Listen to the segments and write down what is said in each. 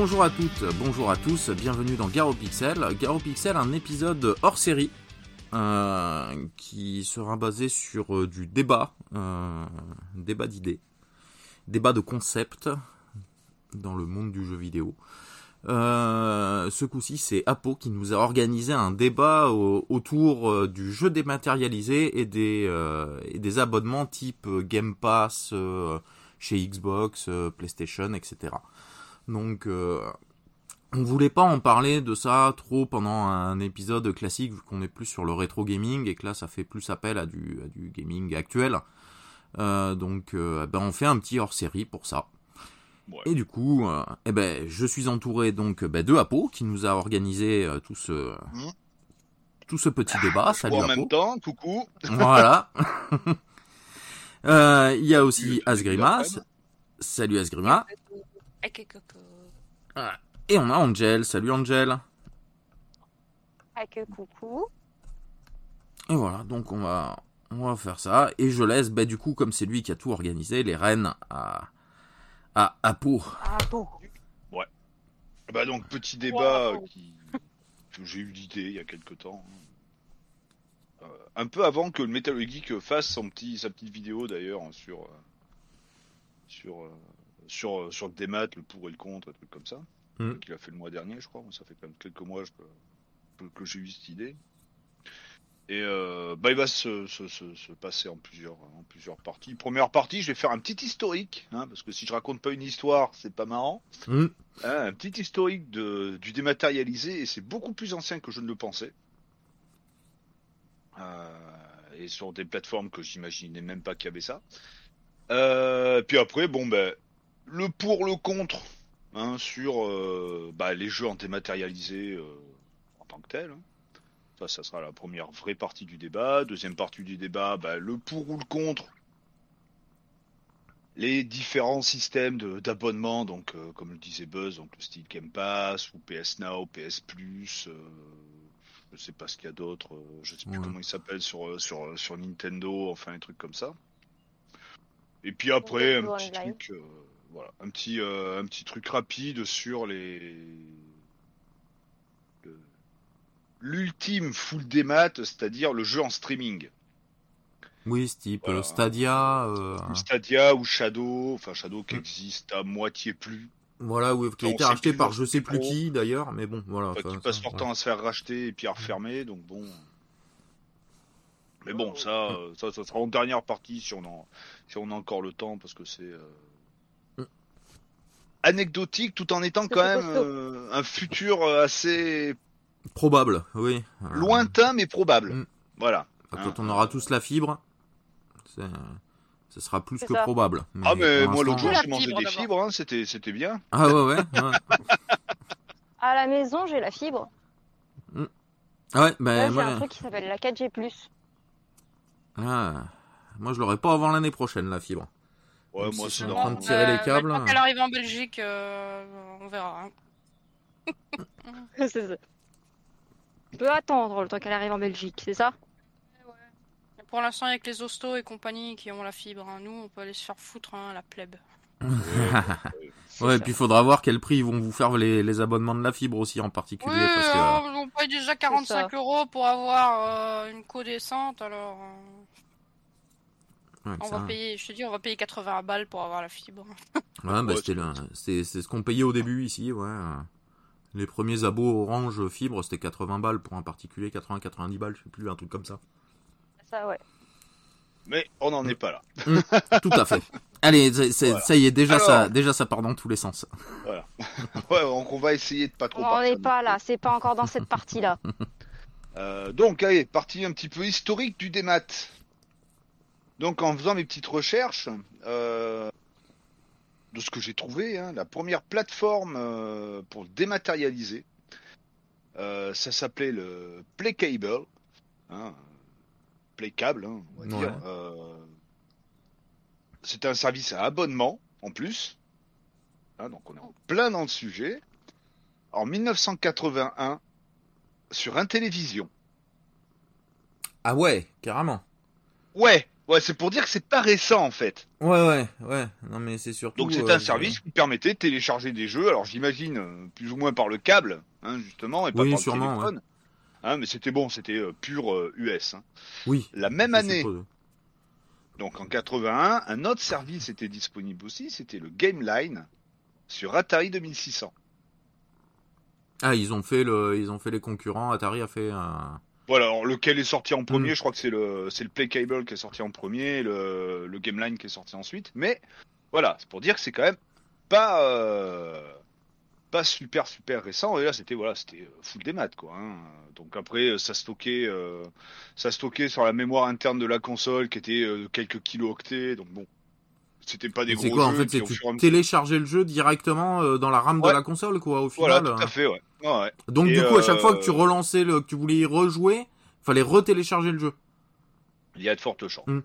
Bonjour à toutes, bonjour à tous, bienvenue dans Garo Pixel. Garo Pixel, un épisode hors série euh, qui sera basé sur euh, du débat, euh, débat d'idées, débat de concepts dans le monde du jeu vidéo. Ce coup-ci, c'est Apo qui nous a organisé un débat au- autour du jeu dématérialisé et des, abonnements type Game Pass chez Xbox, PlayStation, etc. Donc, euh, on voulait pas en parler de ça trop pendant un épisode classique vu qu'on est plus sur le rétro gaming et que là, ça fait plus appel à du, à du gaming actuel. Euh, donc, euh, ben, on fait un petit hors-série pour ça. Ouais. Et du coup, euh, eh ben, je suis entouré donc ben, de Apo qui nous a organisé euh, tout ce Mhm. tout ce petit débat. Salut en Apo. même temps, coucou. Voilà. Euh, Il y a aussi Salut, Asgrimas. Salut Asgrima. Coco. Et on a Angel. Salut Angel. Ah, que coucou. Et voilà, donc on va on va faire ça. Et je laisse, ben, du coup, comme c'est lui qui a tout organisé, les rênes à à Apo. Ah bon. Bah donc petit débat Wow. qui que j'ai eu l'idée il y a quelque temps. Euh, un peu avant que le Metal Geek fasse son petit sa petite vidéo d'ailleurs hein, sur euh, sur euh, sur euh, sur le démat, le pour et le contre, un truc comme ça. Mhm. Qu'il a fait le mois dernier, je crois. Ça fait quand même quelques mois que, que j'ai eu cette idée. Et euh, bah il va se, se, se, se passer en plusieurs en plusieurs parties. Première partie, je vais faire un petit historique, hein, parce que si je raconte pas une histoire, c'est pas marrant. Hmm. Hein, un petit historique de, du dématérialisé et c'est beaucoup plus ancien que je ne le pensais. Euh, et sur des plateformes que j'imaginais même pas qu'il y avait ça. Euh, puis après, bon ben, le pour, le contre hein, sur euh, bah, les jeux en dématérialisé euh, en tant que tel. hein. Ça, ça sera la première vraie partie du débat. Deuxième partie du débat, bah, le pour ou le contre les différents systèmes d'abonnement, donc euh, comme le disait Buzz, donc le style Game Pass ou PS Now, PS Plus, euh, je sais pas ce qu'il y a d'autre, euh, je sais plus Ouais. comment il s'appelle sur sur sur Nintendo, enfin un truc comme ça. Et puis après un petit truc, euh, voilà, un petit euh, un petit truc rapide sur les le- l'ultime full démat, c'est-à-dire le jeu en streaming. Oui, ce type Voilà. Stadia. euh, Stadia ou Shadow, enfin Shadow qui Mm. existe à moitié plus. Voilà, oui, qui a été racheté par je sais plus qui d'ailleurs, mais bon, voilà. Enfin, qui passe ça, leur temps à se faire racheter et puis à refermer, donc bon. Mais bon, ça, euh, ça, ça sera en dernière partie si on en, si on a encore le temps, parce que c'est euh, Mm. Anecdotique tout en étant quand même euh, un futur assez Probable, oui. Euh, lointain mais probable. Mm. Voilà. enfin, hein. quand on aura tous la fibre, ce sera plus que ça. probable. Ah mais moi l'autre jour j'ai mangé fibre, des fibres, hein, c'était c'était bien. Ah ouais, ouais. ouais. À la maison, j'ai la fibre. Ah ouais, ben Là, j'ai moi, un truc qui s'appelle la 4G+. ah, moi je l'aurai pas avant l'année prochaine la fibre. Ouais, moi si c'est c'est en train de tirer les câbles. Quand elle arrive en Belgique, euh, on verra. hein. c'est ça. On peut attendre le temps qu'elle arrive en Belgique, c'est ça? Et Pour l'instant, avec les hostos et compagnie qui ont la fibre, hein, nous, on peut aller se faire foutre hein, la plèbe. Ouais, et puis il faudra voir quel prix ils vont vous faire les, les abonnements de la fibre aussi en particulier. Oui, parce que, euh, on paye déjà 45 euros pour avoir euh, une co décente, alors euh, ouais, on va payer, je te dis, on va payer 80 balles pour avoir la fibre. Ouais, bah, Ouais, c'était c'est le- c'est c'est ce qu'on payait au début ici, ouais. Les premiers abos Orange fibre, c'était 80 balles pour un particulier, 80-90 balles, je sais plus, un truc comme ça. Ça, ouais. Mais on n'en est pas là. Tout à fait. Allez, c'est- c'est- Voilà. ça y est, déjà Alors. ça, déjà ça part dans tous les sens. Ouais, donc on va essayer de pas trop. On n'en partir est non pas là, c'est pas encore dans cette partie-là. Euh, donc, allez, partie un petit peu historique du démat. Donc, en faisant mes petites recherches, euh, de ce que j'ai trouvé, hein, la première plateforme euh, pour dématérialiser, euh, ça s'appelait le Playcable. Hein, Playcable, hein, on va Ouais. dire. C'est un service à abonnement, en plus. Hein, donc, on est en plein dans le sujet. En 1981, sur Intellivision. Ah ouais, carrément. Ouais, Ouais, c'est pour dire que c'est pas récent en fait. Ouais, ouais, ouais. Non, mais c'est surtout. Donc c'est euh, un service qui permettait de télécharger des jeux. Alors j'imagine euh, plus ou moins par le câble, hein, justement, et pas Oui, par sûrement, le téléphone. Hein, mais c'était bon, c'était euh, pur euh, US. hein. Oui. La même année, donc en 81, un autre service était disponible aussi, c'était le Game Line sur Atari 2600. Ah, ils ont fait le, ils ont fait les concurrents. Atari a fait un. Voilà, alors, lequel est sorti en premier Mm. Je crois que c'est le, c'est le Play Cable qui est sorti en premier, le, le Game Line qui est sorti ensuite. Mais voilà, c'est pour dire que c'est quand même pas, euh, pas super super récent. Et là, c'était voilà, c'était euh, full des maths quoi. hein. Donc après, euh, ça stockait, euh, ça stockait sur la mémoire interne de la console qui était euh, quelques kilooctets. Donc bon, c'était pas des gros C'est quoi en jeux, fait puis au tu fur téléchargeais le jeu directement euh, dans la RAM de la console, quoi, au Voilà, final. tout à fait, ouais. Donc Et, du coup, à chaque fois que euh, tu relançais le, que tu voulais y rejouer, fallait retélécharger le jeu. Il y a de fortes chances. Mm.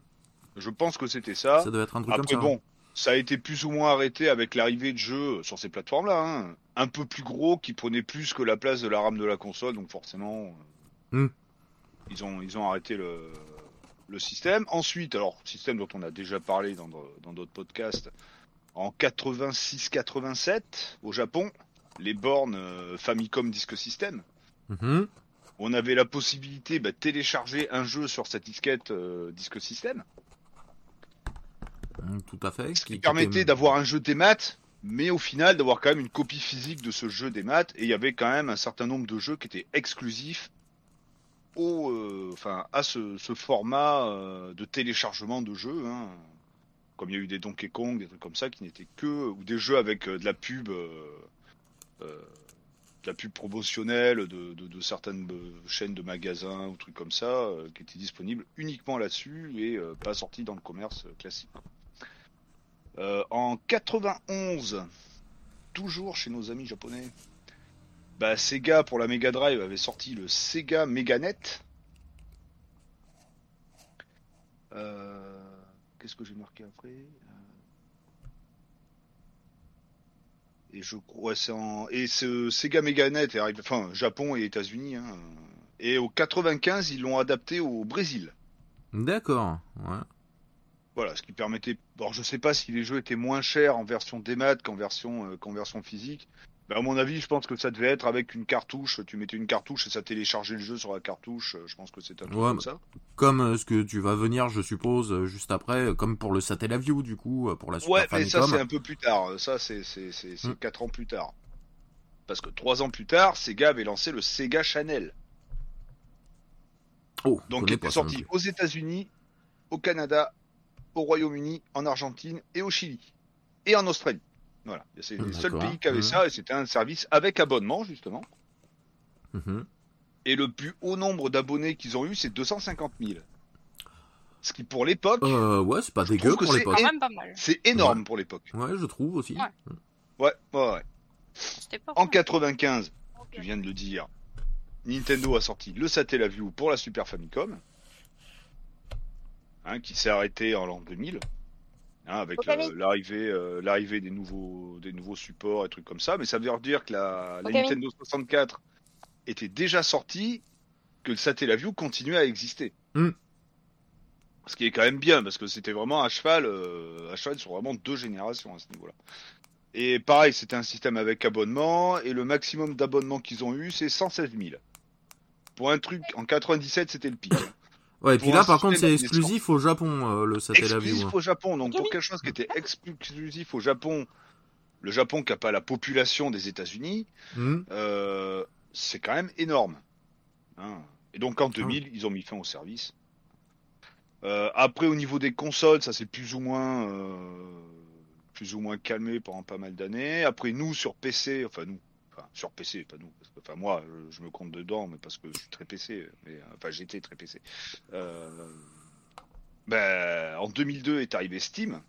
Je pense que c'était ça. Ça devait être un truc Après, comme ça. hein. bon, ça a été plus ou moins arrêté avec l'arrivée de jeux sur ces plateformes-là, hein, un peu plus gros, qui prenaient plus que la place de la RAM de la console, donc forcément, euh, Hmm. ils, ont, ils ont arrêté le, le système. Ensuite, alors, système dont on a déjà parlé dans d'autres podcasts, en 86-87, au Japon, les bornes euh, Famicom Disk System, Mhm. on avait la possibilité bah, de télécharger un jeu sur cette disquette euh, Disk System. Mm, Tout à fait. Ce qui permettait d'avoir un jeu des maths, mais au final d'avoir quand même une copie physique de ce jeu des maths. Et il y avait quand même un certain nombre de jeux qui étaient exclusifs au, euh, enfin, à ce, format euh, de téléchargement de jeux. hein. Comme il y a eu des Donkey Kong, des trucs comme ça qui n'étaient que ou des jeux avec euh, de la pub. de la pub promotionnelle de, de- certaines chaînes de magasins ou trucs comme ça qui étaient disponibles uniquement là-dessus et pas sortis dans le commerce classique. En 91, toujours chez nos amis japonais, bah, Sega pour la Mega Drive avait sorti le Sega Meganet. Euh, Qu'est-ce que j'ai marqué après Euh, Et je crois c'est en et ce Sega Meganet est arrivé, enfin Japon et États-Unis. Hein, et au 95, ils l'ont adapté au Brésil. D'accord. Ouais. Voilà, ce qui permettait. Bon, je sais pas si les jeux étaient moins chers en version démat qu'en version euh, qu'en version physique. Mais à mon avis, je pense que ça devait être avec une cartouche. Tu mettais une cartouche et ça téléchargeait le jeu sur la cartouche. Euh, Je pense que c'est un truc Ouais, comme ça. Comme euh, ce que tu vas venir, je suppose, euh, juste après, comme pour le Satellaview, du coup, pour la Super Ouais, mais ça c'est un peu plus tard. Ça c'est c'est c'est c'est quatre ans plus tard. Parce que trois ans plus tard, Sega avait lancé le Sega Channel. Oh, Donc qui était sorti aux États-Unis, au Canada, au Royaume-Uni, en Argentine et au Chili. Et en Australie. Voilà. C'est les Hmm, seuls d'accord. pays qui avaient Hmm. ça et c'était un service avec abonnement justement. Mhm. Et le plus haut nombre d'abonnés qu'ils ont eu, c'est 250 000. Ce qui pour l'époque, Euh, ouais, c'est pas Je dégueu trouve que pour c'est l'époque. Quand même pas mal. c'est énorme pour l'époque. Ouais, je trouve aussi. Ouais. Ouais, ouais, ouais. C'était pas En mal. 95, tu viens de le dire, Nintendo a sorti le Satellaview pour la Super Famicom, hein, qui s'est arrêté en l'an 2000, hein, avec l'arrivée euh, l'arrivée des nouveaux des nouveaux supports et trucs comme ça. Mais ça veut dire que la. Nintendo 64 était déjà sortie, que le Satellaview continuait à exister. Hmm. Ce qui est quand même bien parce que c'était vraiment à cheval, euh, à cheval sur vraiment deux générations à ce niveau-là. Et pareil, c'était un système avec abonnement, et le maximum d'abonnements qu'ils ont eu, c'est 116 000. Pour un truc, en 97, c'était le pic. Ouais, et puis Pour là, par contre, c'est exclusif au Japon, euh, le Satellaview. Exclusif au Japon, donc pour quelque chose qui était exclusif au Japon, le Japon qui n'a pas la population des États-Unis, Mhm. euh, c'est quand même énorme. Hein. Et donc en 2000, ils ont mis fin au service. Euh, après, au niveau des consoles, ça s'est plus ou moins, euh, plus ou moins calmé pendant pas mal d'années. Après, nous sur PC, enfin nous, enfin sur PC, pas nous, parce que, enfin moi, je, je me compte dedans, mais parce que je suis très PC, mais enfin j'étais très PC. Euh, ben, en 2002 est arrivé Steam.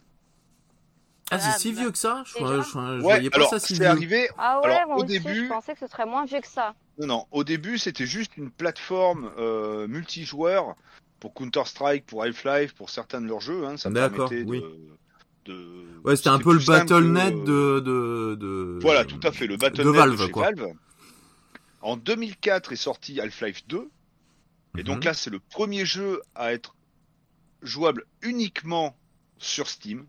Ah, c'est Ah, si bah, vieux que ça Je, déjà je, je Ouais, voyais pas alors ça si c'est vieux. arrivé Ah ouais, Alors, moi au aussi, début- je pensais que ce serait moins vieux que ça. Non, non. Au début, c'était juste une plateforme euh, multijoueur pour Counter-Strike, pour Half-Life, pour certains de leurs jeux. Hein, ça D'accord, permettait oui. de, de- Ouais, c'était un peu le BattleNet que- de, de, de. Voilà, tout à fait, le Battle.net de Valve, chez quoi. Valve. En 2004 est sorti Half-Life 2. Et donc Mhm. là, c'est le premier jeu à être jouable uniquement sur Steam.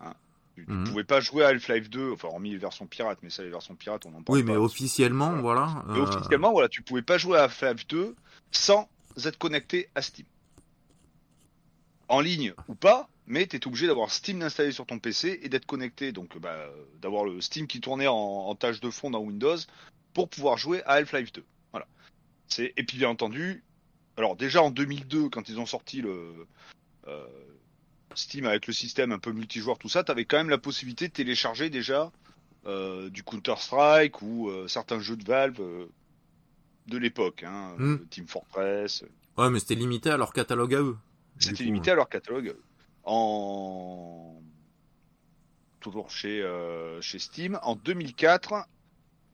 Hein. Tu ne Mhm. pouvais pas jouer à Half-Life 2, enfin hormis les versions pirates, mais ça les versions pirates on en parle Oui, mais officiellement, voilà. Mais euh, officiellement, voilà, tu pouvais pas jouer à Half-Life 2 sans être connecté à Steam. En ligne ou pas, mais tu es obligé d'avoir Steam installé sur ton PC et d'être connecté, donc bah, d'avoir le Steam qui tournait en, en tâche de fond dans Windows pour pouvoir jouer à Half-Life 2. Voilà. C'est et puis bien entendu, alors déjà en 2002 quand ils ont sorti le euh, Steam avec le système un peu multijoueur tout ça, tu avais quand même la possibilité de télécharger déjà euh, du Counter Strike ou euh, certains jeux de Valve euh, de l'époque, hein, Hmm. Team Fortress. Ouais, mais c'était limité à leur catalogue à eux. C'était limité à leur catalogue. En toujours chez euh, chez Steam, en 2004,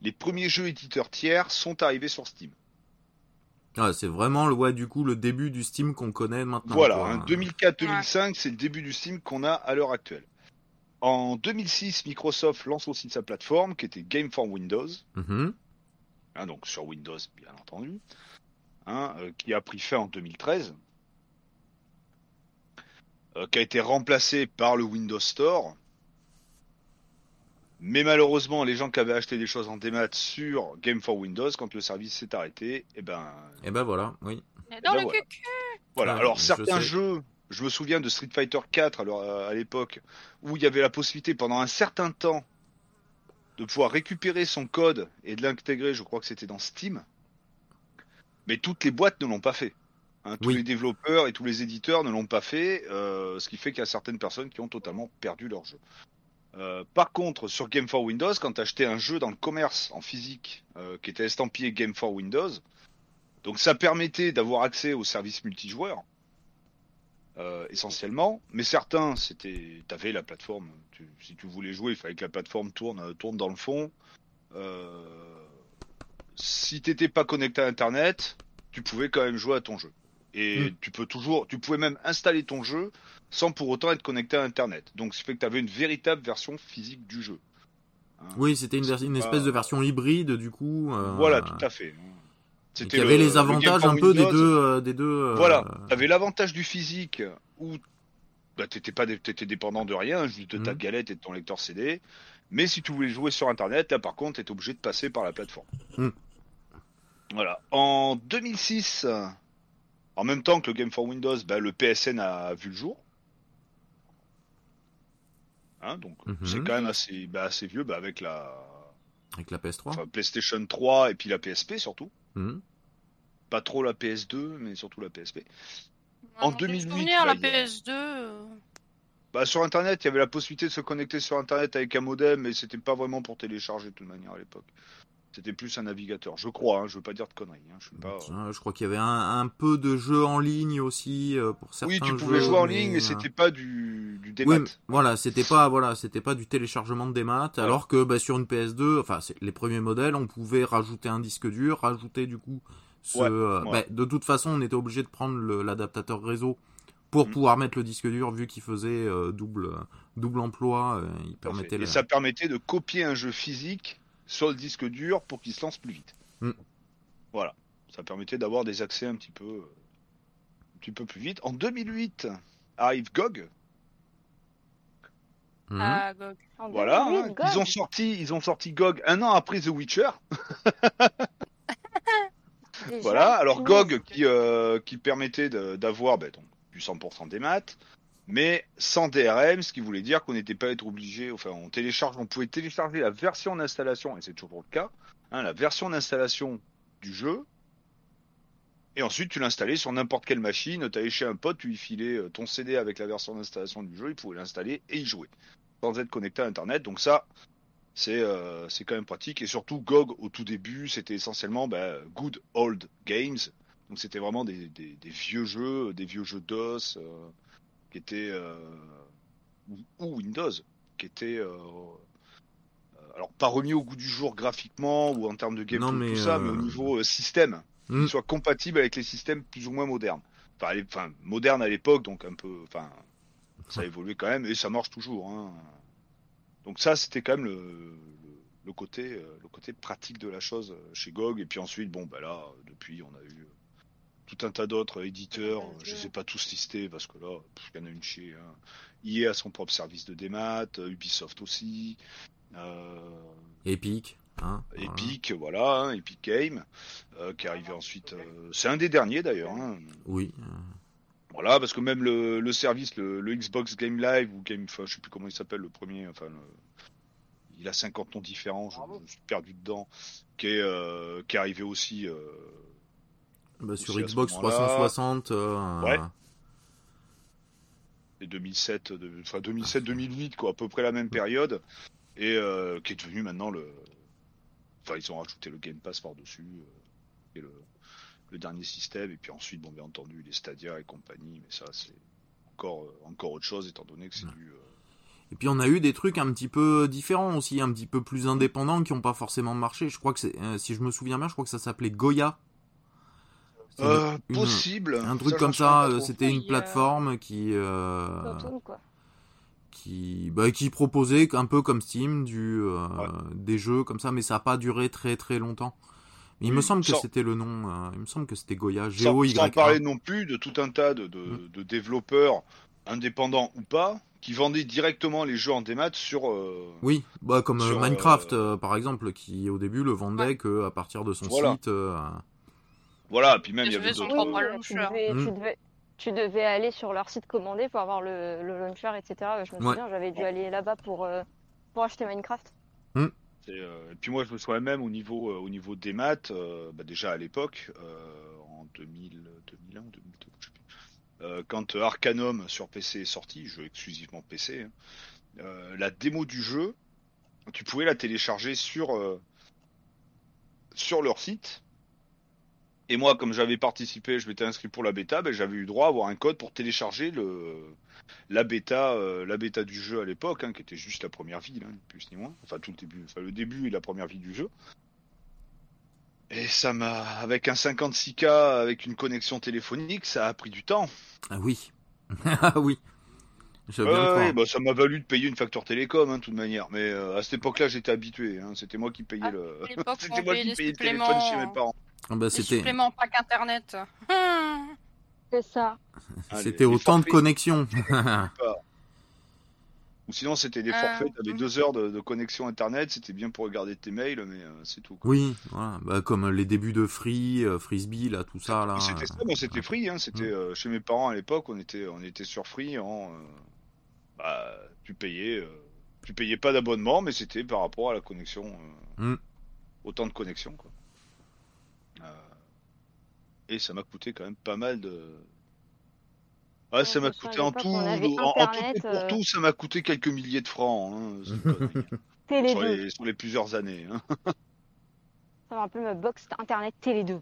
les premiers jeux éditeurs tiers sont arrivés sur Steam. Ah, c'est vraiment le ouais, du coup le début du Steam qu'on connaît maintenant. Voilà, quoi. hein, 2004-2005, c'est le début du Steam qu'on a à l'heure actuelle. En 2006, Microsoft lance aussi sa plateforme qui était Game for Windows. Mhm. hein, donc sur Windows bien entendu, hein, euh, qui a pris fin en 2013, euh, qui a été remplacé par le Windows Store. Mais malheureusement, les gens qui avaient acheté des choses en démat sur Game for Windows, quand le service s'est arrêté, eh ben Et ben voilà, oui. Dans Ben le voilà. cucu. voilà. Ouais, Alors je certains sais. jeux, je me souviens de Street Fighter 4 alors, euh, à l'époque, où il y avait la possibilité pendant un certain temps de pouvoir récupérer son code et de l'intégrer, je crois que c'était dans Steam. Mais toutes les boîtes ne l'ont pas fait. Hein, tous Oui. les développeurs et tous les éditeurs ne l'ont pas fait, euh, ce qui fait qu'il y a certaines personnes qui ont totalement perdu leur jeu. Euh, par contre, sur Game for Windows, quand tu achetais un jeu dans le commerce en physique euh, qui était estampillé Game for Windows, donc ça permettait d'avoir accès aux services multijoueurs, essentiellement. Mais certains, c'était, t'avais la plateforme. tu- si tu voulais jouer, il fallait que la plateforme tourne, tourne dans le fond. Si t'étais pas connecté à Internet, tu pouvais quand même jouer à ton jeu. Et Mm. tu peux toujours, tu pouvais même installer ton jeu sans pour autant être connecté à Internet. Donc, ce qui fait que tu avais une véritable version physique du jeu. Hein. Oui, c'était une, espèce de version hybride du coup. euh, Voilà, tout à fait. et qui avait le- les le avantages un peu des deux, euh, des deux. euh, Voilà, t'avais l'avantage du physique où bah, t'étais pas t'étais dépendant de rien, juste de ta Mhm. galette et de ton lecteur CD. Mais si tu voulais jouer sur Internet, là par contre, t'étais obligé de passer par la plateforme. Mhm. Voilà. En 2006, en même temps que le Game for Windows, bah, le PSN a vu le jour. Hein, donc Mhm. c'est quand même assez, bah, assez vieux, bah, avec la avec la PS3. enfin, PlayStation 3 et puis la PSP surtout. Mhm. Pas trop la PS2, mais surtout la PSP. Ouais, En dans quel 2008, souvenir, là, la il y a- PS2. euh, Bah, sur internet, il y avait la possibilité de se connecter sur internet avec un modem, mais c'était pas vraiment pour télécharger de toute manière à l'époque. C'était plus un navigateur, je crois, hein, je veux pas dire de conneries. Hein, je suis pas... Tiens, je crois qu'il y avait un, un peu de jeux en ligne aussi euh, pour certains Oui, tu jeux. pouvais jouer en ligne, mais euh, c'était pas du, du Oui, démat. mais voilà, c'était pas voilà, c'était pas du téléchargement de démat, alors que bah, sur une PS2, enfin les premiers modèles, on pouvait rajouter un disque dur, rajouter du coup ce, Ouais, euh, ouais. bah, de toute façon, on était obligé de prendre l'adaptateur réseau pour Mm. pouvoir mettre le disque dur vu qu'il faisait double double emploi, il permettait Et ça permettait de copier un jeu physique sur le disque dur pour qu'il se lance plus vite. Mm. Voilà, ça permettait d'avoir des accès un petit peu, un petit peu plus vite. En 2008 arrive GOG. Mhm. à GOG. En Voilà, 2008, hein. God. ils ont sorti, ils ont sorti GOG un an après The Witcher. Voilà, alors. GOG qui, euh, qui permettait d'avoir ben, du 100% des maths, mais sans DRM, ce qui voulait dire qu'on n'était pas être obligé, enfin on télécharge, on pouvait télécharger la version d'installation, et c'est toujours le cas, hein, la version d'installation du jeu, et ensuite tu l'installais sur n'importe quelle machine, tu allais chez un pote, tu lui filais euh, ton CD avec la version d'installation du jeu, il pouvait l'installer et y jouer, sans être connecté à Internet, donc ça, c'est euh, quand même pratique et surtout GOG au tout début c'était essentiellement bah, good old games. Donc c'était vraiment des vieux jeux des vieux jeux DOS euh, qui étaient euh, ou, ou Windows qui étaient euh, euh, alors pas remis au goût du jour graphiquement ou en termes de gameplay Non, mais, tout ça mais au niveau système Mm. qui soit compatible avec les systèmes plus ou moins modernes enfin, les- enfin moderne à l'époque donc un peu enfin ça a évolué quand même et ça marche toujours hein. Donc ça, c'était quand même le, le, le côté, le côté pratique de la chose chez GOG. Et puis ensuite, bon, bah là, depuis, on a eu, tout un tas d'autres éditeurs. Ouais, Je ouais. sais pas tous listés parce que là, il y en a une chier. Hein. EA a son propre service de démat, euh, Ubisoft aussi. Euh, Epic. Hein, voilà. Epic, voilà, hein, Epic Game, euh, qui est arrivé ensuite. euh, c'est un des derniers d'ailleurs. hein. Oui. Voilà, parce que même le, le service, le, le Xbox Game Live ou Game, enfin, je sais plus comment il s'appelle le premier, enfin, le- il a 50 noms différents, je, je suis perdu dedans, qui est, euh, qui est arrivé aussi. Bah, sur Xbox moment-là. 360. euh, Ouais. et 2007, de- enfin 2007-2008, quoi, à peu près la même période, et euh, qui est devenu maintenant le. Enfin, ils ont rajouté le Game Pass par-dessus, euh, et le, le dernier système, et puis ensuite, bon, bien entendu, les Stadia et compagnie, mais ça, c'est encore, euh, encore autre chose, étant donné que c'est Ouais. du. euh, Et puis on a eu des trucs un petit peu différents aussi, un petit peu plus indépendants qui n'ont pas forcément marché. Je crois que c'est, euh, si je me souviens bien, je crois que ça s'appelait Goya. Euh, une- possible. un truc Ça, comme ça. euh. C'était une euh, plateforme qui euh, quoi. qui bah, qui proposait un peu comme Steam du euh, Ouais. des jeux comme ça, mais ça a pas duré très très longtemps. Il me semble que sans- c'était le nom. euh, il me semble que c'était Goya. G Sans, O Y. sans parler non plus de tout un tas de, de, Mm. de développeurs indépendants ou pas qui vendaient directement les jeux en démat sur. euh, Oui, bah comme Sur, Minecraft euh, euh, par exemple, qui au début le vendait que à partir de son Voilà. site. Voilà, puis même il y je avait d'autres. launcher. tu, devais, Mm. tu, devais, tu devais aller sur leur site commander pour avoir le, le launcher, etc. Je me Ouais. souviens, j'avais dû aller là-bas pour, euh, pour acheter Minecraft. C'est, euh, et puis moi je me souviens même au niveau euh, au niveau des maths, euh, bah, déjà à l'époque, euh, en 2000, 2001, 2002, je sais plus, euh, quand Arcanum sur PC est sorti, jeu exclusivement PC, hein, euh, la démo du jeu, tu pouvais la télécharger sur euh, sur leur site. Et moi, comme j'avais participé, je m'étais inscrit pour la bêta, ben, j'avais eu droit à avoir un code pour télécharger le la bêta, euh, la bêta du jeu à l'époque, hein, qui était juste la première ville, hein, ni plus ni moins. Enfin, tout le début, enfin le début et la première vie du jeu. Et ça m'a, avec un 56K, avec une connexion téléphonique, ça a pris du temps. Ah oui. Ah oui. Bah, ça m'a valu de payer une facture télécom, hein, de toute manière. Mais euh, à cette époque-là, j'étais habitué. Hein. C'était moi qui payais Ah, le. C'était moi qui payais le téléphone chez mes parents. Ah bah, c'était suppléments pack internet. Hum. C'est ça. Hein, c'était autant de forfaits, connexions. Ou sinon, c'était des Euh, forfaits. T'avais hum. deux heures de, de connexion internet. C'était bien pour regarder tes mails, mais euh, c'est tout. quoi. oui, voilà. Bah, comme les débuts de Free, euh, Frisbee, là, tout ça, là. C'était ça, moi c'était Free, hein. c'était Mm. euh, chez mes parents à l'époque, on était, on était sur Free en, euh, bah, tu payais, euh, tu payais pas d'abonnement, mais c'était par rapport à la connexion, euh, Mm. autant de connexions quoi. Euh, et ça m'a coûté quand même pas mal de, ouais, ça m'a coûté en tout, en, en tout pour euh, tout, ça m'a coûté quelques milliers de francs, hein. Télé sur, 2. les, sur les plusieurs années. Hein. Ça me rappelle ma box Internet Télé 2.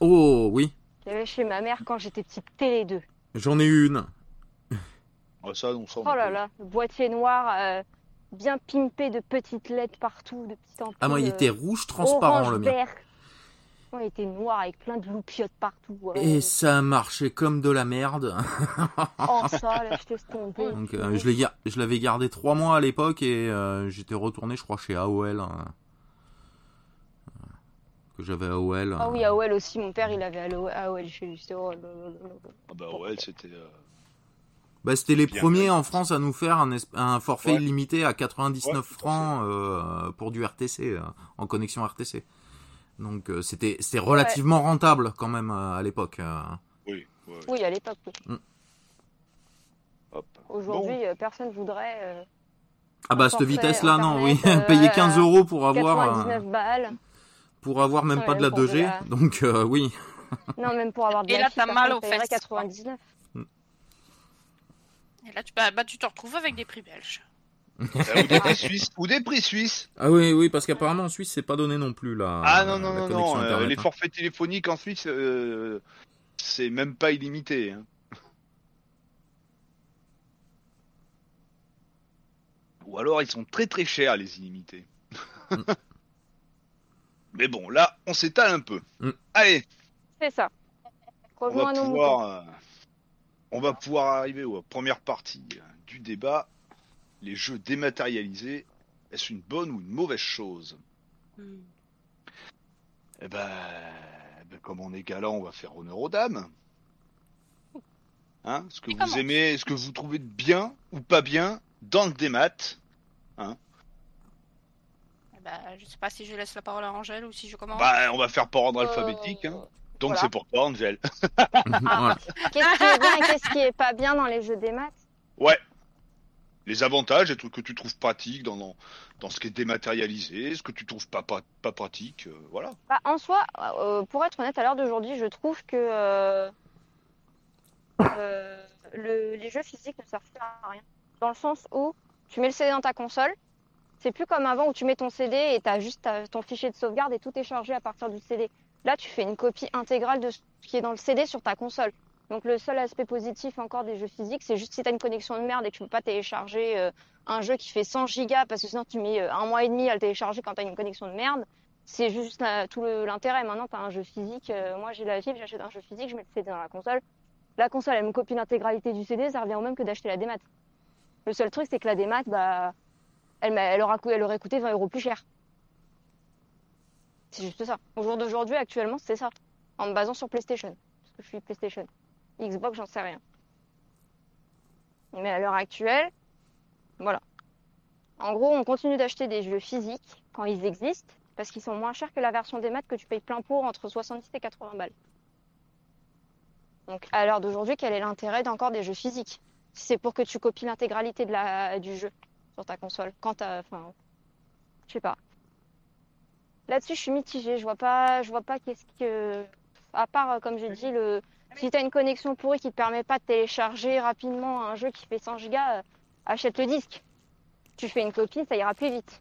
Oh, oui. J'avais chez ma mère quand j'étais petite Télé 2. J'en ai une. Ouais, ça, on s'en Oh là là, le boîtier noir, euh, bien pimpé de petites lettres partout, de petites ampoules. Ah, moi, il euh, était rouge transparent, orange, le mien. vert. Était noir avec plein de loupiottes partout. ouais. Et ça marchait comme de la merde. Oh ça, là, je t'ai tombé. Donc, euh, je l'avais gardé trois mois à l'époque et euh, j'étais retourné, je crois, chez AOL. hein. Que j'avais AOL. Ah euh, oui, AOL aussi, mon père il avait AOL AOL chez lui. Oh. Ah bah ouais, c'était. euh, Bah, c'était les premiers en France à nous faire un, forfait Ouais. illimité à 99 Ouais, tout à francs euh, pour du RTC, euh, en connexion RTC. Donc euh, c'était c'était relativement rentable quand même euh, à l'époque. euh. Oui, ouais, ouais. Oui, à l'époque. oui. Hop. Aujourd'hui, euh, personne voudrait euh, Ah bah cette vitesse là non oui payer 15 euros pour avoir euh, 99 balles. pour avoir même Ouais, pas de la pour de 2G la- donc euh, oui Non, même pour avoir de Et la là, t'as mal aux fesses, 99. Et là, tu, bah, bah, tu te retrouves avec des prix belges. Euh, ou des prix suisses. Ou des prix suisses. ah oui oui parce qu'apparemment en Suisse c'est pas donné non plus là Ah non, non, la non, non. euh, Internet, les hein. forfaits téléphoniques en Suisse, euh, c'est même pas illimité. hein. Ou alors ils sont très très chers les illimités. Mais bon, là, on s'étale un peu. Mm. Allez, C'est ça. on Revenons va à pouvoir, euh, on va pouvoir arriver aux première partie euh, du débat. Les jeux dématérialisés, est-ce une bonne ou une mauvaise chose Eh ben, ben, comme on est galant, on va faire honneur aux dames. Hein ce que Et vous commence. aimez, ce que vous trouvez de bien ou pas bien dans le démat. Eh ben, je sais pas si je laisse la parole à Angèle ou si je commence. Bah, on va faire par ordre alphabétique. Hein. Donc voilà. c'est pour toi, Angel. Voilà. Qu'est-ce qui est bien et qu'est-ce qui est pas bien dans les jeux des maths? Ouais. Les avantages, les trucs que tu trouves pratiques dans, ce qui est dématérialisé, ce que tu trouves pas, pas, pas pratique, euh, voilà. Bah, en soi, euh, pour être honnête, à l'heure d'aujourd'hui, je trouve que euh, le- les jeux physiques ne servent à rien. Dans le sens où tu mets le CD dans ta console, c'est plus comme avant où tu mets ton CD et tu as juste ton fichier de sauvegarde et tout est chargé à partir du CD. Là, tu fais une copie intégrale de ce qui est dans le CD sur ta console. Donc le seul aspect positif encore des jeux physiques, c'est juste si tu as une connexion de merde et que tu peux pas télécharger euh, un jeu qui fait 100 gigas parce que sinon tu mets euh, un mois et demi à le télécharger quand tu as une connexion de merde. C'est juste tout l'intérêt. Maintenant, tu as un jeu physique. euh, moi, j'ai la fibre, j'achète un jeu physique, je mets le CD dans la console. La console, elle me copie l'intégralité du CD, ça revient au même que d'acheter la démat. Le seul truc, c'est que la démat, bah, elle, aura, elle aurait coûté 20 euros plus cher. C'est juste ça. Au jour d'aujourd'hui, actuellement, c'est ça. En me basant sur PlayStation. Parce que je suis PlayStation. Xbox, j'en sais rien. Mais à l'heure actuelle, voilà. En gros, on continue d'acheter des jeux physiques quand ils existent, parce qu'ils sont moins chers que la version des maths que tu payes plein pot entre 70 et 80 balles. Donc à l'heure d'aujourd'hui, quel est l'intérêt d'encore des jeux physiques? Si c'est pour que tu copies l'intégralité de la du jeu sur ta console, quand t'as, enfin, je sais pas. Là-dessus, je suis mitigée. Je vois pas, je vois pas qu'est-ce que, à part euh, comme j'ai dit le, si t'as une connexion pourrie qui te permet pas de télécharger rapidement un jeu qui fait 100 gigas, euh, achète le disque. Tu fais une copie, ça ira plus vite.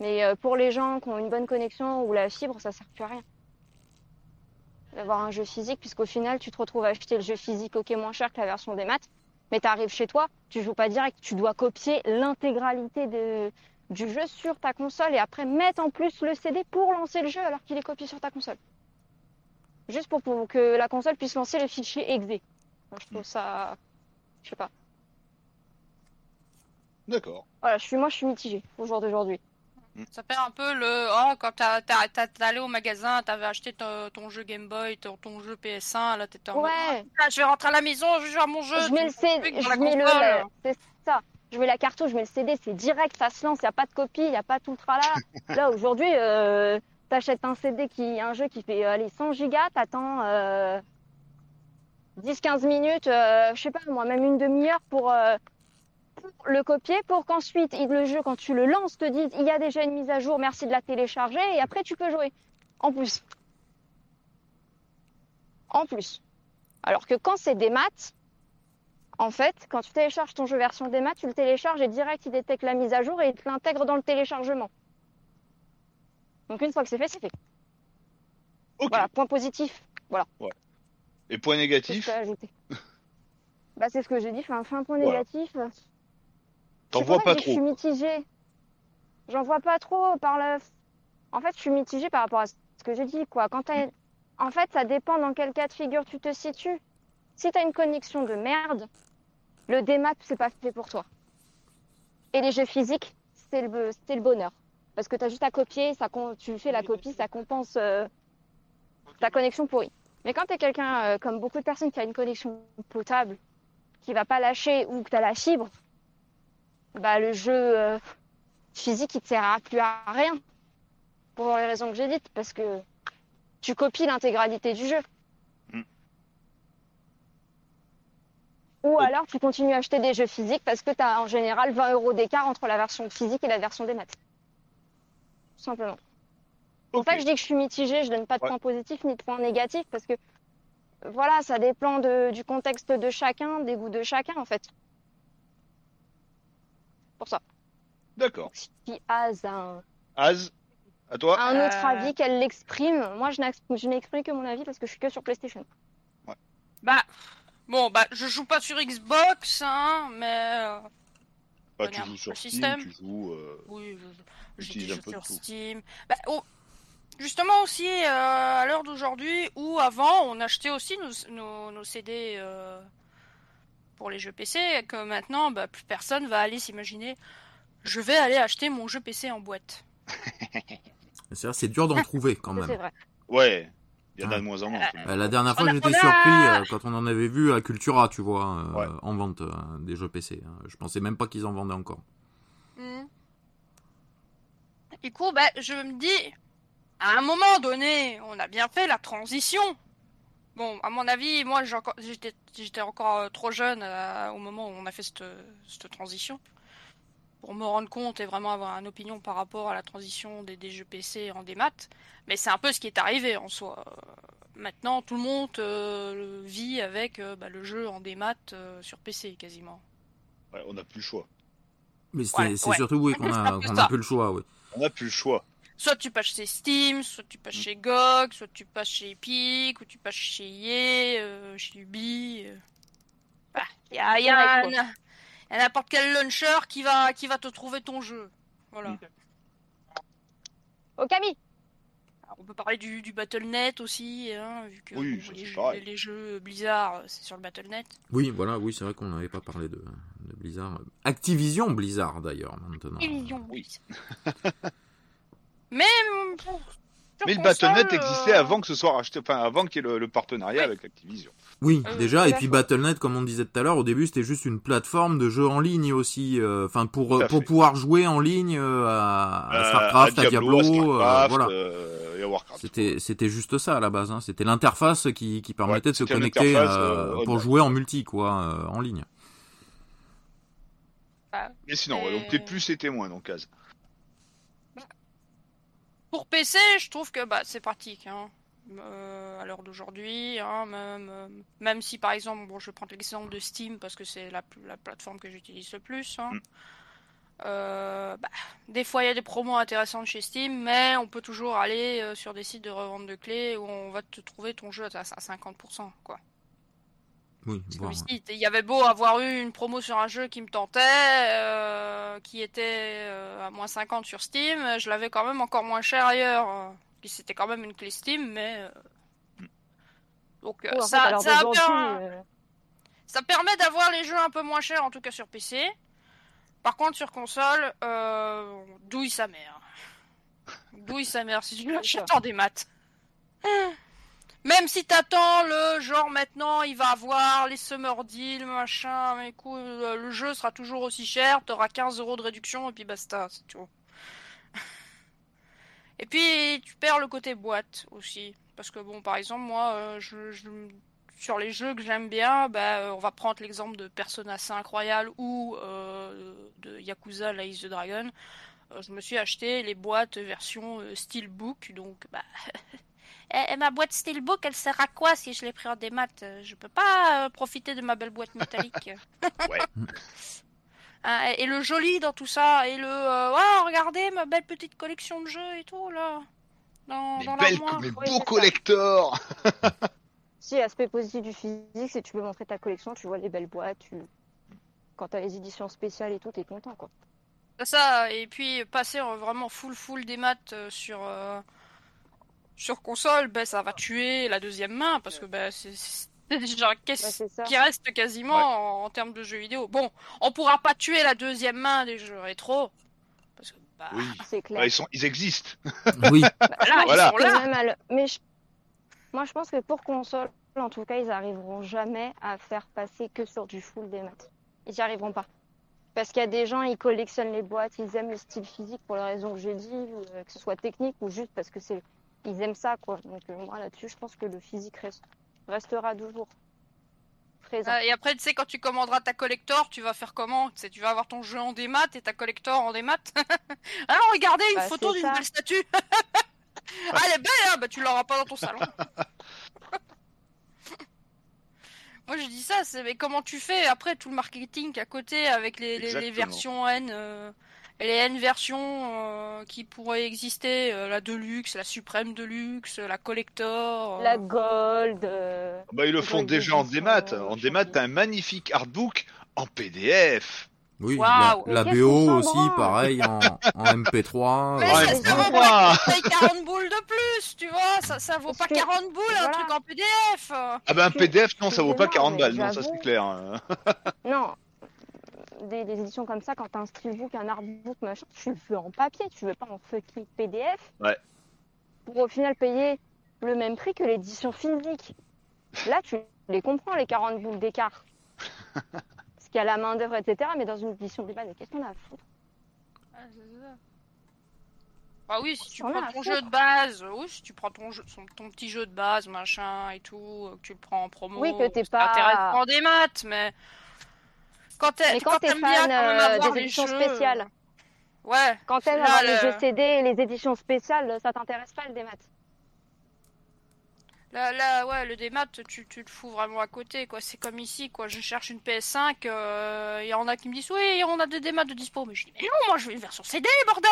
Mais euh, pour les gens qui ont une bonne connexion ou la fibre, ça sert plus à rien. D'avoir un jeu physique, puisqu'au final, tu te retrouves à acheter le jeu physique ok moins cher que la version des maths, mais tu arrives chez toi, tu joues pas direct, tu dois copier l'intégralité du jeu sur ta console et après mettre en plus le CD pour lancer le jeu alors qu'il est copié sur ta console. Juste pour, pour que la console puisse lancer le fichier exe. Moi, je trouve ça. Je sais pas. D'accord. Voilà, je suis, moi je suis mitigée au jour d'aujourd'hui. Ça perd un peu le. Oh, quand t'as- t'as- t'as- t'es allé au magasin, t'avais acheté ton, ton jeu Game Boy, ton, ton jeu PS1, là t'étais en mode, Ouais, Ah, je vais rentrer à la maison, je joue à mon jeu. je mets le CD, je la mets le, console. c'est ça. Je mets la cartouche, je mets le CD, c'est direct, ça se lance, il n'y a pas de copie, il n'y a pas tout le tralala. Là aujourd'hui, euh, t'achètes un CD qui, un jeu qui fait euh, allez, 100 gigas, t'attends euh, 10-15 minutes, euh, je sais pas moi, même une demi-heure pour, euh, le copier, pour qu'ensuite le jeu, quand tu le lances, te dise il y a déjà une mise à jour, merci de la télécharger, et après tu peux jouer. En plus. En plus. Alors que quand c'est des maths, en fait, quand tu télécharges ton jeu version des maths, tu le télécharges et direct il détecte la mise à jour et il l'intègre dans le téléchargement. Donc une fois que c'est fait, c'est fait. Voilà, point positif. Et point négatif Bah c'est ce que j'ai dit, enfin, un point Voilà. négatif. T'en vois pas que Je suis trop. mitigée. J'en vois pas trop par le. En fait, je suis mitigée par rapport à ce que j'ai dit, quoi. Quand t'as... En fait, ça dépend dans quel cas de figure tu te situes. Si t'as une connexion de merde, le démat, c'est pas fait pour toi. Et les jeux physiques, c'est le, c'est le bonheur. Parce que t'as juste à copier, ça, con- tu fais la copie, ça compense euh, ta connexion pourrie. Mais quand t'es quelqu'un, euh, comme beaucoup de personnes, qui a une connexion potable, qui va pas lâcher, ou que t'as la fibre, bah le jeu euh, physique il te sert à plus à rien pour les raisons que j'ai dites parce que tu copies l'intégralité du jeu Mm. ou Oh. alors tu continues à acheter des jeux physiques parce que tu as en général 20 euros d'écart entre la version physique et la version des maths simplement ça que je dis que je suis mitigée je donne pas de Ouais. points positifs ni de points négatifs parce que voilà ça dépend de- du contexte de chacun des goûts de chacun en fait pour ça D'accord. si Az a un, Az, à toi un autre Euh. avis, qu'elle l'exprime. Moi, je n'ex- je n'exprime que mon avis parce que je suis que sur PlayStation. Bah, bon, bah, je joue pas sur Xbox, hein, mais. Tu joues sur Steam, tu joues. euh, Oui, je- j'ai Utilise des un peu sur tout. Steam. Bah, oh, justement aussi, euh, à l'heure d'aujourd'hui, où avant, on achetait aussi nos, nos, nos CD euh, pour les jeux PC, et que maintenant, bah, plus personne va aller s'imaginer. Je vais aller acheter mon jeu PC en boîte. C'est vrai, c'est dur d'en trouver quand même. vrai. Ouais. Il y en a de moins en moins. tout le monde. Euh, La dernière fois, j'étais surpris euh, quand on en avait vu à Cultura, tu vois, euh, Ouais. en vente euh, des jeux PC. hein. Je pensais même pas qu'ils en vendaient encore. Mhm. Du coup, bah, je me dis, à un moment donné, on a bien fait la transition. Bon, à mon avis, moi, j'étais encore trop jeune euh, au moment où on a fait cette, cette transition. Pour me rendre compte et vraiment avoir une opinion par rapport à la transition des, des jeux PC en démat. Mais c'est un peu ce qui est arrivé en soi. Euh, Maintenant, tout le monde euh, vit avec euh, bah, le jeu en démat euh, sur PC quasiment. Ouais, on n'a plus le choix. Mais c'est Ouais, c'est ouais. surtout oui, qu'on C'est a, un peu qu'on ça. a plus le choix, oui. On n'a plus le choix. Soit tu passes chez Steam, soit tu passes Mm. chez GOG, soit tu passes chez Epic, ou tu passes chez EA, euh, chez Ubi. euh. Bah, Il y a, y a a n'importe quel launcher qui va, qui va te trouver ton jeu. Voilà. Mm. Okami Alors, on peut parler du, du Battle.net aussi, hein, vu que Oui, bon, les, c'est jeux, pareil. les jeux Blizzard, euh, c'est sur le Battle.net. Oui, voilà, oui, c'est vrai qu'on n'avait pas parlé de, de Blizzard. Activision Blizzard, d'ailleurs, maintenant. Illusion. oui. Mais, bon, sur Mais le Battle.net existait euh, avant que ce soit racheté, enfin avant qu'il y ait le, le partenariat Oui. avec Activision. Oui, Euh, déjà, et puis. Battle.net, comme on disait tout à l'heure, au début, c'était juste une plateforme de jeux en ligne aussi, euh, enfin, pour, fait. pouvoir jouer en ligne euh, à, à Euh, StarCraft, à Diablo, à euh, voilà. euh, et à Warcraft. C'était, c'était juste ça à la base. Hein. C'était l'interface qui, qui permettait Ouais, de se connecter pour jouer en multi, quoi, euh, en ligne. Mais sinon, ouais, donc t'es plus et témoin, donc Az. Pour PC, je trouve que bah, c'est pratique. Hein. Euh, à l'heure d'aujourd'hui, hein, même, euh, même si par exemple, bon, je vais prendre l'exemple de Steam parce que c'est la, la plateforme que j'utilise le plus. hein. Mm. Euh, bah, des fois, il y a des promos intéressantes chez Steam, mais on peut toujours aller euh, sur des sites de revente de clés où on va te trouver ton jeu à, à 50%. Quoi. Oui, il y avait beau avoir eu une promo sur un jeu qui me tentait, euh, qui était à moins 50 sur Steam, je l'avais quand même encore moins cher ailleurs. Puis C'était quand même une clé Steam, mais... euh, Donc euh, fait, ça, per- euh, ça permet d'avoir les jeux un peu moins chers, en tout cas sur PC. Par contre, sur console, euh, douille sa mère. Douille sa mère si tu l'achètes en démat. Même si t'attends le genre maintenant, il va avoir les summer deals, machin, mais écoute, le le jeu sera toujours aussi cher, t'auras 15 euros de réduction et puis basta, c'est tout. Et puis tu perds le côté boîte aussi, parce que bon, par exemple, moi, euh, je, je- sur les jeux que j'aime bien, bah, euh, on va prendre l'exemple de Persona 5 Royal ou euh, de Yakuza Laïs the Dragon. Euh, je me suis acheté les boîtes version euh, Steelbook, donc bah, et, et ma boîte Steelbook, elle sert à quoi si je l'ai pris en démat? Je peux pas profiter de ma belle boîte métallique. Ouais. Hein, et, le joli dans tout ça, et le euh, ouais, regardez ma belle petite collection de jeux et tout là. Dans, Mais dans belle, mais Oui, beau collector Si, aspect positif du physique, c'est que tu peux montrer ta collection, tu vois les belles boîtes, tu... quand t'as les éditions spéciales et tout, t'es content quoi. Ça, et puis passer en vraiment full full des maths euh, sur euh, sur console, ben ça va tuer la deuxième main parce que ben c'est c'est déjà Ouais, qu'est-ce qui reste quasiment en, en termes de jeux vidéo? Bon, on pourra pas tuer la deuxième main des jeux rétro parce que bah, Oui. C'est clair. Ouais, ils, sont, ils existent. Oui, là, ils Voilà. sont Que là. même à le- Mais je- moi, je pense que pour console, en tout cas, ils arriveront jamais à faire passer que sur du full des maths. Ils n'y arriveront pas. Parce qu'il y a des gens, ils collectionnent les boîtes, ils aiment le style physique pour les raisons que j'ai dit, euh, que ce soit technique ou juste parce que c'est, ils aiment ça, quoi. Donc euh, moi là-dessus, je pense que le physique reste- restera toujours présent. Euh, et après, tu sais, quand tu commanderas ta collector, tu vas faire comment? Tu sais, tu vas avoir ton jeu en démat et ta collector en démat. Alors, regardez une Bah, photo d'une belle statue. ah, elle est belle, hein bah, tu l'auras pas dans ton salon. Moi, je dis ça, c'est mais comment tu fais après tout le marketing à côté avec les, les- les Exactement. versions N, euh, les N versions euh, qui pourraient exister, euh, la Deluxe, la Suprême Deluxe, la Collector. euh. La gold. euh, Bah, ils le font ont déjà en démat. En démat, t'as un magnifique artbook en PDF. oui. La, BO aussi, branle pareil, en, en MP3. Mais Ouais, ça, vaut pas paye 40 boules de plus, tu vois, ça, ça vaut pas que- 40 boules un voilà. truc en PDF. Ah bah un PDF, non, ça vaut pas excusez-moi, 40 mais balles. Non, ça c'est clair. hein. Non, des, des éditions comme ça, quand t'as un steelbook, un artbook, machin, tu le veux en papier, tu veux pas en fucking PDF. Ouais. Pour au final payer le même prix que l'édition physique. Là, tu les comprends, les 40 boules d'écart. Parce qu'il y a la main d'œuvre, etc. Mais dans une édition mais qu'est-ce qu'on a à foutre? Ah, c'est ça. Bah oui, si tu prends ton jeu de base, oui, si tu prends ton, jeu, son- ton petit jeu de base, machin et tout, euh, que tu le prends en promo, Oui, que t'es pas- intéressant des maths, mais quand t'es Mais quand t'es t'aimes bien fan quand euh, avoir des les éditions jeux, spéciales, Ouais, quand t'aimes avoir le- les jeux CD et les éditions spéciales, ça t'intéresse pas le démat. Là, là, ouais, le démat, tu, tu le fous vraiment à côté, quoi. C'est comme ici, quoi. Je cherche une PS5, euh, il y en a qui me disent, oui, on a des démats de dispo. Mais je dis, mais non, moi, je veux une version CD, bordel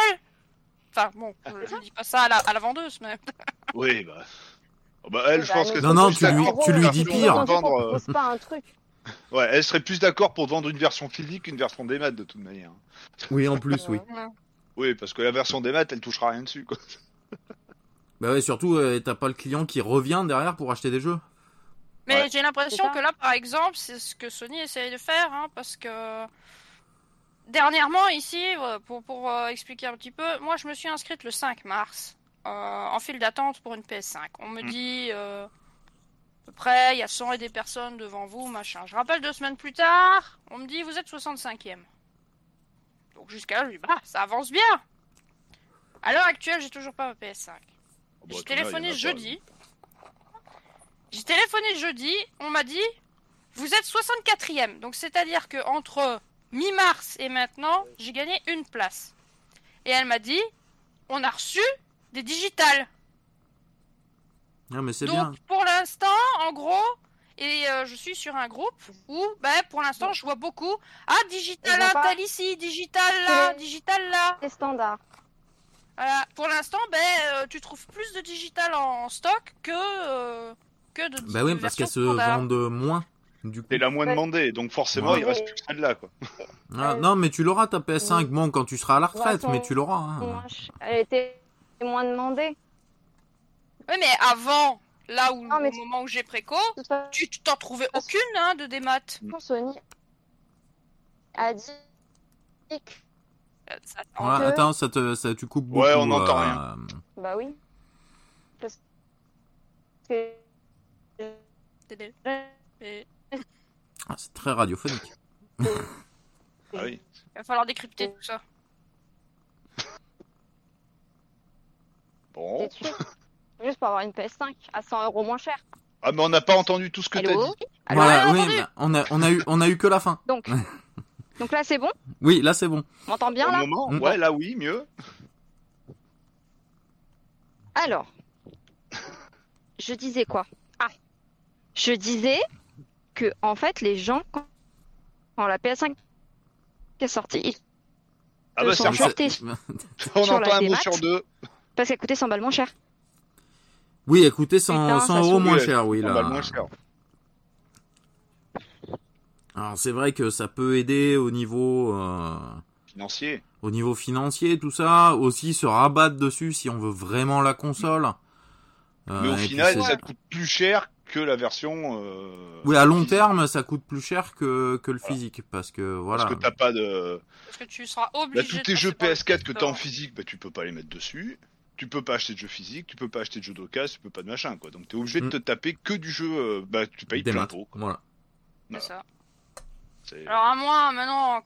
Enfin, bon, je, je dis pas ça à la, à la vendeuse, mais... Oui, bah. Oh, bah, elle, je bah, pense que Non, non, plus tu lui- tu lui dis pire. vendre, euh, pas un truc. Ouais, elle serait plus d'accord pour vendre une version physique qu'une version des maths de toute manière. Oui, en plus, oui. Oui, parce que la version des maths, elle touchera rien dessus, quoi. Bah ouais, surtout, euh, t'as pas le client qui revient derrière pour acheter des jeux. Mais Ouais. j'ai l'impression que là, par exemple, c'est ce que Sony essaye de faire, hein, parce que dernièrement, ici, euh, pour, pour euh, expliquer un petit peu, moi, je me suis inscrite le 5 mars euh, en file d'attente pour une PS5. On me Mm. dit, euh, à peu près, il y a 100 et des personnes devant vous, machin. Je rappelle deux semaines plus tard, on me dit, vous êtes 65e. Donc jusqu'à là, je dis, bah, ça avance bien. À l'heure actuelle, j'ai toujours pas ma PS5. Oh, bah, J'ai téléphoné jeudi. J'ai téléphoné jeudi, on m'a dit vous êtes 64e. Donc c'est-à-dire que entre mi-mars et maintenant, j'ai gagné une place. Et elle m'a dit on a reçu des digitales. Ah, mais c'est Donc bien. pour l'instant, en gros, et euh, je suis sur un groupe où ben pour l'instant, je vois beaucoup ah digital là, pas- ici, digital là, digital là. C'est standard. Voilà. Pour l'instant, ben euh, tu trouves plus de digital en stock que euh, que de Bah oui, parce qu'elles se vendent moins. Du coup. La moins demandée, donc forcément, Ouais. il reste plus que celle-là, quoi. Ah, non, mais tu l'auras ta PS5. Bon, quand tu seras à la retraite, Ouais, mais tu l'auras. hein. Elle était moins demandée. Oui, mais avant, là où au moment où j'ai préco, tu t'en trouvais aucune hein, de démat. Sony a dit Euh, ça- Ouais, que- Attends, ça te, ça, tu coupes beaucoup. Ouais, on n'entend euh, rien. Bah oui. Parce que. Et ah, c'est très radiophonique. Ah oui. Il va falloir décrypter tout ça. Bon. Juste pour avoir une PS5 à 100 euros moins cher. Ah, mais on n'a pas entendu tout ce que t'as dit. Alors, Voilà, on oui, on a, on a eu, on a eu que la fin. Donc, donc là c'est bon? Oui, là c'est bon. On m'entend bien Au là? moment, Mm. ouais, là, oui, mieux. Alors, je disais quoi? Ah, je disais que en fait les gens quand, quand la PS5 est sortie, ils- Ah, bah, sont sortis. On entend un mot sur deux. parce qu'elle coûtait 100 balles moins cher. Oui, écoutez, 100, Putain, 100 ça euros moins cher, oui. Là. moins cher. Alors c'est vrai que ça peut aider au niveau, euh, Financier. au niveau financier, tout ça. Aussi se rabattre dessus si on veut vraiment la console. Euh, Mais au et puis final, ça te coûte plus cher que la version. euh, oui, à long physique. terme, ça coûte plus cher que, que le Voilà. physique, parce que voilà. Parce que t'as pas de. Parce que tu seras obligé. Là, tous tes jeux passer par le PS4 que t'as en physique, bah, tu peux pas les mettre dessus. Tu peux pas acheter de jeux physiques, tu peux pas acheter de jeux d'occasion, tu peux pas de machin, quoi. Donc t'es obligé de Mm. te taper que du jeu, euh, bah, tu payes Des plein pot. Voilà. C'est ça. Alors à moins maintenant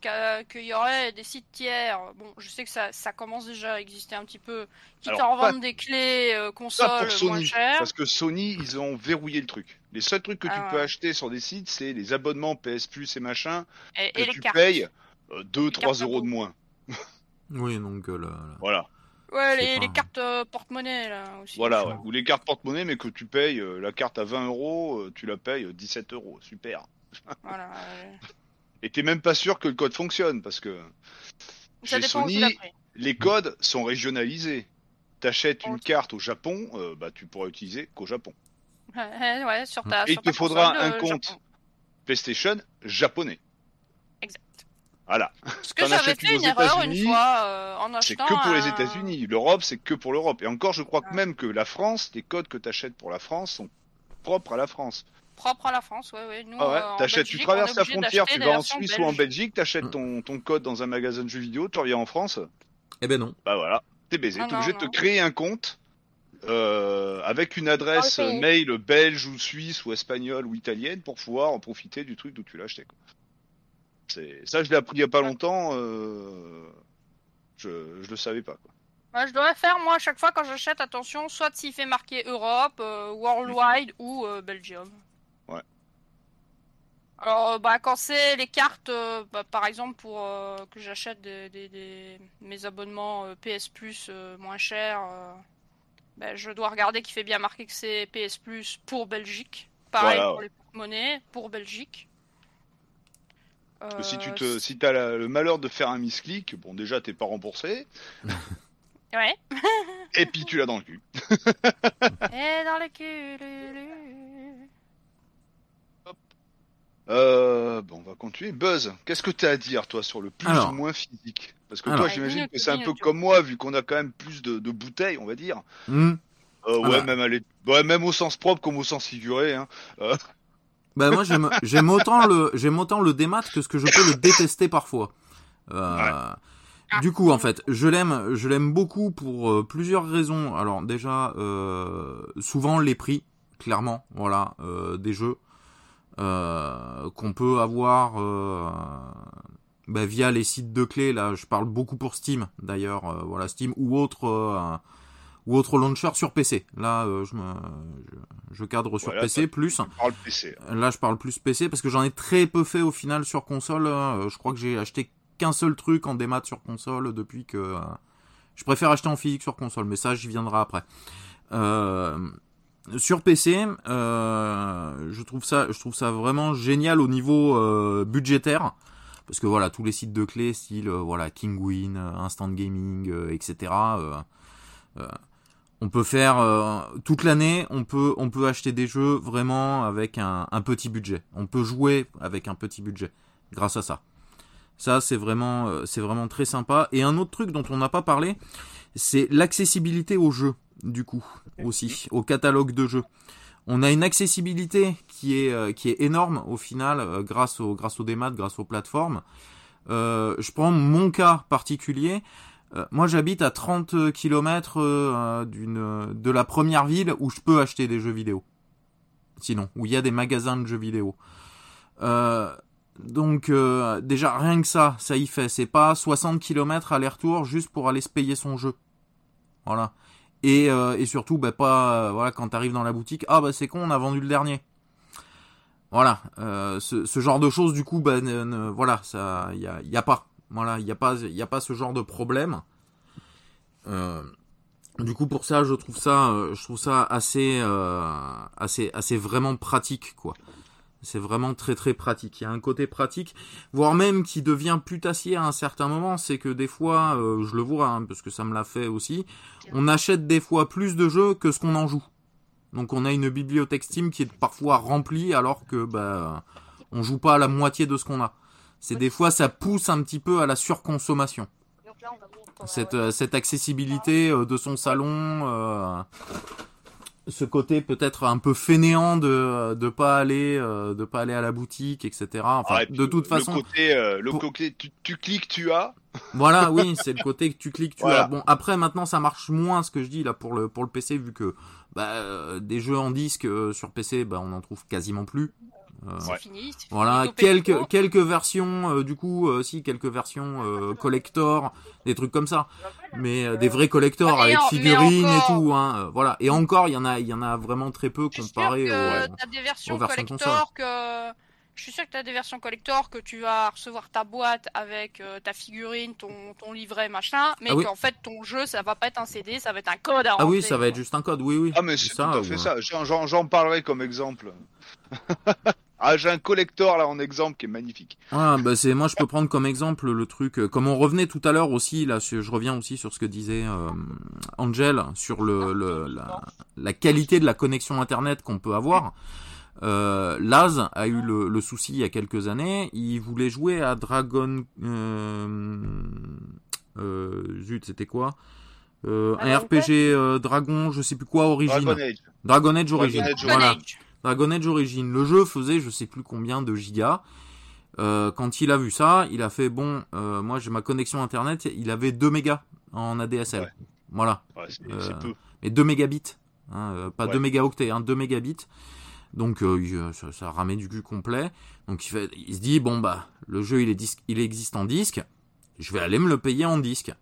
qu'il y aurait des sites tiers, bon je sais que ça, ça commence déjà à exister un petit peu, qui Alors, t'en pas- vendent des clés euh, consoles pour moins Sony, chères. parce que Sony, ils ont verrouillé le truc. Les seuls trucs que Ah tu peux ouais. acheter sur des sites, c'est les abonnements PS Plus et machin, Et, que et les tu cartes. payes 2-3 cartes euros à de moins. Oui, donc euh, là, là. Voilà. Ouais, les, pas- les cartes euh, porte-monnaie là aussi. Voilà, ouais. Ou les cartes porte-monnaie, mais que tu payes euh, la carte à 20 euros, euh, tu la payes euh, 17 euros. Super. Voilà, ouais. Et t'es même pas sûr que le code fonctionne, parce que Ça chez Sony, les codes sont régionalisés. T'achètes une carte au Japon, euh, bah tu pourras utiliser qu'au Japon. Ouais, ouais, sur ta, Et sur il te faudra un compte Japon. PlayStation japonais. Voilà. Parce que j'avais achètes fait une erreur une États-Unis, fois euh, en C'est achetant. que pour les un- États-Unis. L'Europe, c'est que pour l'Europe. Et encore, je crois que Ah. même que la France, les codes que t'achètes pour la France sont propres à la France. Propre à la France, ouais, ouais. Nous, Ah ouais, euh, en tu traverses la frontière, tu vas en Suisse ou en. Belgique, t'achètes Mm. ton, ton code dans un magasin de jeux vidéo, tu reviens en France, Eh ben non. bah voilà, t'es baisé. T'es non, obligé de non. te créer un compte euh, avec une adresse le pays. mail belge ou suisse ou espagnole ou italienne pour pouvoir en profiter du truc d'où tu l'as acheté. quoi. Ça, je l'ai appris il y a pas longtemps. Euh... Je je le savais pas. Quoi. Moi, je dois faire, moi, à chaque fois quand j'achète, attention, soit s'il fait marqué Europe, euh, Worldwide ou euh, Belgium. Ouais. Alors, euh, bah, quand c'est les cartes, bah, par exemple, pour que j'achète des, des- des- mes abonnements PS Plus moins chers, bah, je dois regarder qu'il fait bien marqué que c'est PS Plus pour Belgique. Pareil Voilà, pour les porte-monnaies, pour Belgique. Parce que si tu Euh, te si t'as la- le malheur de faire un misclick, bon déjà t'es pas remboursé, Ouais. et puis tu l'as dans le cul. Et dans le cul. lu, lu. Euh, bon, on va continuer. Buzz, qu'est-ce que t'as à dire toi sur le plus Alors. ou moins physique? Parce que Alors. toi, j'imagine que c'est un peu tu comme moi, vu qu'on a quand même plus de, de bouteilles, on va dire. Hmm. Euh, Ah ouais, bah. même aller, ouais, même au sens propre comme au sens figuré. Hein. Bah moi j'aime j'aime autant le j'aime autant le démat que ce que je peux le détester parfois. Euh, Du coup en fait je l'aime je l'aime beaucoup pour euh, plusieurs raisons. Alors déjà euh, souvent les prix clairement voilà des jeux qu'on peut avoir bah, via les sites de clés là je parle beaucoup pour Steam d'ailleurs voilà Steam ou autre ou autre launcher sur PC. Là euh, je me je, je cadre sur PC plus. PC. Là, je parle plus PC parce que j'en ai très peu fait au final sur console. Euh, Je crois que j'ai acheté qu'un seul truc en démat sur console depuis que euh, je préfère acheter en physique sur console, mais ça, j'y viendrai après. Euh, sur PC, je trouve ça, je trouve ça vraiment génial au niveau budgétaire. Parce que voilà, tous les sites de clés, style euh, voilà Kingwin, Instant Gaming, euh, etc. euh, on peut faire euh, toute l'année, on peut on peut acheter des jeux vraiment avec un, un petit budget. On peut jouer avec un petit budget grâce à ça. Ça c'est vraiment euh, c'est vraiment très sympa. Et un autre truc dont on n'a pas parlé, c'est l'accessibilité aux jeux du coup aussi au catalogue de jeux. On a une accessibilité qui est euh, qui est énorme au final grâce au grâce aux démat, grâce aux plateformes. Euh, je prends mon cas particulier. Euh, moi, j'habite à 30 km d'une de la première ville où je peux acheter des jeux vidéo. Sinon, où il y a des magasins de jeux vidéo. Euh, donc euh, déjà rien que ça, ça y fait. C'est pas 60 km aller-retour juste pour aller se payer son jeu. Voilà. Et, euh, surtout, bah, pas euh, voilà quand t'arrives dans la boutique, ah bah c'est con, on a vendu le dernier. Voilà, euh, ce, genre de choses du coup, bah, voilà, ça, y a pas, voilà, y a pas, a pas ce genre de problème. Euh, du coup, pour ça, je trouve ça, euh, je trouve ça assez, euh, assez, assez vraiment pratique, quoi. C'est vraiment très très pratique. Il y a un côté pratique, voire même qui devient putassier à un certain moment. C'est que des fois, euh, je le vois, hein, parce que ça me l'a fait aussi, on achète des fois plus de jeux que ce qu'on en joue. Donc on a une bibliothèque Steam qui est parfois remplie alors que bah on joue pas à la moitié de ce qu'on a. C'est des fois ça pousse un petit peu à la surconsommation. Cette, euh, cette accessibilité euh, de son salon, euh, ce côté peut-être un peu fainéant de de pas aller de pas aller à la boutique, etc. Enfin, de toute le façon, côté, euh, le pour- côté, tu, tu cliques, tu as. voilà, oui, c'est le côté que tu cliques, tu Voilà. as. Bon, après maintenant ça marche moins ce que je dis là pour le pour le PC vu que bah, euh, des jeux en disque euh, sur PC, bah on en trouve quasiment plus. Euh, C'est fini. Voilà, quelques quelques versions euh, du coup, euh, si quelques versions euh, collector, des trucs comme ça, mais euh, des vrais collectors avec figurines et tout, hein. euh, voilà. Et encore, il y en a, il y en a vraiment très peu comparé que au. t'as des versions aux versions collector que je suis sûr que t'as des versions collector que tu vas recevoir ta boîte avec euh, ta figurine, ton, ton livret, machin, mais Ah oui. qu'en fait ton jeu ça va pas être un CD, ça va être un code à Ah oui, ça va être juste un code, oui, oui. Ah mais c'est ça, tout à fait ouais. ça. J'en- J'en j'en parlerai comme exemple. ah j'ai un collector là en exemple qui est magnifique. Ah, bah c'est moi je peux prendre comme exemple le truc euh, comme on revenait tout à l'heure aussi là sur- je reviens aussi sur ce que disait euh, Angel sur le, le la, la qualité de la connexion internet qu'on peut avoir. Euh, Laz a eu le, le souci il y a quelques années, il voulait jouer à Dragon euh, euh, zut, c'était quoi? Euh, un Dragon RPG euh, Dragon, je sais plus quoi Origine. Dragon Age. Dragon Age Origine. Dragon Age, Dragon voilà. Age. Dragon Age Origins. Le jeu faisait je sais plus combien de gigas. Euh, quand il a vu ça, il a fait bon, euh, moi j'ai ma connexion internet, il avait 2 mégas en ADSL. Ouais. Voilà. Ouais, Euh, peu. mais 2 mégabits, hein, pas Ouais. 2 mégaoctets, hein, 2 mégabits. Donc ça, ça ramait du cul complet. Donc il, fait, il se dit bon bah le jeu il, est disque, il existe en disque, je vais aller me le payer en disque.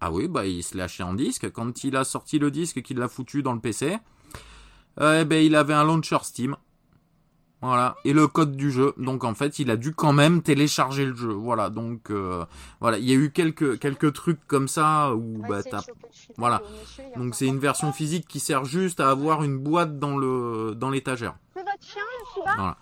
Ah oui bah il se l'a acheté en disque. Quand il a sorti le disque qu'il l'a foutu dans le PC, eh ben il avait un launcher Steam. Voilà, et le code du jeu. Donc en fait, il a dû quand même télécharger le jeu. Voilà, donc euh, voilà, il y a eu quelques quelques trucs comme ça où Ouais, bah t'as voilà. donc c'est une version physique qui sert juste à avoir une boîte dans le dans l'étagère. C'est votre chien, le Shiba?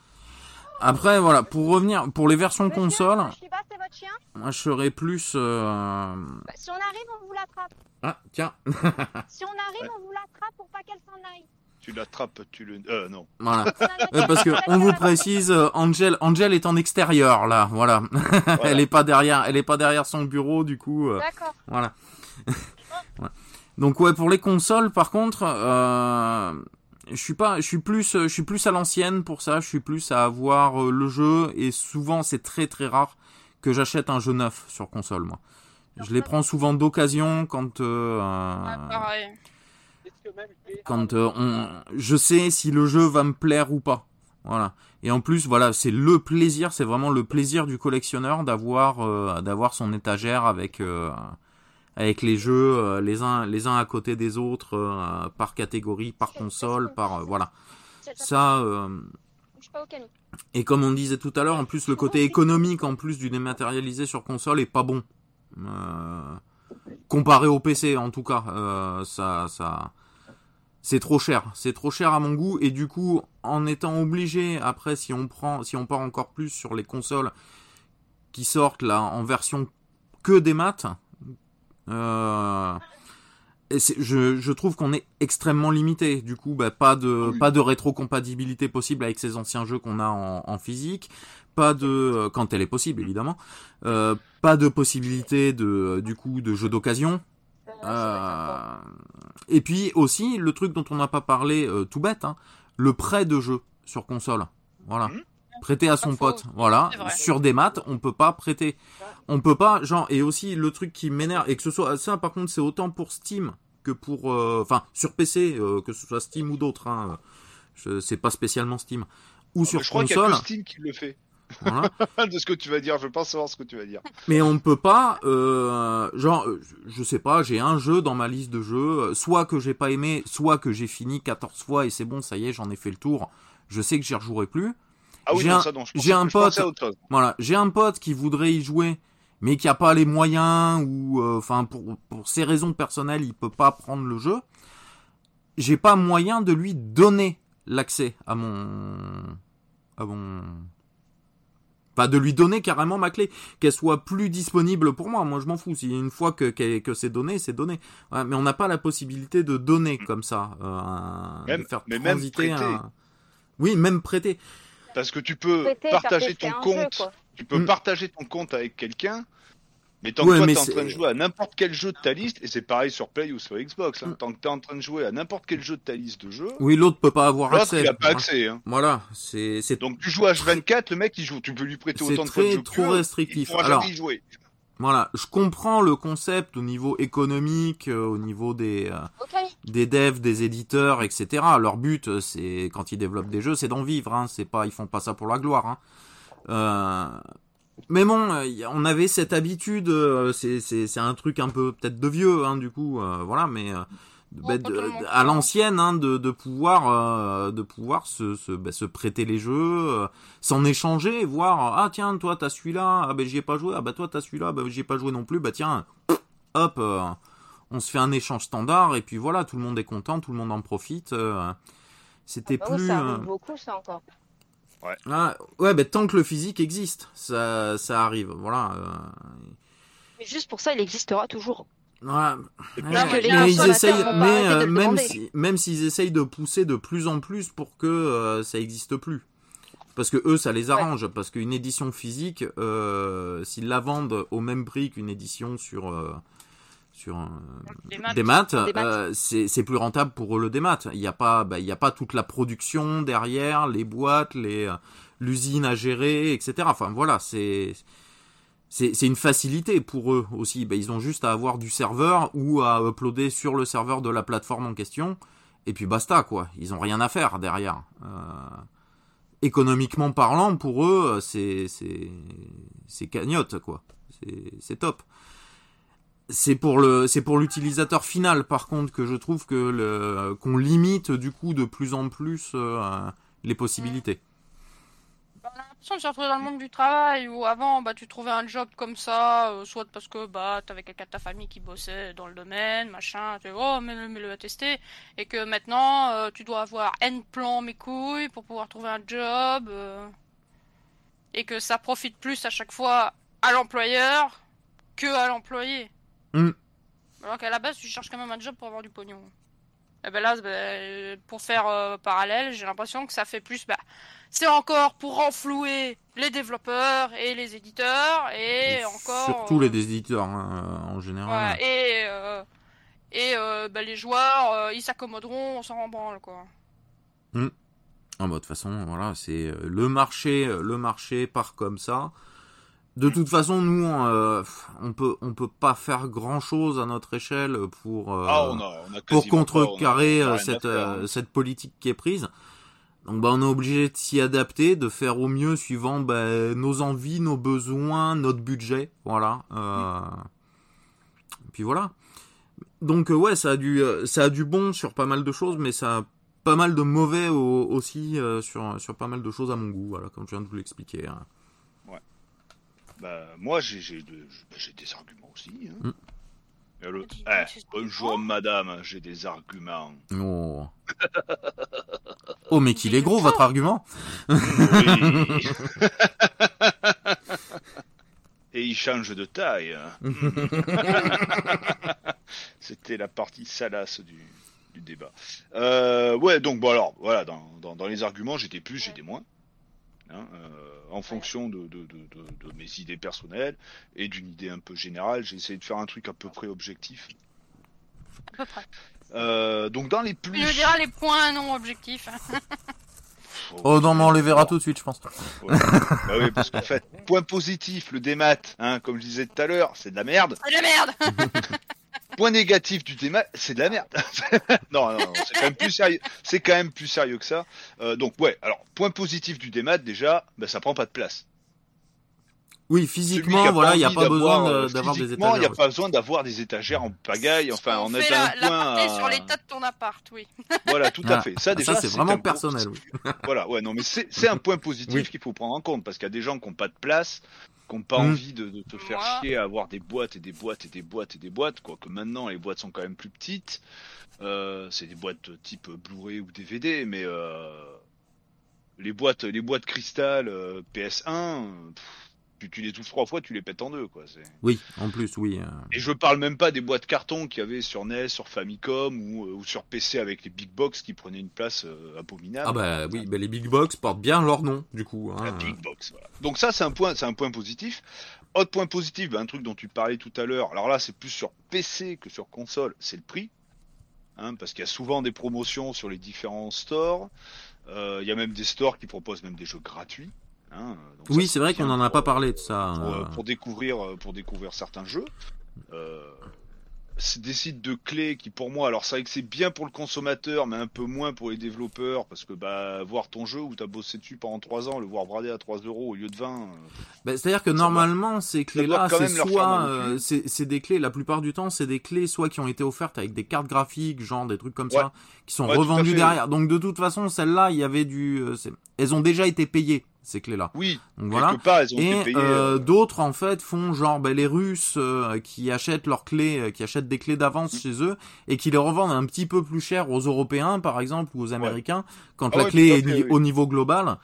Après voilà, pour revenir pour les versions console, le Shiba, c'est votre chien? moi je serais plus euh, Bah, Si on arrive, on vous l'attrape. ah tiens, Si on arrive, on vous l'attrape pour pas qu'elle s'en aille. Tu l'attrapes, tu le. Euh, non. voilà. Euh, parce que on vous précise, euh, Angel, Angel est en extérieur là, voilà. elle est pas derrière, elle est pas derrière son bureau du coup. euh, D'accord. Voilà. Voilà. Donc ouais, pour les consoles, par contre, euh, je suis pas, je suis plus, je suis plus à l'ancienne pour ça. Je suis plus à avoir euh, le jeu et souvent c'est très très rare que j'achète un jeu neuf sur console. Moi, je les prends souvent d'occasion quand euh, Ouais, pareil. Quand euh, on, je sais si le jeu va me plaire ou pas. Voilà. Et en plus, voilà, c'est le plaisir, c'est vraiment le plaisir du collectionneur d'avoir euh, d'avoir son étagère avec euh, avec les jeux les uns les uns à côté des autres par catégorie, par console, par voilà. Ça. Et comme on disait tout à l'heure, en plus le côté économique en plus du dématérialisé sur console est pas bon. Comparé au PC en tout cas, ça ça c'est trop cher, c'est trop cher à mon goût et du coup en étant obligé après si on prend si on part encore plus sur les consoles qui sortent là en version que des maths euh, et je, je trouve qu'on est extrêmement limité. Du coup, bah, pas de Oui. pas de rétrocompatibilité possible avec ces anciens jeux qu'on a en, en physique. Pas de quand elle est possible évidemment. Euh, pas de possibilité de du coup de jeux d'occasion. Euh, et puis aussi le truc dont on n'a pas parlé euh, tout bête, hein, le prêt de jeu sur console. Voilà. Mhm. Prêter à son pote. Voilà. Sur des maths, on peut pas prêter. On peut pas, genre, et aussi le truc qui m'énerve, et que ce soit ça, par contre, c'est autant pour Steam que pour, euh, enfin, sur PC, que ce soit Steam ou d'autres. Hein, c'est pas spécialement Steam ou sur je crois qu'il y a console. que Steam qui le fait. Voilà. de ce que tu vas dire, je pense savoir ce que tu vas dire. Mais on ne peut pas, euh, genre, euh, je sais pas, j'ai un jeu dans ma liste de jeux, euh, soit que j'ai pas aimé, soit que j'ai fini 14 fois et c'est bon, ça y est, j'en ai fait le tour. Je sais que j'y rejouerai plus. Ah oui, J'ai un- ça non. j'ai pote-. Voilà, j'ai un pote qui voudrait y jouer, mais qui a pas les moyens ou, euh, enfin, pour pour ses raisons personnelles, il peut pas prendre le jeu. J'ai pas moyen de lui donner l'accès à mon, à mon, enfin, de lui donner carrément ma clé, qu'elle soit plus disponible pour moi. Moi, je m'en fous. Si une fois que que, que c'est donné, c'est donné. Ouais, mais on n'a pas la possibilité de donner comme ça, euh, un- Même- de faire mais même transiter prêter. un. Oui, même prêter. Parce que tu peux Prêter, partager ton compte. jeu. Tu peux Mm. partager ton compte avec quelqu'un. Mais tant Ouais, que toi t'es en train de jouer à n'importe quel jeu de ta liste, et c'est pareil sur Play ou sur Xbox, hein, Mm. tant que t'es en train de jouer à n'importe quel jeu de ta liste de jeux, Oui, l'autre peut pas avoir l'autre accès. il a pas Voilà. accès. Hein. Voilà, c'est c'est Donc tu joues à H24, le mec il joue, tu peux lui prêter autant de fois de jeu que trop tu veux, restrictif. Il pourra Alors- jamais y jouer. voilà, je comprends le concept au niveau économique, euh, au niveau des euh, des devs, des éditeurs, etc. Leur but, euh, c'est quand ils développent des jeux, c'est d'en vivre. Hein. C'est pas, ils font pas ça pour la gloire. Hein. Euh, mais bon, euh, on avait cette habitude. euh, c'est un truc un peu peut-être de vieux, hein, du coup. euh, voilà, mais euh, bah, de- totalement. à l'ancienne, hein, de, de pouvoir euh, de pouvoir se se, bah, se prêter les jeux, s'en échanger, voir ah tiens toi t'as celui-là, ah ben j'y ai pas joué, ah bah toi t'as celui-là, bah j'y ai pas joué non plus, bah tiens, hop. on se fait un échange standard et puis voilà, tout le monde est content, tout le monde en profite. C'était Bah oui, plus. ça beaucoup, ça encore. Ah, ouais, bah, tant que le physique existe, ça, ça arrive. Voilà. euh, Mais juste pour ça, il existera toujours. voilà. Ouais, mais ils essayent, mais euh, même si, même s'ils essayent de pousser de plus en plus pour que euh, ça existe plus. Parce que eux, ça les arrange. Parce qu'une édition physique, euh, s'ils la vendent au même prix qu'une édition sur euh, sur maths. des maths, euh, c'est plus rentable pour eux le démat. Il n'y a pas, bah, il y a pas toute la production derrière, les boîtes, les euh, l'usine à gérer, etc. Enfin voilà, c'est une facilité pour eux aussi. Ben, ils ont juste à avoir du serveur ou à uploader sur le serveur de la plateforme en question. Et puis basta, quoi. Ils ont rien à faire derrière. Euh, économiquement parlant, pour eux, c'est cagnotte, quoi. C'est top. C'est pour le c'est pour l'utilisateur final, par contre, que je trouve que le qu'on limite du coup de plus en plus euh, les possibilités. On a l'impression de se retrouver dans le monde du travail où avant bah tu trouvais un job comme ça, euh, soit parce que bah t'avais quelqu'un de ta famille qui bossait dans le domaine, machin, tu oh mais, mais le attester, et que maintenant euh, tu dois avoir N plans mes couilles pour pouvoir trouver un job, et que ça profite plus à chaque fois à l'employeur que à l'employé. Mm. Alors qu'à la base tu cherches quand même un job pour avoir du pognon. Et ben là, ben, pour faire euh, parallèle, j'ai l'impression que ça fait plus. Bah, c'est encore pour renflouer les développeurs et les éditeurs et, Et encore. Surtout euh, les éditeurs hein, en général. ouais, et euh, et euh, bah, les joueurs, euh, ils s'accommoderont, on s'en rend branle quoi. Ah bah, de toute façon, voilà, c'est euh, le marché, euh, le marché part comme ça. De toute façon, nous, euh, on peut, on peut pas faire grand chose à notre échelle pour, euh, Ah, on a, on a pour pas- a- contrecarrer euh, cette, hein. euh, cette politique qui est prise. Donc, bah, on est obligé de s'y adapter, de faire au mieux suivant bah, nos envies, nos besoins, notre budget, voilà. Et Puis voilà. Donc, ouais, ça a du, ça a du bon sur pas mal de choses, mais ça a pas mal de mauvais au- aussi sur, sur pas mal de choses à mon goût, voilà, comme je viens de vous l'expliquer. hein. Bah, moi, j'ai j'ai de- bah, j'ai des arguments aussi. Hein. Mm. Et le- Dis- Eh, bonjour madame, j'ai des arguments. Oh. oh, mais qu'il est gros votre argument. Oui. Et il change de taille. hein. C'était la partie salace du, du débat. Euh, ouais, donc bon alors, voilà, dans, dans, dans les arguments, j'ai des plus, j'ai des moins. Hein, euh, en fonction de, de, de, de, de mes idées personnelles et d'une idée un peu générale, j'ai essayé de faire un truc à peu près objectif. À peu près. Euh, donc dans les plus... Tu nous diras les points non objectifs. Oh non, mais on les verra tout de suite, je pense. Ouais. bah oui, parce qu'en fait, point positif, le démat, hein, comme je disais tout à l'heure, c'est de la merde. C'est de la merde. Point négatif du démat, c'est de la merde. non, non, non, c'est quand même plus sérieux. C'est quand même plus sérieux que ça. Euh, donc ouais, alors point positif du démat déjà, bah, ça prend pas de place. Oui, physiquement, a voilà, il n'y a pas besoin d'avoir, euh, des physiquement, Il n'y a étagères. pas besoin d'avoir des étagères en pagaille, enfin On en fait est la, un point. à- sur l'état de ton appart, oui. Voilà, tout à Ah, fait. Ça déjà, c'est vraiment gros- personnel, oui. Voilà, ouais, non, mais c'est c'est un point positif Oui. qu'il faut prendre en compte parce qu'il y a des gens qui n'ont pas de place, qui n'ont pas Mm. envie de, de te faire chier à avoir des boîtes et des boîtes et des boîtes et des boîtes, quoique maintenant les boîtes sont quand même plus petites. Euh, c'est des boîtes type Blu-ray ou DVD, mais euh, les boîtes, les boîtes cristal euh, PS1, pff, tu, tu les touches trois fois, tu les pètes en deux, quoi. c'est- Oui, en plus, oui. euh. Et je parle même pas des boîtes carton qu'il y avait sur NES, sur Famicom ou, euh, ou sur PC avec les big box qui prenaient une place euh, abominable. Ah bah oui, bah, les big box portent bien leur nom, du coup. La Hein. big box, voilà. Donc ça, c'est un point, c'est un point positif. Autre point positif, ben, un truc dont tu parlais tout à l'heure. Alors là, c'est plus sur PC que sur console, c'est le prix, hein, parce qu'il y a souvent des promotions sur les différents stores. Euh, Il y a même des stores qui proposent même des jeux gratuits. Hein. Donc Oui, c'est vrai qu'on en a pas parlé de ça. pour, euh. euh, pour découvrir euh, pour découvrir certains jeux. Euh, c'est des sites de clés qui pour moi alors c'est vrai que c'est bien pour le consommateur mais un peu moins pour les développeurs parce que bah voir ton jeu où t'as bossé dessus pendant 3 ans le voir brader à 3 euros au lieu de 20 euh, Bah, C'est-à-dire que normalement, ces clés-là, c'est soit, euh, c'est des clés, la plupart du temps, c'est des clés soit qui ont été offertes avec des cartes graphiques, genre des trucs comme Ouais. ça, qui sont Ouais, revendues derrière. Donc de toute façon, celles-là, il y avait du, c'est- elles ont déjà été payées ces clés-là. oui Donc voilà. part elles ont Et été euh, euh, d'autres en fait font genre ben, les Russes euh, qui achètent leurs clés, euh, qui achètent des clés d'avance Mm. chez eux et qui les revendent un petit peu plus cher aux Européens par exemple ou aux Américains quand Ah la ouais, clé est fait, ni- oui. au niveau global.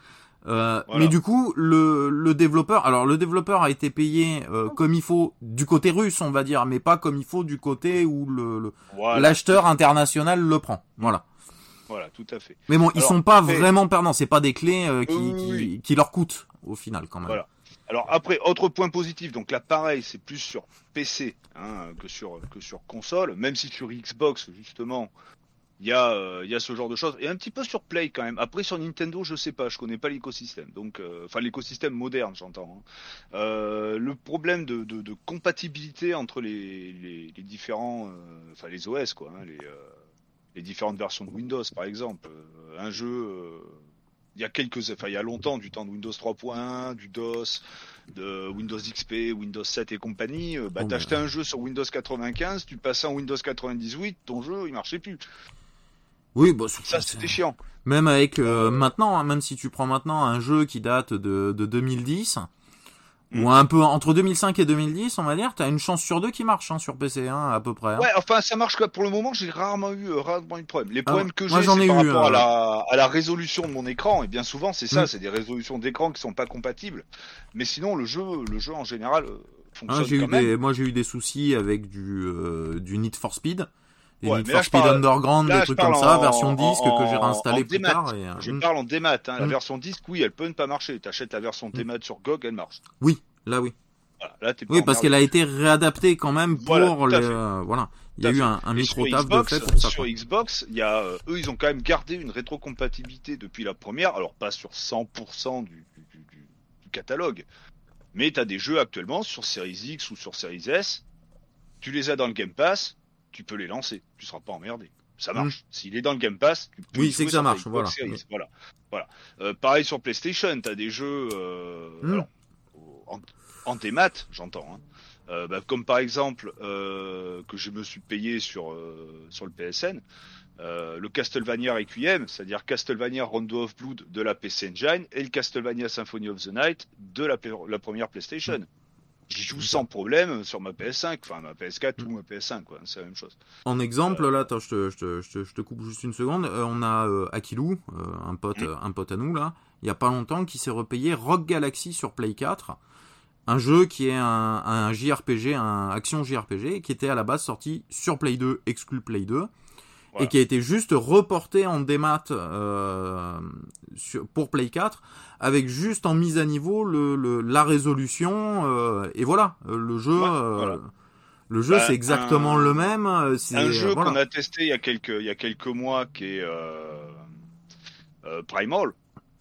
Euh, Voilà. Mais du coup, le, le développeur, alors le développeur a été payé euh, comme il faut du côté russe, on va dire, mais pas comme il faut du côté où le voilà, l'acheteur international le prend. Voilà. Voilà tout à fait Mais bon, ils Alors, sont pas mais- vraiment perdants. C'est pas des clés euh, qui, Oui, qui, leur coûtent au final quand même. Voilà. alors après autre point positif donc là pareil c'est plus sur PC hein, que sur que sur console même si sur Xbox justement Il y, a, euh, il y a ce genre de choses. Et un petit peu sur Play quand même. Après, sur Nintendo, je sais pas, je connais pas l'écosystème. Donc, euh, enfin, l'écosystème moderne, j'entends. hein. Euh, le problème de, de, de compatibilité entre les, les, les différents, euh, enfin, les OS, quoi, hein, les, euh, les différentes versions de Windows, par exemple. Euh, un jeu, euh, il y a quelques, enfin, il y a longtemps, du temps de Windows 3.1, du DOS, de Windows XP, Windows 7 et compagnie, euh, bah, Oh, t'achetais un jeu sur Windows 95, tu passais en Windows 98, ton jeu, il marchait plus. Oui, bah, Ça, c'était chiant. Même avec euh, maintenant, hein, même si tu prends maintenant un jeu qui date de, de 2010, Mm. ou un peu entre 2005 et 2010, on va dire, t'as une chance sur deux qui marche hein, sur PC, hein, à peu près. hein. Ouais, enfin, ça marche quoi. Pour le moment, j'ai rarement eu, euh, rarement eu de problème. Les Ah, problèmes que j'ai, c'est par eu, rapport à euh, la, à la résolution de mon écran. Et bien souvent, c'est ça, Mm. c'est des résolutions d'écran qui sont pas compatibles. Mais sinon, le jeu, le jeu en général euh, fonctionne Hein, j'ai eu quand même. des, moi j'ai eu des soucis avec du, euh, du Need for Speed, des Ouais, Need for Speed parle- Underground, là, des trucs comme ça, en- version en- disque que j'ai réinstallé plus démat. tard. Et, euh, Je mm. parle en démat. Hein. La Mm. version disque, oui, elle peut ne pas marcher. T'achètes la version démat sur GOG, elle marche. Oui, là oui. Voilà, là, Oui, parce qu'elle a été réadaptée quand même pour Voilà, fait. euh, voilà. Il y a eu un, un micro-taf de Xbox, fait pour ça. Sur. Xbox, il y a, euh, eux, ils ont quand même gardé une rétrocompatibilité depuis la première, alors pas sur 100% du, du, du- du- du catalogue, mais tu as des jeux actuellement sur Series X ou sur Series S, tu les as dans le Game Pass, tu peux les lancer, tu seras pas emmerdé. Ça marche. S'il est dans le Game Pass, tu peux Mm. Oui, c'est que ça marche, voilà. Mm. voilà. voilà. Euh, pareil sur PlayStation, tu as des jeux euh, Mm. alors, en, en j'entends. Hein. Euh, bah, comme par exemple que je me suis payé sur sur le PSN, euh, le Castlevania Requiem, c'est-à-dire Castlevania Rondo of Blood de la PC Engine et le Castlevania Symphony of the Night de la première PlayStation. J'y joue sans problème sur ma PS5, enfin ma PS4 ou ma PS5, quoi. C'est la même chose. En exemple, là, attends, je te, je te, je te, je te coupe juste une seconde. Euh, on a euh, Akilou, euh, un pote, Mm. euh, un pote à nous là, il y a pas longtemps, qui s'est repayé Rock Galaxy sur Play 4, un jeu qui est un, un JRPG, un action JRPG, qui était à la base sorti sur Play 2, exclu Play 2, et qui a été juste reporté en démat euh, sur, pour Play 4, avec juste en mise à niveau le, le- la résolution, euh, et voilà, euh, le jeu. Ouais, voilà. Le jeu, Bah, c'est exactement un- le même. c'est- Un jeu voilà. qu'on a testé il y a quelques il y a quelques mois qui est Primal,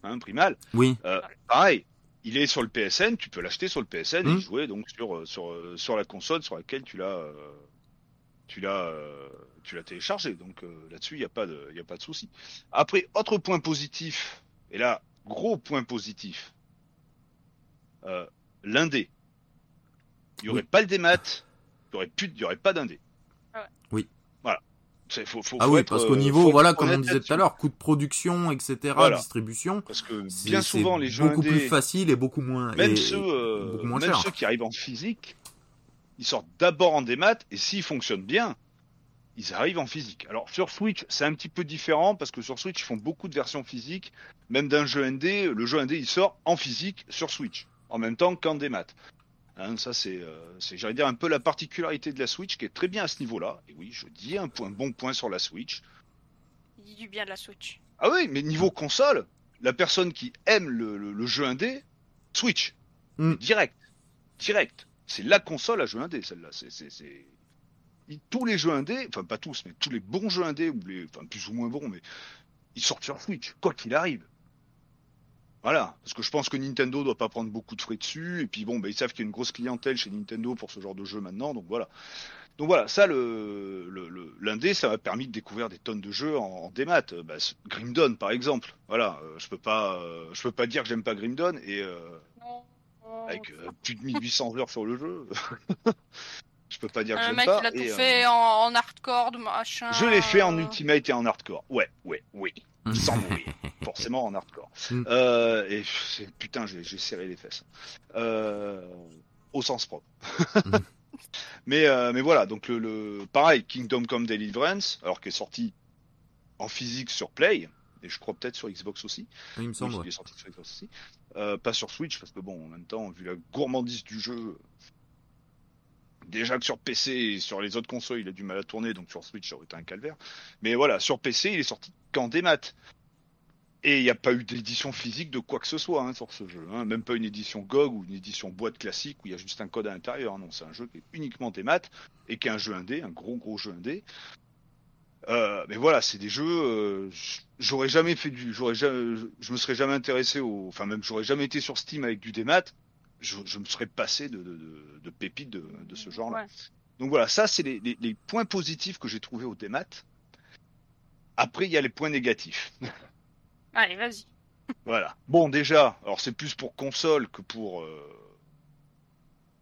hein, Primal. Oui. Pareil, il est sur le PSN, tu peux l'acheter sur le PSN et Hmm. jouer donc sur sur sur la console sur laquelle tu l'as euh, tu l'as euh, tu l'as téléchargé. Donc euh, là-dessus, il y a pas de il y a pas de souci. Après autre point positif et là gros point positif. Euh, l'indé. Il y aurait Oui. pas le démat, il y aurait plus il y aurait pas d'indé. Ah ouais. Oui. Voilà. C'est faut, faut, Ah faut oui, être, parce qu'au euh, niveau, faut voilà, comme on disait tout à l'heure, coût de production, etc., Voilà. distribution, Parce que c'est bien souvent les jeux beaucoup indés, plus facile et beaucoup moins, même et- ceux, euh, beaucoup moins même cher. ceux qui arrivent en physique, ils sortent d'abord en démat et s'ils fonctionnent bien, ils arrivent en physique. Alors sur Switch, c'est un petit peu différent parce que sur Switch, ils font beaucoup de versions physiques, même d'un jeu indé. Le jeu indé, il sort en physique sur Switch, en même temps qu'en démat. Hein, ça c'est, euh, c'est, j'allais dire un peu la particularité de la Switch qui est très bien à ce niveau-là. Et oui, je dis un point, bon point sur la Switch. Il dit du bien de la Switch. Ah oui, mais niveau console, la personne qui aime le, le- le jeu indé, Switch. Mm. Mais Direct. Direct. C'est la console à jeu indé, celle-là. C'est, c'est, c'est... ils- Tous les jeux indés, enfin pas tous, mais tous les bons jeux indés, ou les, enfin plus ou moins bons, mais ils sortent sur Switch, quoi qu'il arrive. Voilà, parce que je pense que Nintendo doit pas prendre beaucoup de frais dessus, et puis bon, bah, ils savent qu'il y a une grosse clientèle chez Nintendo pour ce genre de jeu maintenant, donc voilà. Donc voilà, ça, le, le, le- l'indé, ça m'a permis de découvrir des tonnes de jeux en, en démat. Euh, Bah, Grim Dawn, par exemple. Voilà, euh, je peux pas, euh, je peux pas dire que j'aime pas Grim Dawn et euh, avec plus de 1800 heures sur le jeu, je peux pas dire que j'aime mec, pas. il a tout et, euh, fait en, en hardcore, de machin. je l'ai fait en euh, ultimate et en hardcore. Ouais, ouais, oui. Sans mourir. Forcément en hardcore. Mm. Euh, et putain, j'ai serré les fesses. Euh, au sens propre. Mm. mais, euh, mais voilà, donc le, le pareil, Kingdom Come Deliverance, alors qu'il est sorti en physique sur Play, et je crois peut-être sur Xbox aussi. il me Oui, semble. il ouais. est sorti sur Xbox aussi. Euh, pas sur Switch, parce que bon, en même temps, vu la gourmandise du jeu, déjà que sur PC et sur les autres consoles, il a du mal à tourner, donc sur Switch, ça aurait été un calvaire. Mais voilà, sur PC, il est sorti qu'en démat. Et il n'y a pas eu d'édition physique de quoi que ce soit hein, sur ce jeu. hein. Même pas une édition GOG ou une édition boîte classique où il y a juste un code à l'intérieur. Non, c'est un jeu qui est uniquement démat et qui est un jeu indé, un gros gros jeu indé. Euh, mais voilà, c'est des jeux. euh, j'aurais jamais fait du, j'aurais je me serais jamais intéressé au, enfin même j'aurais jamais été sur Steam avec du démat. Je, je me serais passé de, de, de, de pépites de, de ce genre-là. Ouais. Donc voilà, ça c'est les, les, les points positifs que j'ai trouvés au démat. Après, il y a les points négatifs. Allez, vas-y. Voilà. Bon, déjà, alors c'est plus pour console que pour euh,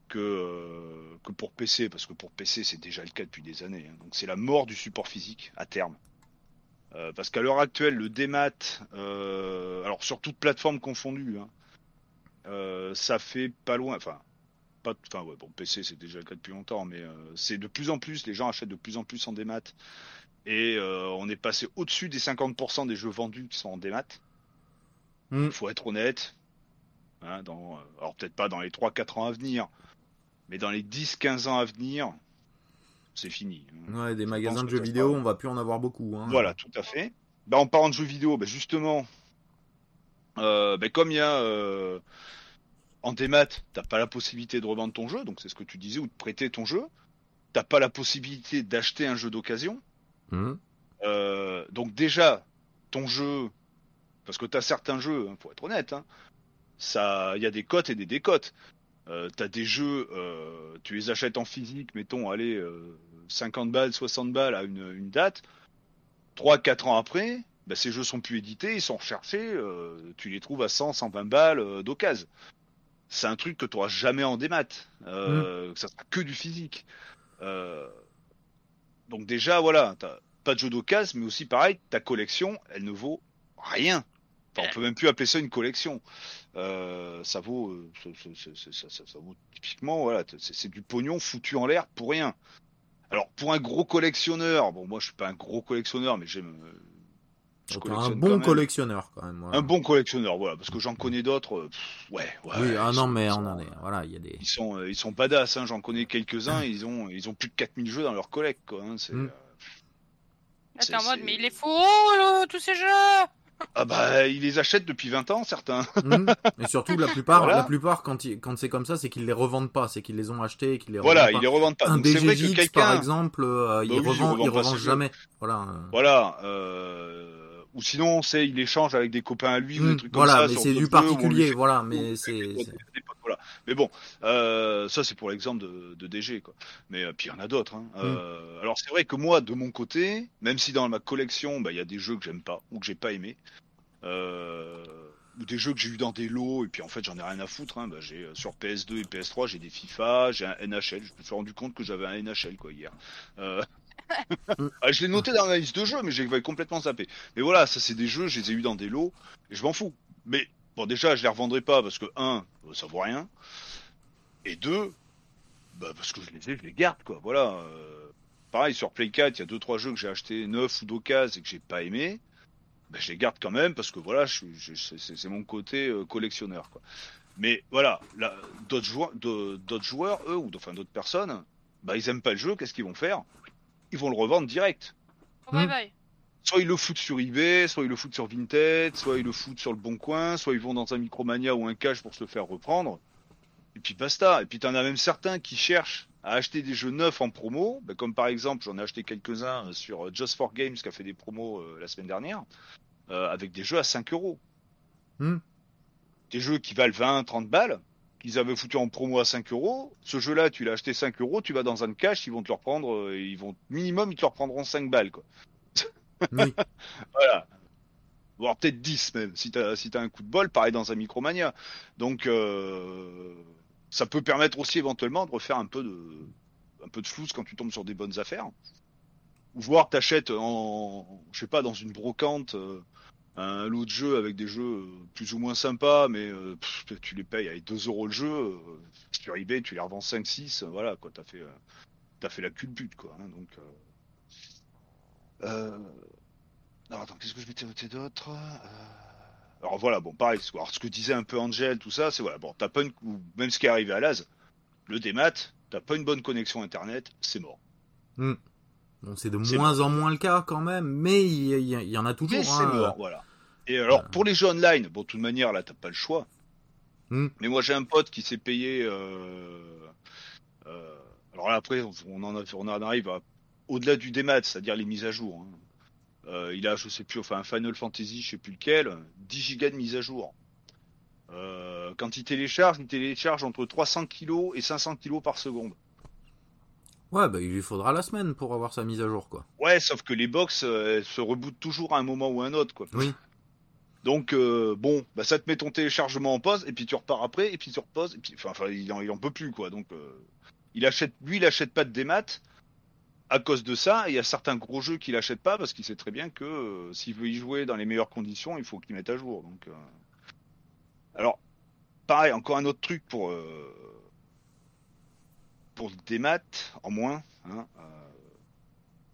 que euh, que pour PC, parce que pour PC c'est déjà le cas depuis des années. hein. Donc c'est la mort du support physique à terme. Euh, parce qu'à l'heure actuelle, le démat, alors sur toute plateforme confondue, hein, euh, ça fait pas loin. Enfin, pas. Enfin ouais, bon, PC c'est déjà le cas depuis longtemps, mais euh, c'est de plus en plus. Les gens achètent de plus en plus en démat. Et euh, on est passé au-dessus des 50% des jeux vendus qui sont en démat. Mm. Il faut être honnête. Hein, dans, alors peut-être pas dans les 3-4 ans à venir, mais dans les 10-15 ans à venir, c'est fini. hein. Ouais, des magasins de jeux vidéo, on va plus en avoir beaucoup. Hein. Voilà, tout à fait. Bah, en parlant de jeux vidéo, bah, justement, euh, bah, comme il y a euh, en démat, t'as pas la possibilité de revendre ton jeu, donc c'est ce que tu disais, ou de prêter ton jeu. T'as pas la possibilité d'acheter un jeu d'occasion. Mhm. Euh, donc déjà, ton jeu, parce que tu as certains jeux, hein, faut être honnête, hein, ça, il y a des cotes et des décotes. Euh, tu as des jeux, euh, tu les achètes en physique, mettons, allez, euh, 50 balles, 60 balles à une, une date. 3-4 ans après, bah, ces jeux sont plus édités, ils sont recherchés, euh, tu les trouves à 100, 120 balles euh, d'occasion. C'est un truc que tu jamais en démat, euh, que ça sera que du physique. Euh, donc déjà, voilà, t'as pas de jeu d'occasion, mais aussi pareil, ta collection, elle ne vaut rien. Enfin, on peut même plus appeler ça une collection. Euh, ça vaut, euh, ça, ça- ça- ça- ça- ça vaut typiquement, voilà, c'est c'est du pognon foutu en l'air pour rien. Alors pour un gros collectionneur, bon moi je suis pas un gros collectionneur, mais j'aime. Je Donc, un bon collectionneur quand même. voilà. Un bon collectionneur, voilà, parce que j'en connais d'autres. euh, ouais, ouais. oui, ah ils non, sont- mais ils on en est. Voilà, il y a des. Ils sont, euh, ils sont badass, hein. J'en connais quelques-uns. Ils ont, ils ont plus de 4000 jeux dans leur collecte, quoi. hein. C'est, Mm. t'es en mode, mais il est fou, là, tous ces jeux Ah bah, ils les achètent depuis 20 ans, certains. Mhm. Et surtout, la plupart, Voilà. la plupart quand, ils- quand c'est comme ça, c'est qu'ils les revendent pas, c'est qu'ils les ont achetés et qu'ils les Voilà, revendent ils pas. les revendent pas. Un Donc c'est vrai que DGX, par quelqu'un, exemple, euh, il Bah oui, il revend, revend il pas revend ses jeux. jamais. Voilà. euh. voilà, euh, ou sinon, c'est, il échange avec des copains à lui ou des trucs comme Voilà, ça. mais c'est du particulier, fait- voilà, mais c'est. voilà. Mais bon, euh, ça c'est pour l'exemple de, de DG, quoi. Mais euh, puis il y en a d'autres. Hein. Mm. Euh, alors c'est vrai que moi, de mon côté, même si dans ma collection, bah, il y a des jeux que j'aime pas ou que j'ai pas aimé, ou des jeux que j'ai eu dans des lots et puis en fait j'en ai rien à foutre. Hein. Bah, j'ai sur PS2 et PS3, j'ai des FIFA, j'ai un NHL. Je me suis rendu compte que j'avais un NHL quoi hier. Ah, je l'ai noté dans la liste de jeux, mais j'ai complètement zappé. Mais voilà, ça c'est des jeux, je les ai eu dans des lots et je m'en fous. Mais bon, déjà, je les revendrai pas parce que un, ça vaut rien, et deux, bah parce que je les ai, je les garde quoi. Voilà. euh, pareil sur Play 4, il y a deux trois jeux que j'ai achetés neufs ou d'occasion et que j'ai pas aimé. Bah, je les garde quand même parce que voilà, je, c'est mon côté euh, collectionneur quoi. Mais voilà, là, d'autres joueurs, d'autres joueurs, eux ou enfin d'autres personnes, bah ils aiment pas le jeu, qu'est-ce qu'ils vont faire? Ils vont le revendre direct. Oh, bye Mm. bye. Soit ils le foutent sur eBay, soit ils le foutent sur Vinted, soit ils le foutent sur le Bon Coin, soit ils vont dans un Micromania ou un cash pour se le faire reprendre. Et puis basta. Et puis t'en as même certains qui cherchent à acheter des jeux neufs en promo, ben, comme par exemple j'en ai acheté quelques-uns sur euh, Just for Games qui a fait des promos euh, la semaine dernière, euh, avec des jeux à 5 euros. Hmm. Des jeux qui valent 20, 30 balles, qu'ils avaient foutu en promo à 5 euros. Ce jeu-là, tu l'as acheté 5 euros, tu vas dans un cash, ils vont te le reprendre, euh, ils vont minimum ils te le reprendront 5 balles quoi. Oui. Voilà. Voire peut-être 10 même, si t'as si un coup de bol, pareil dans un Micromania. Donc euh, ça peut permettre aussi éventuellement de refaire un peu de un peu de flouze quand tu tombes sur des bonnes affaires. Ou voir t'achètes en je sais pas dans une brocante euh, un lot de jeux avec des jeux euh, plus ou moins sympas, mais euh, tu les payes avec 2 euros le jeu. euh, sur eBay, tu les revends 5-6, voilà quoi, t'as fait euh, t'as fait la culbute quoi. hein, donc euh, euh, alors attends, qu'est-ce que je m'étais noté d'autre Euh, Alors voilà, bon pareil, ce- que disait un peu Angel, tout ça, c'est voilà, bon, t'as pas une, même ce qui est arrivé à Laz, le démat, t'as pas une bonne connexion internet, c'est mort. Bon, c'est de moins en moins le cas quand même, mais il y, en a toujours. Mais c'est hein. mort, voilà. Et alors Voilà. pour les jeux online, bon, de toute manière là, t'as pas le choix. Hmm. Mais moi j'ai un pote qui s'est payé. Euh, euh, alors là après, on en, a- on en arrive à au-delà du démat, c'est-à-dire les mises à jour. hein. Euh, il a, je sais plus, enfin un Final Fantasy, je sais plus lequel, 10 gigas de mise à jour. Quand il télécharge, il télécharge entre 300 kilos et 500 kilos par seconde. Ouais, bah il lui faudra la semaine pour avoir sa mise à jour, quoi. Ouais, sauf que les box euh, elles se rebootent toujours à un moment ou à un autre, quoi. Oui. Donc euh, bon, bah ça te met ton téléchargement en pause et puis tu repars après et puis tu reposes et puis enfin, il, en, il en peut plus quoi. Donc euh, il achète lui il achète pas de démat à cause de ça. Il y a certains gros jeux qu'il achète pas parce qu'il sait très bien que euh, s'il veut y jouer dans les meilleures conditions, il faut qu'il mette à jour. Donc alors pareil, encore un autre truc pour euh, pour le démat en moins. Hein, euh,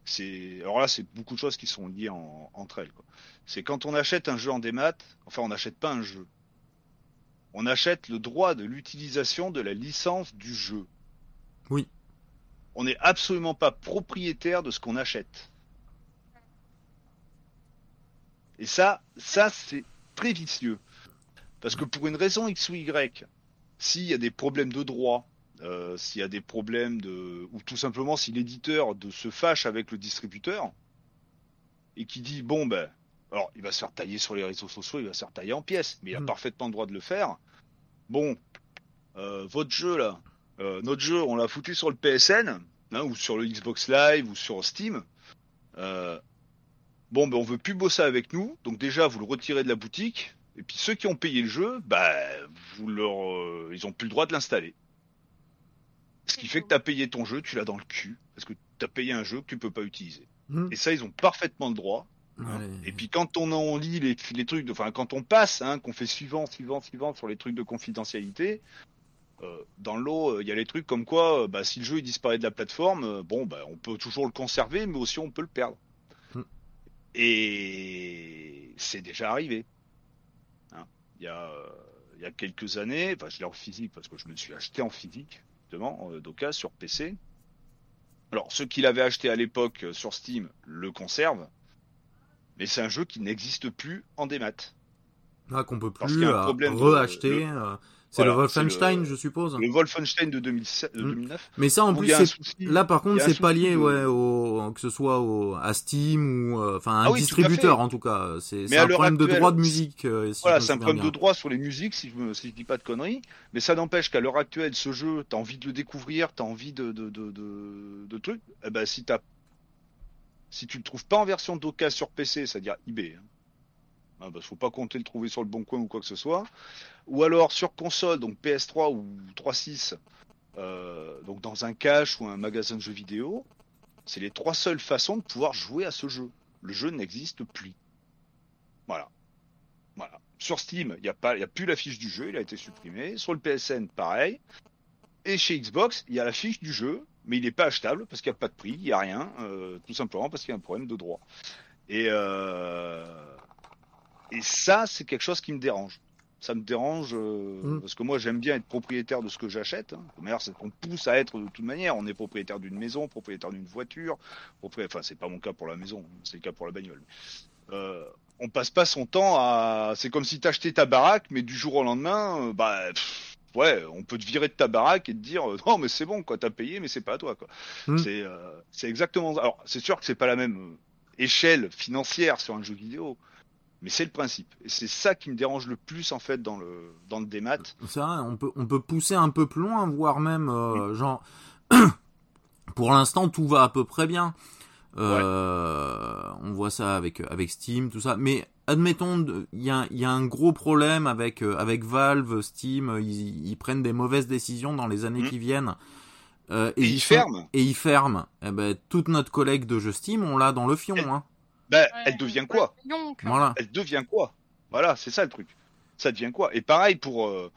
c'est alors là c'est beaucoup de choses qui sont liées en- entre elles. C'est quand on achète un jeu en démat, enfin on n'achète pas un jeu. On achète le droit de l'utilisation de la licence du jeu. Oui. On n'est absolument pas propriétaire de ce qu'on achète. Et ça, ça c'est très vicieux. Parce que pour une raison X ou Y, s'il y a des problèmes de droit, euh, s'il y a des problèmes de, ou tout simplement si l'éditeur de se fâche avec le distributeur et qui dit bon ben, alors il va se faire tailler sur les réseaux sociaux, il va se faire tailler en pièces, mais il a Mm. parfaitement le droit de le faire. Bon, euh, votre jeu là, euh, notre jeu, on l'a foutu sur le PSN hein, ou sur le Xbox Live ou sur Steam. Bon ben on veut plus bosser avec nous, donc déjà vous le retirez de la boutique. Et puis ceux qui ont payé le jeu, bah, vous leur, ils ont plus le droit de l'installer. Ce qui fait que tu as payé ton jeu, tu l'as dans le cul, parce que tu as payé un jeu que tu peux pas utiliser. Hmm. Et ça, ils ont parfaitement le droit. hein. Et puis quand on en lit les, les trucs, de, enfin quand on passe, hein, qu'on fait suivant, suivant, suivant sur les trucs de confidentialité, euh, dans l'eau, il y a les trucs comme quoi, euh, bah, si le jeu il disparaît de la plateforme, euh, bon, bah, on peut toujours le conserver, mais aussi on peut le perdre. Hmm. Et c'est déjà arrivé. Hein. Il y a, euh, il y a quelques années, enfin je l'ai en physique parce que je me suis acheté en physique, justement, euh, d'occasion sur PC. Alors ceux qui l'avaient acheté à l'époque euh, sur Steam le conservent, mais c'est un jeu qui n'existe plus en démat. Ah, qu'on peut plus de- reacheter. euh, C'est Voilà, le Wolfenstein, le- je suppose. Le Wolfenstein de, 2007, de Hmm. 2009. Mais ça, en plus, un Là, par contre, un c'est pas lié, de- ouais, au... que ce soit au... à Steam ou, euh, enfin, un Ah oui, tout à distributeur, fait. en tout cas. C'est un problème de droit de musique. euh, si Voilà, c'est un problème de droit sur les musiques, si je, me, si je dis pas de conneries. Mais ça n'empêche qu'à l'heure actuelle, ce jeu, t'as envie de le découvrir, t'as envie de, de, de, de, trucs. Eh ben, si t'as, si tu le trouves pas en version d'occasion sur PC, c'est-à-dire eBay, hein, hein, parce qu'il faut pas compter le trouver sur le bon coin ou quoi que ce soit, ou alors sur console, donc PS3 ou 3.6, euh, donc dans un cache ou un magasin de jeux vidéo, c'est les trois seules façons de pouvoir jouer à ce jeu. Le jeu n'existe plus. Voilà. Voilà. Sur Steam, il n'y a, a plus la fiche du jeu, il a été supprimé. Sur le PSN, pareil. Et chez Xbox, il y a la fiche du jeu, mais il n'est pas achetable parce qu'il n'y a pas de prix, il n'y a rien, euh, tout simplement parce qu'il y a un problème de droit. Et, euh, et ça, c'est quelque chose qui me dérange. Ça me dérange euh, Mm. parce que moi, j'aime bien être propriétaire de ce que j'achète. Hein. D'ailleurs, c'est qu'on pousse à être de toute manière. On est propriétaire d'une maison, propriétaire d'une voiture. Enfin, c'est pas mon cas pour la maison, c'est le cas pour la bagnole. Euh, on passe pas son temps à. C'est comme si t'achetais ta baraque, mais du jour au lendemain, euh, bah. pff, ouais, on peut te virer de ta baraque et te dire euh, non, mais c'est bon, quoi, t'as payé, mais c'est pas à toi, quoi. Mm. C'est euh, c'est exactement ça. Alors, c'est sûr que c'est pas la même échelle financière sur un jeu vidéo, mais c'est le principe. Et c'est ça qui me dérange le plus, en fait, dans le, dans le démat. Ça, on peut, on peut pousser un peu plus loin, voire même, euh, genre, pour l'instant, tout va à peu près bien. Euh, On voit ça avec, avec Steam, tout ça. Mais admettons, il y a, il y a un gros problème avec, euh, avec Valve, Steam, euh, ils, ils prennent des mauvaises décisions dans les années Mhm. qui viennent. Euh, Et ils sont- ferment. Et ils ferment. Eh ben, toute notre collègue de jeux Steam, on l'a dans le fion. Et- Hein. Ben, Ouais, elle devient quoi Donc, Voilà. Elle devient quoi? Voilà, c'est ça le truc. Ça devient quoi? Et pareil pour euh,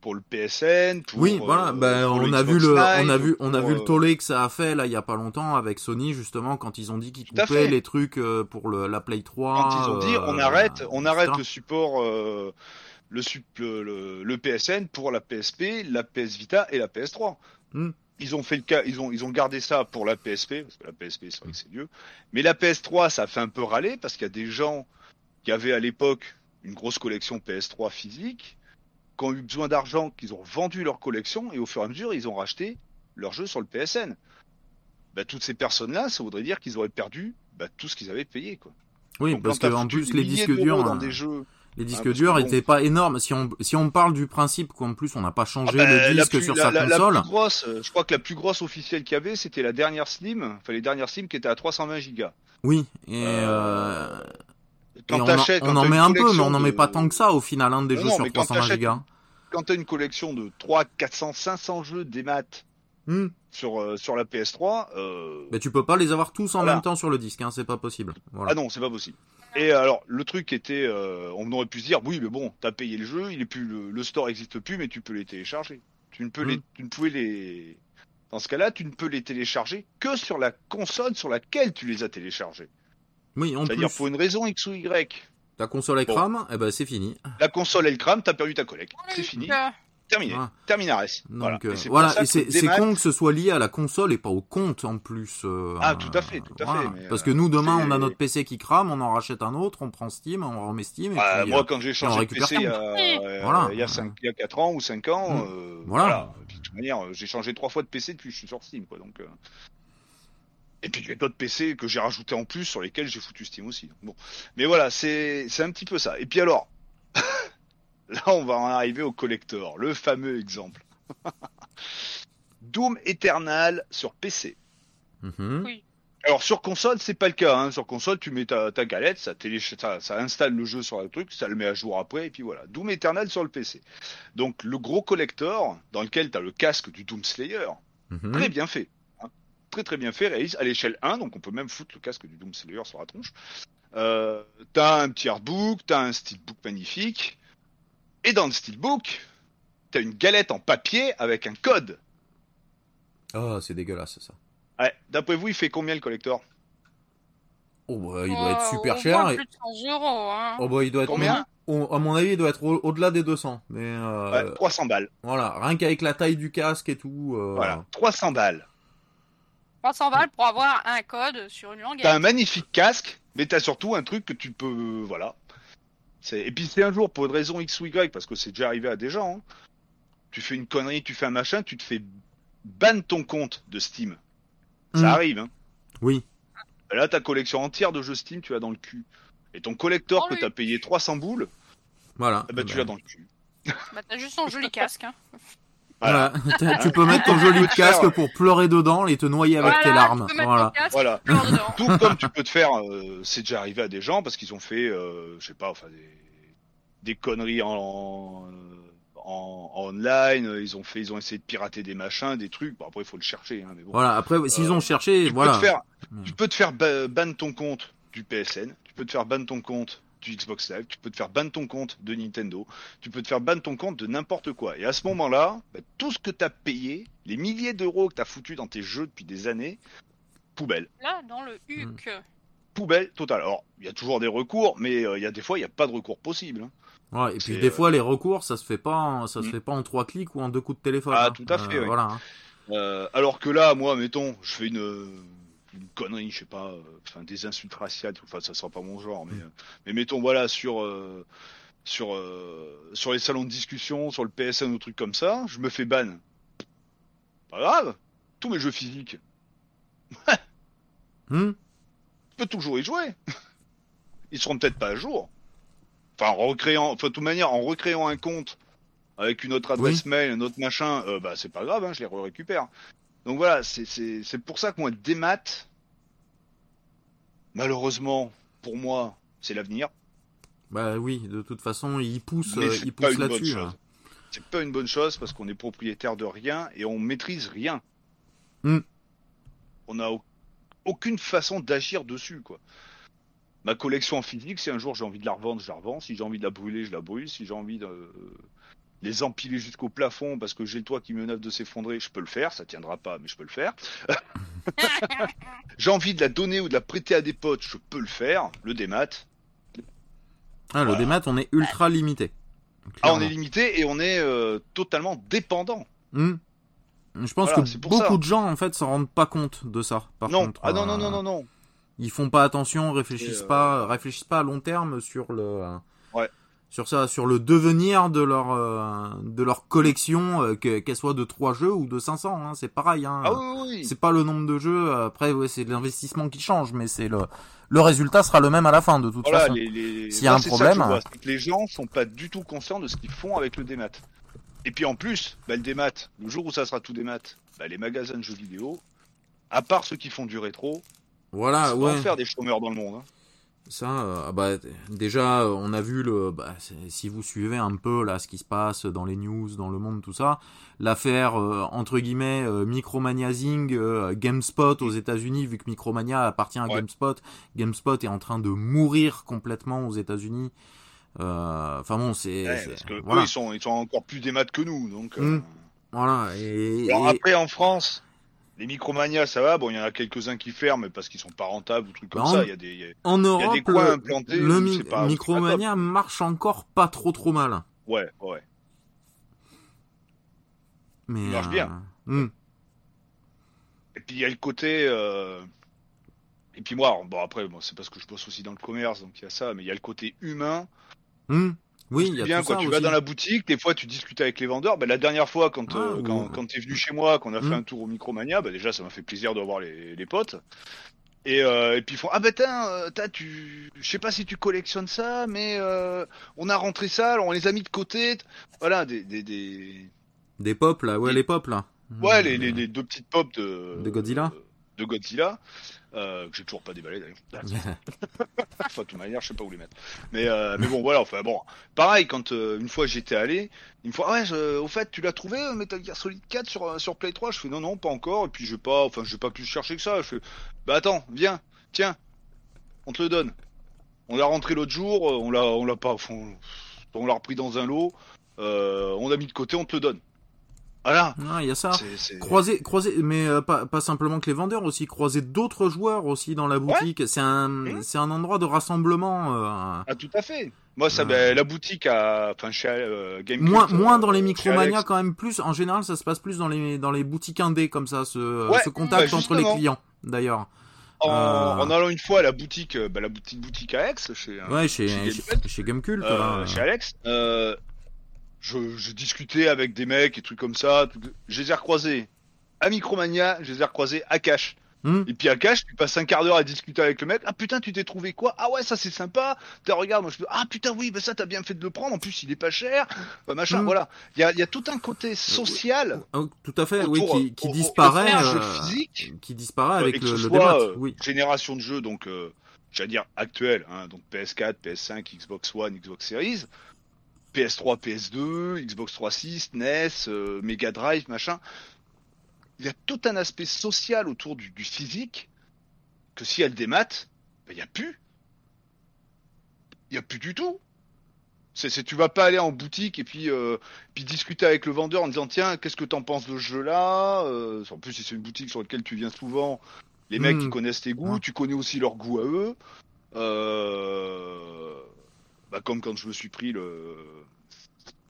pour le PSN. Pour, Oui, euh, voilà. Ben, pour on a vu le, Live, on a vu, on a vu le euh, tollé que ça a fait là il y a pas longtemps avec Sony justement quand ils ont dit qu'ils coupaient les trucs euh, pour le, la Play 3. Quand ils ont dit euh, on arrête, on arrête le support, euh, le, sup- le, le- le PSN pour la PSP, la PS Vita et la PS3. Hmm. Ils ont fait le cas, ils ont ils ont gardé ça pour la PSP parce que la PSP c'est vrai que c'est mieux. Mais la PS3 ça fait un peu râler parce qu'il y a des gens qui avaient à l'époque une grosse collection PS3 physique, qui ont eu besoin d'argent, qu'ils ont vendu leur collection et au fur et à mesure ils ont racheté leurs jeux sur le PSN. Bah, toutes ces personnes-là, ça voudrait dire qu'ils auraient perdu bah, tout ce qu'ils avaient payé. Quoi. Oui, Donc, parce quand que t'as en foutu plus les disques durs, dans hein, des jeux. Les disques que durs bon. étaient pas énormes. Si on si on parle du principe qu'en plus on n'a pas Ah changé bah, le disque plus- sur la- sa la- la console, plus grosse, euh, je crois que la plus grosse officielle qu'il y avait, c'était la dernière Slim, enfin les dernières Slim qui étaient à 320 gigas. oui. Et Euh, euh, Quand et on, en, t'achètes- on quand en t'as met un peu, mais on n'en de- met pas tant que ça au final, hein, des Non, jeux non, sur mais quand 320 t'achètes- gigas. Quand t'as une collection de 3, 400, 500 jeux des maths Hmm. sur, euh, sur la PS3, euh... Mais tu peux pas les avoir tous en Voilà. même temps sur le disque, hein, c'est pas possible. Voilà. ah non, c'est pas possible. Et alors, le truc était, euh, on aurait pu se dire, oui, mais bon, t'as payé le jeu, il est plus, le, le store existe plus, mais tu peux les télécharger. Tu ne peux les, Mm. tu ne pouvais les, dans ce cas-là, tu ne peux les télécharger que sur la console sur laquelle tu les as téléchargés. Oui, en C'est-à-dire plus, pour une raison X ou Y. ta console elle Bon. crame, eh ben c'est fini. La console elle crame, t'as perdu ta collecte. C'est fini, terminé, Voilà. terminares. Donc Voilà. euh, Et c'est voilà, con que ce soit lié à la console et pas au compte en plus. euh, Ah, tout à fait, tout à voilà. fait, mais, Parce euh, que nous demain on a notre PC qui crame, on en rachète un autre, on prend Steam, on remet Steam et Bah, puis, moi, quand j'ai changé de récupère PC il y a, Voilà. il y a, cinq- il y a 4 ans ou 5 ans, Mm. euh, Voilà. voilà. Et puis, de toute manière, j'ai changé trois fois de PC depuis que je suis sur Steam, quoi. Donc, euh, Et puis, il y a d'autres PC que j'ai rajoutés en plus sur lesquels j'ai foutu Steam aussi. Bon. Mais voilà, c'est c'est un petit peu ça. Et puis alors, là, on va en arriver au collector, le fameux exemple. Doom Eternal sur PC. mhm. Alors sur console, c'est pas le cas. Hein. Sur console, tu mets ta, ta galette, ça, télé, ça, ça installe le jeu sur le truc, ça le met à jour après, et puis voilà. Doom Eternal sur le PC. Donc le gros collector, dans lequel tu as le casque du Doom Slayer, Mhm. très bien fait. hein. Très très bien fait, réalise à l'échelle 1, donc on peut même foutre le casque du Doom Slayer sur la tronche. Euh, t'as un petit artbook, t'as un steelbook magnifique, et dans le steelbook, t'as une galette en papier avec un code. Ah, c'est dégueulasse ça. Ouais, d'après vous, il fait combien le collector? Oh bah, il doit être euh, super au cher. Et... plus de 100 euros. Hein. Oh bah, il doit être Combien? au- à mon avis, il doit être au- au-delà des 200. Mais euh, Ouais, 300 balles. voilà, rien qu'avec la taille du casque et tout. euh, Voilà, 300 balles. 300 balles pour avoir un code sur une langue. T'as un magnifique casque, mais t'as surtout un truc que tu peux, voilà. C'est et puis c'est un jour pour une raison X ou Y parce que c'est déjà arrivé à des gens. hein. Tu fais une connerie, tu fais un machin, tu te fais ban ton compte de Steam. Ça Mm. arrive. Hein. Oui. Là, ta collection entière de jeux Steam, tu l'as dans le cul. Et ton collector Oh, que t'as payé 300 boules, Voilà. eh ben, tu Bah, l'as dans le cul. Bah, t'as juste ton joli casque. Hein. Voilà. Tu peux mettre ton joli casque faire- pour pleurer dedans et te noyer avec Voilà, tes larmes. Tu peux mettre Voilà. ton casque Voilà. Tout comme tu peux te faire, euh, c'est déjà arrivé à des gens parce qu'ils ont fait, euh, je sais pas, enfin des, des conneries en, en, en online. euh, Ils ont fait, ils ont essayé de pirater des machins, des trucs. Bon après il faut le chercher, hein, mais bon. Voilà. Après, s'ils Euh, ont cherché, tu voilà. peux te faire, Mm. tu peux te faire ba- ban ton compte du PSN. Tu peux te faire ban ton compte du Xbox Live. Tu peux te faire ban ton compte de Nintendo. Tu peux te faire ban ton compte de n'importe quoi. Et à ce moment-là, bah, tout ce que t'as payé, les milliers d'euros que t'as foutu dans tes jeux depuis des années, poubelle. Là, dans le HUC. poubelle totale. Alors, il y a toujours des recours, mais euh, il y a des fois, il n'y a pas de recours possible. hein. Ouais, et puis des euh, fois, les recours, ça se fait pas, en- ça se Mm. fait pas en trois clics ou en deux coups de téléphone. Ah, hein. tout à fait, oui. Voilà. hein. Euh, alors que là, moi, mettons, je fais une, une connerie, je sais pas, euh, enfin des insultes raciales, enfin ça sera pas mon genre, mais, euh, mais mettons, voilà, sur euh, sur euh, sur les salons de discussion, sur le PSN ou trucs comme ça, je me fais ban. Pas grave, tous mes jeux physiques, Hmm je peux toujours y jouer. Ils seront peut-être pas à jour. Enfin, en recréant, enfin, de toute manière, en recréant un compte avec une autre adresse mail, un autre machin, euh, bah, c'est pas grave, hein, je les récupère. Donc voilà, c'est, c'est, c'est pour ça que moi, des maths, malheureusement, pour moi, c'est l'avenir. Bah oui, de toute façon, ils poussent, ils pas poussent une bonne là-dessus. chose. hein. C'est pas une bonne chose parce qu'on est propriétaire de rien et on maîtrise rien. Hmm. On n'a au- aucune façon d'agir dessus, quoi. Ma collection en physique, si un jour j'ai envie de la revendre, je la revends. Si j'ai envie de la brûler, je la brûle. Si j'ai envie de les empiler jusqu'au plafond parce que j'ai le toit qui menace de s'effondrer, je peux le faire. Ça tiendra pas, mais je peux le faire. j'ai envie de la donner ou de la prêter à des potes, je peux le faire. Le démat. Ah, le Voilà. démat, on est ultra limité. Ah, on est limité et on est euh, totalement dépendant. Hmm. Je pense Voilà, que beaucoup ça. de gens, en fait, s'en rendent pas compte de ça. Par non. contre, ah non, non, euh, non, non, non. Ils font pas attention, réfléchissent euh, pas, réfléchissent pas à long terme sur le. Sur ça, sur le devenir de leur euh, de leur collection, euh, que- qu'elle soit de 3 jeux ou de 500, hein, c'est pareil. Hein. Ah oui, oui. C'est pas le nombre de jeux. Après, ouais, c'est l'investissement qui change, mais c'est le le résultat sera le même à la fin de toute Voilà, façon. les. S'il y a un c'est ça que problème, vois, que les gens sont pas du tout conscients de ce qu'ils font avec le démat. Et puis en plus, bah, le démat, le jour où ça sera tout démat, bah, les magasins de jeux vidéo, à part ceux qui font du rétro, Voilà, ouais. faire des chômeurs dans le monde. hein. Ça, euh, ah bah, déjà, on a vu le. Bah, si vous suivez un peu là ce qui se passe dans les news, dans le monde, tout ça, l'affaire euh, entre guillemets euh, Micromania Zing, euh, GameSpot aux États-Unis, vu que Micromania appartient à Ouais. GameSpot, GameSpot est en train de mourir complètement aux États-Unis. Euh, Enfin bon, c'est. Ouais, parce que voilà. eux, ils sont, ils sont encore plus démat que nous. Donc, euh, Mm. Voilà. Et, Alors et- après, en France, les Micromania, ça va. Bon, il y en a quelques-uns qui ferment parce qu'ils sont pas rentables ou trucs comme ça. en- Il y a des, y a- en il y a Europe, des coins le, implantés. le mi- pas- Micromania marche encore pas trop trop mal. Ouais, ouais. Mais, Il marche euh, bien. hmm. Et puis il y a le côté. euh, Et puis moi, bon après, bon, c'est parce que je bosse aussi dans le commerce, donc il y a ça, mais il y a le côté humain. Hmm. Oui, il y a bien tout quand ça tu aussi. vas dans la boutique, des fois tu discutes avec les vendeurs. Ben, la dernière fois, quand, Ah, euh, ou- quand, quand t'es venu chez moi, qu'on a Hmm. fait un tour au Micromania, ben, déjà ça m'a fait plaisir de revoir les, les potes. Et, euh, et puis ils font ah ben t'as, euh, t'as tu, je sais pas si tu collectionnes ça, mais euh, on a rentré ça, alors on les a mis de côté. Voilà des des, des... Des pop là, ouais, les pop là. ouais Hmm. les, les, les deux petites pop de De Godzilla de Godzilla euh, que j'ai toujours pas déballé d'ailleurs. Enfin, de toute manière, je sais pas où les mettre. Mais, euh, mais bon, voilà. Enfin, bon, pareil. Quand euh, une fois j'étais allé, il me faut, ah ouais, je- au fait, tu l'as trouvé euh, Metal Gear Solid 4 sur euh, sur Play 3 Je fais non, non, pas encore. Et puis je vais pas, enfin, je vais pas plus chercher que ça. Je fais, bah attends, viens, tiens, on te le donne. On l'a rentré l'autre jour. euh, On l'a, on l'a pas, on, on l'a repris dans un lot. euh, on l'a mis de côté, on te le donne. Voilà. Ah, il y a ça. Croiser, croiser, mais euh, pas, pas simplement que les vendeurs aussi, croiser d'autres joueurs aussi dans la boutique. C'est un, Mhm. c'est un endroit de rassemblement. euh, Ah, tout à fait. Moi, ça, Ah. ben, la boutique à, enfin, chez euh, Game moins, Cult, moins euh, dans les Micromania quand même plus. En général, ça se passe plus dans les, dans les boutiques indées comme ça, ce, Ouais, ce contact bah, entre les clients. D'ailleurs. En, Euh. en allant une fois à la boutique, euh, bah, la petite boutique à Aix, chez, euh, Ouais, chez, chez chez, Gamecult, chez Gamecult, euh, là. chez Alex, euh, je, je discutais avec des mecs et trucs comme ça. tout- Je les ai recroisés à Micromania, je les ai recroisés à Cash. Hmm. Et puis à Cash, tu passes un quart d'heure à discuter avec le mec. Ah putain, tu t'es trouvé quoi? Ah ouais, ça c'est sympa. T'as regarde, moi je peux. Ah putain, oui, bah ça t'as bien fait de le prendre. En plus, il est pas cher. Bah, machin, Hmm. voilà. Il y a, y a tout un côté social. Oh, tout à fait, autour, oui, qui, qui disparaît. euh, physique. qui disparaît Euh, avec et que le, ce le soit, débat. euh, Oui. génération de jeux, donc euh, j'allais dire actuelle, hein, donc PS4, PS5, Xbox One, Xbox Series, PS3, PS2, Xbox 360, NES, euh, Mega Drive, machin. Il y a tout un aspect social autour du, du physique que si elle démate, ben, il n'y a plus. Il n'y a plus du tout. C'est, tu vas pas aller en boutique et puis, euh, puis discuter avec le vendeur en disant tiens qu'est-ce que t'en penses de ce jeu-là Euh, En plus si c'est une boutique sur laquelle tu viens souvent, les mecs Hmm. ils connaissent tes goûts, tu connais aussi leurs goûts à eux. Euh, Bah, comme quand je me suis pris le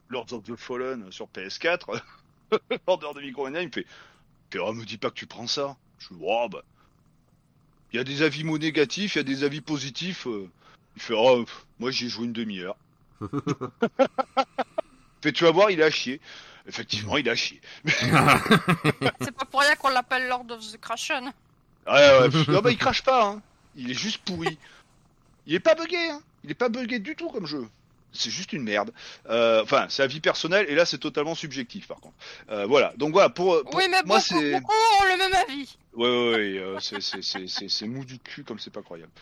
Lords of the Fallen sur PS4, le vendeur de Micromania il me fait oh, me dis pas que tu prends ça. Je fais oh bah il y a des avis mots négatifs, il y a des avis positifs. euh. Il fait oh pff, moi j'y ai joué une demi-heure. Fait, tu vas voir, il a chier. Effectivement, il a chier. C'est pas pour rien qu'on l'appelle Lord of the Crashen. Ouais, non, bah, il crache pas, hein. Il est juste pourri. Il est pas bugué, hein. Il est pas bugué du tout comme jeu. C'est juste une merde. Euh, enfin, c'est avis personnel, et là, c'est totalement subjectif, par contre. Euh, voilà. Donc voilà, pour, pour- Oui, mais moi, c'est. beaucoup ont le même avis. Ouais, ouais, ouais, euh, c'est- c'est- c'est c'est- c'est mou du cul comme c'est pas croyable.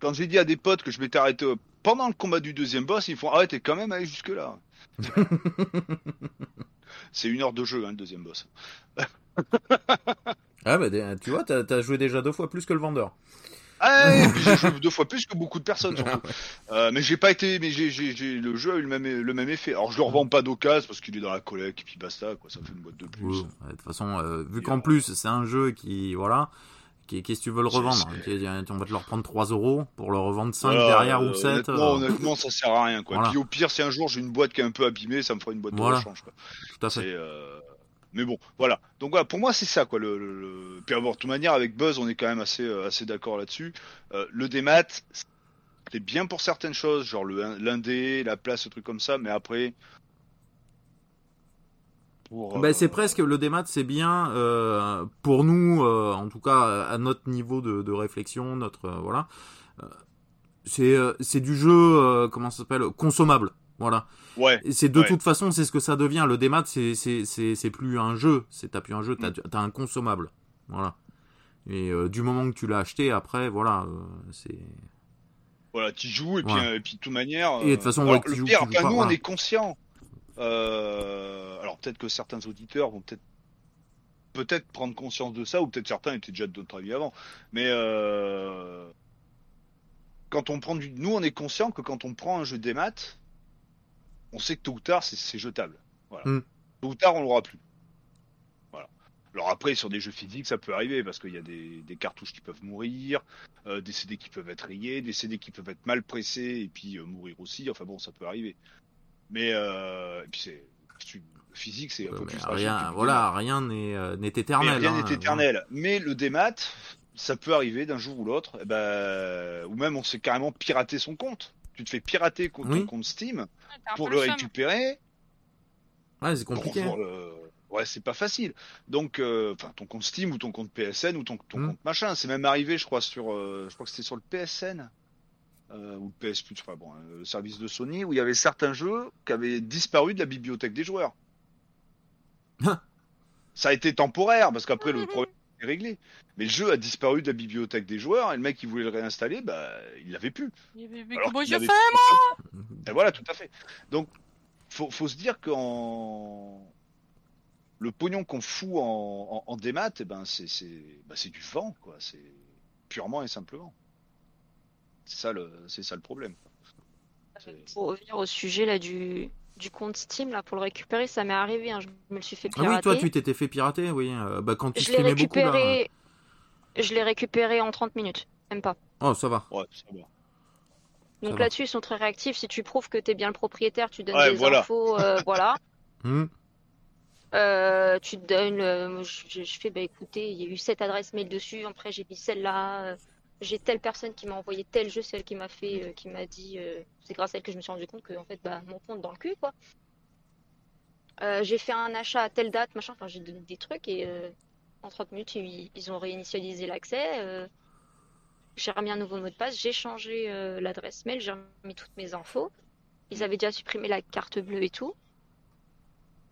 Quand j'ai dit à des potes que je m'étais arrêté pendant le combat du deuxième boss, ils font Ah ouais, t'es quand même allé jusque-là. c'est une heure de jeu, hein, le deuxième boss. Ah bah tu vois, t'as as joué déjà deux fois plus que le vendeur. Ah et puis j'ai joué deux fois plus que beaucoup de personnes surtout. Euh, mais j'ai pas été, mais j'ai, j'ai, j'ai- le jeu a eu le même, le même effet. Alors je le revends pas d'occasion parce qu'il est dans la collecte et puis basta quoi, ça fait une boîte de plus. Ouais, De toute façon, euh, vu qu'en euh, plus c'est un jeu qui, voilà, qui, qu'est-ce que tu veux le revendre On va te le reprendre 3 euros pour le revendre 5 Voilà, derrière euh, ou 7. Honnêtement, honnêtement, ça sert à rien quoi. Voilà. Puis au pire, si un jour j'ai une boîte qui est un peu abîmée, ça me fera une boîte Voilà. de rechange quoi. tout à fait. euh, Mais bon, voilà. Donc voilà, pour moi c'est ça quoi. Le, le, Puis bon, de toute manière avec Buzz, on est quand même assez, euh, assez d'accord là-dessus. Euh, le démat, t'es bien pour certaines choses, genre l'indé, la place, le truc comme ça, mais après. Pour, euh, c'est presque le démat, c'est bien euh, pour nous, en tout cas à notre niveau de, de réflexion, notre voilà. C'est c'est du jeu comment ça s'appelle consommable, voilà. Ouais, c'est de Ouais. toute façon c'est ce que ça devient. Le démat c'est plus un jeu, c'est t'as plus un jeu, t'as t'as un consommable, voilà. Et euh, du moment que tu l'as acheté, après voilà, euh, c'est voilà, tu joues et puis, Ouais. euh, et puis de toute manière. Et de toute façon, alors, ouais, le joues, pire, pas, nous, on est conscients. Euh, alors peut-être que certains auditeurs vont peut-être peut-être prendre conscience de ça, ou peut-être certains étaient déjà de notre avis avant. Mais quand on prend du, nous, on est conscient que quand on prend un jeu des maths, on sait que tôt ou tard, c'est- c'est jetable. Voilà. Mm. Tôt ou tard, on l'aura plus. Voilà. Alors après, sur des jeux physiques, ça peut arriver parce qu'il y a des, des cartouches qui peuvent mourir, euh, des CD qui peuvent être rayés, des CD qui peuvent être mal pressés et puis euh, mourir aussi. Enfin bon, ça peut arriver. Mais euh, et puis c'est physique, c'est un peu mais plus fragile. rien, voilà, rien n'est éternel. rien hein, n'est éternel. Mais le démat, ça peut arriver d'un jour ou l'autre. eh ben, ou même on s'est carrément pirater son compte. Tu te fais pirater ton Oui. compte Steam pour le récupérer. Ouais, c'est compliqué. Pour, euh, ouais, c'est pas facile. Donc, euh, enfin, ton compte Steam ou ton compte PSN ou ton, ton Mm. compte machin. C'est même arrivé, je crois, sur, euh, je crois que c'était sur le PSN. Euh, ou le PS Plus, enfin bon, le service de Sony, où il y avait certains jeux qui avaient disparu de la bibliothèque des joueurs. Ah. Ça a été temporaire, parce qu'après le problème réglé. Mais le jeu a disparu de la bibliothèque des joueurs, et le mec qui voulait le réinstaller, bah, il l'avait plus. Mais, mais- mais Alors comment je avait fais et voilà, tout à fait. Donc, faut, faut se dire qu'en le pognon qu'on fout en, en, en démat, eh ben c'est c'est bah, c'est du vent, quoi. C'est purement et simplement. C'est ça le c'est ça le problème. Pour revenir au sujet là du, du compte Steam là pour le récupérer, ça m'est arrivé. hein, je me le suis fait Ah pirater. oui, toi tu t'étais fait pirater, oui. euh, bah quand tu je l'ai streamais beaucoup là. Je l'ai récupéré en 30 minutes, même pas. Oh, ça va. Ouais, ça va. Donc là-dessus, ils sont très réactifs. Si tu prouves que tu es bien le propriétaire, tu donnes Ouais, des voilà. infos, euh, voilà. Hmm. Euh, tu te donnes, euh, je, je- je fais, bah écoutez, il y a eu cette adresse mail dessus, après j'ai mis celle-là, euh, j'ai telle personne qui m'a envoyé tel jeu, celle qui m'a fait, euh, qui m'a dit, euh, c'est grâce à elle que je me suis rendu compte que en fait, bah, mon compte dans le cul, quoi. Euh, j'ai fait un achat à telle date, machin, enfin j'ai donné des trucs et en 30 minutes, ils, ont réinitialisé l'accès. j'ai remis un nouveau mot de passe, j'ai changé l'adresse mail, j'ai remis toutes mes infos. Ils avaient déjà supprimé la carte bleue et tout.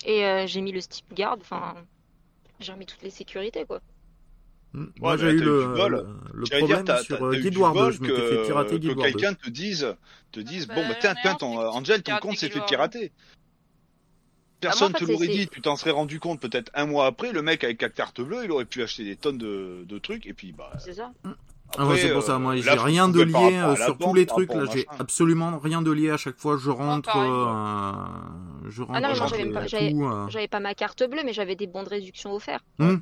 Et j'ai mis le Steam Guard, enfin, j'ai remis toutes les sécurités, quoi. Hmm. Moi bah, j'ai eu le, du bol. le, le J'allais dire, problème t'as- sur euh, Guild du Wars 2. bol Je m'étais que- fait pirater que Guild 2. quelqu'un te dise, te dise, Bah, bon, bah, tiens, tiens, ton, euh, Angel, ton compte s'est pirater fait pirater. Personne fait, te l'aurait dit, tu t'en serais rendu compte peut-être un mois après, le mec avec la carte bleue, il aurait pu acheter des tonnes de, de trucs, et puis, bah, C'est ça. Ah, moi, après, c'est pour ça, euh, moi j'ai rien de lié euh, sur tous les trucs. Là, j'ai absolument rien de lié à chaque fois. Je rentre, euh, je rentre, Ah non, moi, j'avais pas- euh. Pas ma carte bleue, mais j'avais des bons de réduction offerts. Hmm.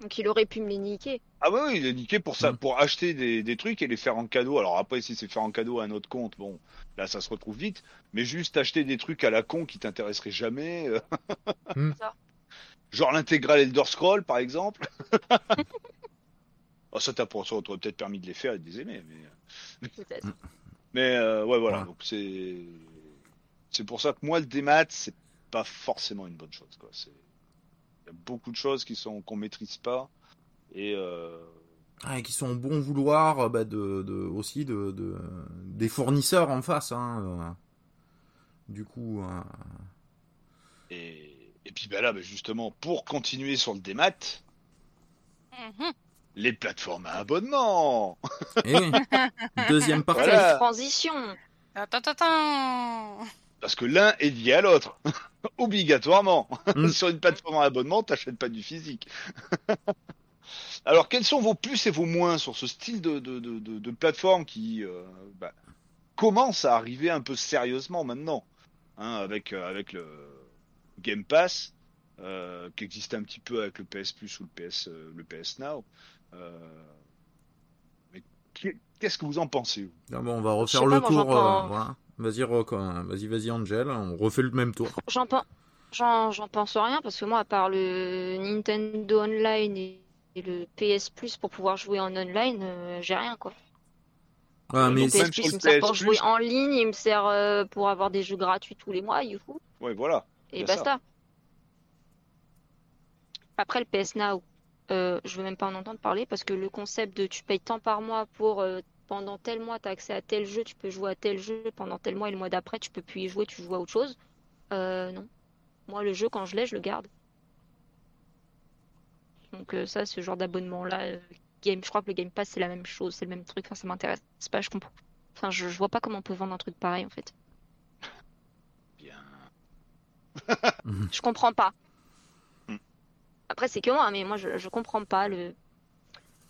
Donc il aurait pu me les niquer. Ah ouais, oui, il est niqué pour ça, Mm. pour acheter des, des trucs et les faire en cadeau. Alors après, si c'est faire en cadeau à un autre compte, bon, là ça se retrouve vite. Mais juste acheter des trucs à la con qui t'intéresseraient jamais. euh, Mm. Genre l'intégrale Elder Scroll, par exemple. oh, ça t'aurait peut-être permis de les faire et de les aimer. Mais, Peut-être. mais euh, ouais, voilà. Ouais. Donc c'est c'est pour ça que moi le démat, c'est pas forcément une bonne chose. Quoi. C'est y a beaucoup de choses qui sont qu'on maîtrise pas et euh, Ah, et qui sont bon vouloir euh, bah, de, de, aussi de, de, des fournisseurs en face. Hein, euh. Du coup, euh, Et, et puis ben là, ben justement, pour continuer sur le démat, Mhm. les plateformes à abonnement. eh oui. deuxième partie. Voilà. Transition Attends, attends, attends. Parce que l'un est lié à l'autre. Obligatoirement. Mm. sur une plateforme à abonnement, t'achètes pas du physique. Alors, quels sont vos plus et vos moins sur ce style de, de, de, de, de plateforme qui euh, bah, commence à arriver un peu sérieusement maintenant, hein, avec, euh, avec le Game Pass, euh, qui existait un petit peu avec le PS Plus ou le PS, euh, le PS Now. Euh, mais qu'est- qu'est-ce que vous en pensez vous? Ah bon, on va refaire pas, le moi, Vas-y, Rock, hein. vas-y, vas-y, Angel. On refait le même tour. J'en pen- j'en j'en pense rien parce que moi, à part le Nintendo Online et, et le PS Plus pour pouvoir jouer en online, euh, j'ai rien quoi. Ouais, mais même PS sur Plus, le il me sert pour jouer Plus. en ligne, il me sert euh, pour avoir des jeux gratuits tous les mois, youhou, Ouais, voilà. et ça. basta. Après le PS Now, euh, je veux même pas en entendre parler parce que le concept de tu payes tant par mois pour euh, pendant tel mois tu as accès à tel jeu, tu peux jouer à tel jeu pendant tel mois et le mois d'après tu peux plus y jouer, tu joues à autre chose. Euh, non. Moi le jeu quand je l'ai, je le garde. Donc euh, ça, ce genre d'abonnement là, game, je crois que le Game Pass c'est la même chose, c'est le même truc. Enfin, ça m'intéresse pas, je comprends. Enfin, je, je vois pas comment on peut vendre un truc pareil en fait. Bien. Je comprends pas. Hmm. Après, c'est que moi, mais moi, je, je comprends pas le,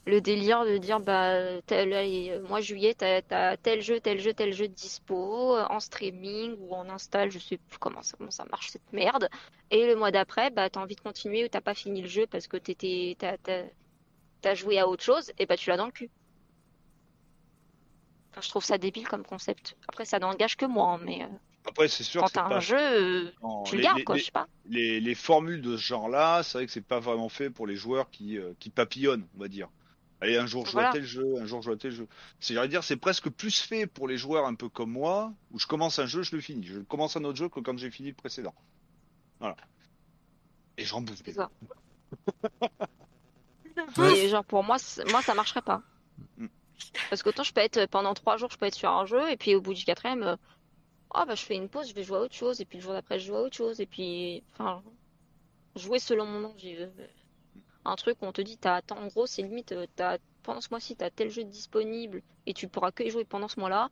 le délire de dire, bah, tel, allez, moi, juillet, t'as, tel jeu, tel jeu, tel jeu de dispo, euh, en streaming ou en install, je sais plus comment ça, comment ça marche cette merde. Et le mois d'après, bah, t'as envie de continuer ou t'as pas fini le jeu parce que t'étais, t'as, joué à autre chose, et bah, tu l'as dans le cul. Enfin, je trouve ça débile comme concept. Après, ça n'engage que moi, hein, mais euh, Après, c'est sûr quand t'as un pas. jeu, euh, non, tu le les- gardes, les- quoi, les- je sais pas. les, les formules de ce genre-là, c'est vrai que c'est pas vraiment fait pour les joueurs qui, euh, qui papillonnent, on va dire. Allez, un jour je joue à Voilà. tel jeu, un jour je joue à tel jeu. C'est, j'allais dire, c'est presque plus fait pour les joueurs un peu comme moi, où je commence un jeu, je le finis. Je commence un autre jeu que quand j'ai fini le précédent. Voilà. Et j'en bouffe C'est ça. Et genre pour moi, moi ça marcherait pas. Mm. Parce qu'autant je peux être pendant trois jours, je peux être sur un jeu et puis au bout du quatrième, euh, oh bah je fais une pause, je vais jouer à autre chose et puis le jour d'après je joue à autre chose et puis enfin jouer selon mon envie. Un truc où on te dit t'as en gros c'est limite euh, t'as pendant ce mois-ci t'as tel jeu disponible et tu pourras que y jouer pendant ce mois-là.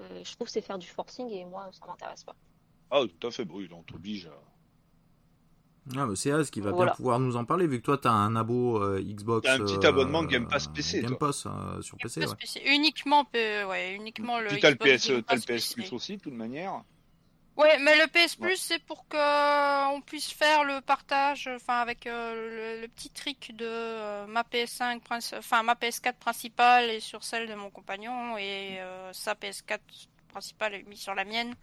Euh, je trouve que c'est faire du forcing et moi ça m'intéresse pas. Ah, tout à fait, brûle, on t'oblige à. Ah, bah, c'est Az qui va Voilà. bien pouvoir nous en parler, vu que toi, tu as un abo euh, Xbox. T'as un petit euh, abonnement Game Pass PC, Game toi. Pass euh, sur PC, ouais. Uniquement, ouais, uniquement le. Puis t'as le PS. Plus aussi, de toute manière. Ouais, mais le PS Plus, Ouais. c'est pour que euh, on puisse faire le partage, enfin avec euh, le, le petit trick de euh, ma PS5, princi- enfin ma PS4 principale est sur celle de mon compagnon et euh, sa PS4 principale est mise sur la mienne.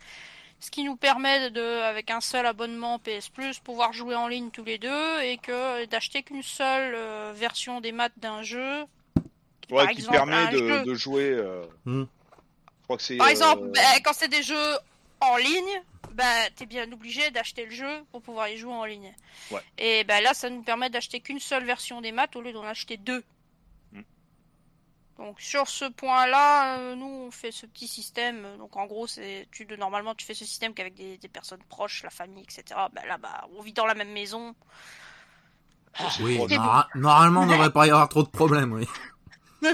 Ce qui nous permet de, avec un seul abonnement PS Plus, pouvoir jouer en ligne tous les deux et que d'acheter qu'une seule euh, version des maths d'un jeu. Ouais, Par qui exemple, permet de, jeu. de jouer. euh, Hmm. Je crois que c'est. Par euh, exemple, ben, quand c'est des jeux en ligne, ben, t'es bien obligé d'acheter le jeu pour pouvoir y jouer en ligne. Ouais. Et ben là, ça nous permet d'acheter qu'une seule version des maths au lieu d'en acheter deux. Mm. Donc sur ce point-là, euh, nous on fait ce petit système. Donc en gros, c'est tu de normalement tu fais ce système qu'avec des, des personnes proches, la famille, etc. Ben là, bah, on vit dans la même maison. c'est Oui, nora- normalement, il ne devrait pas y avoir trop de problèmes, oui.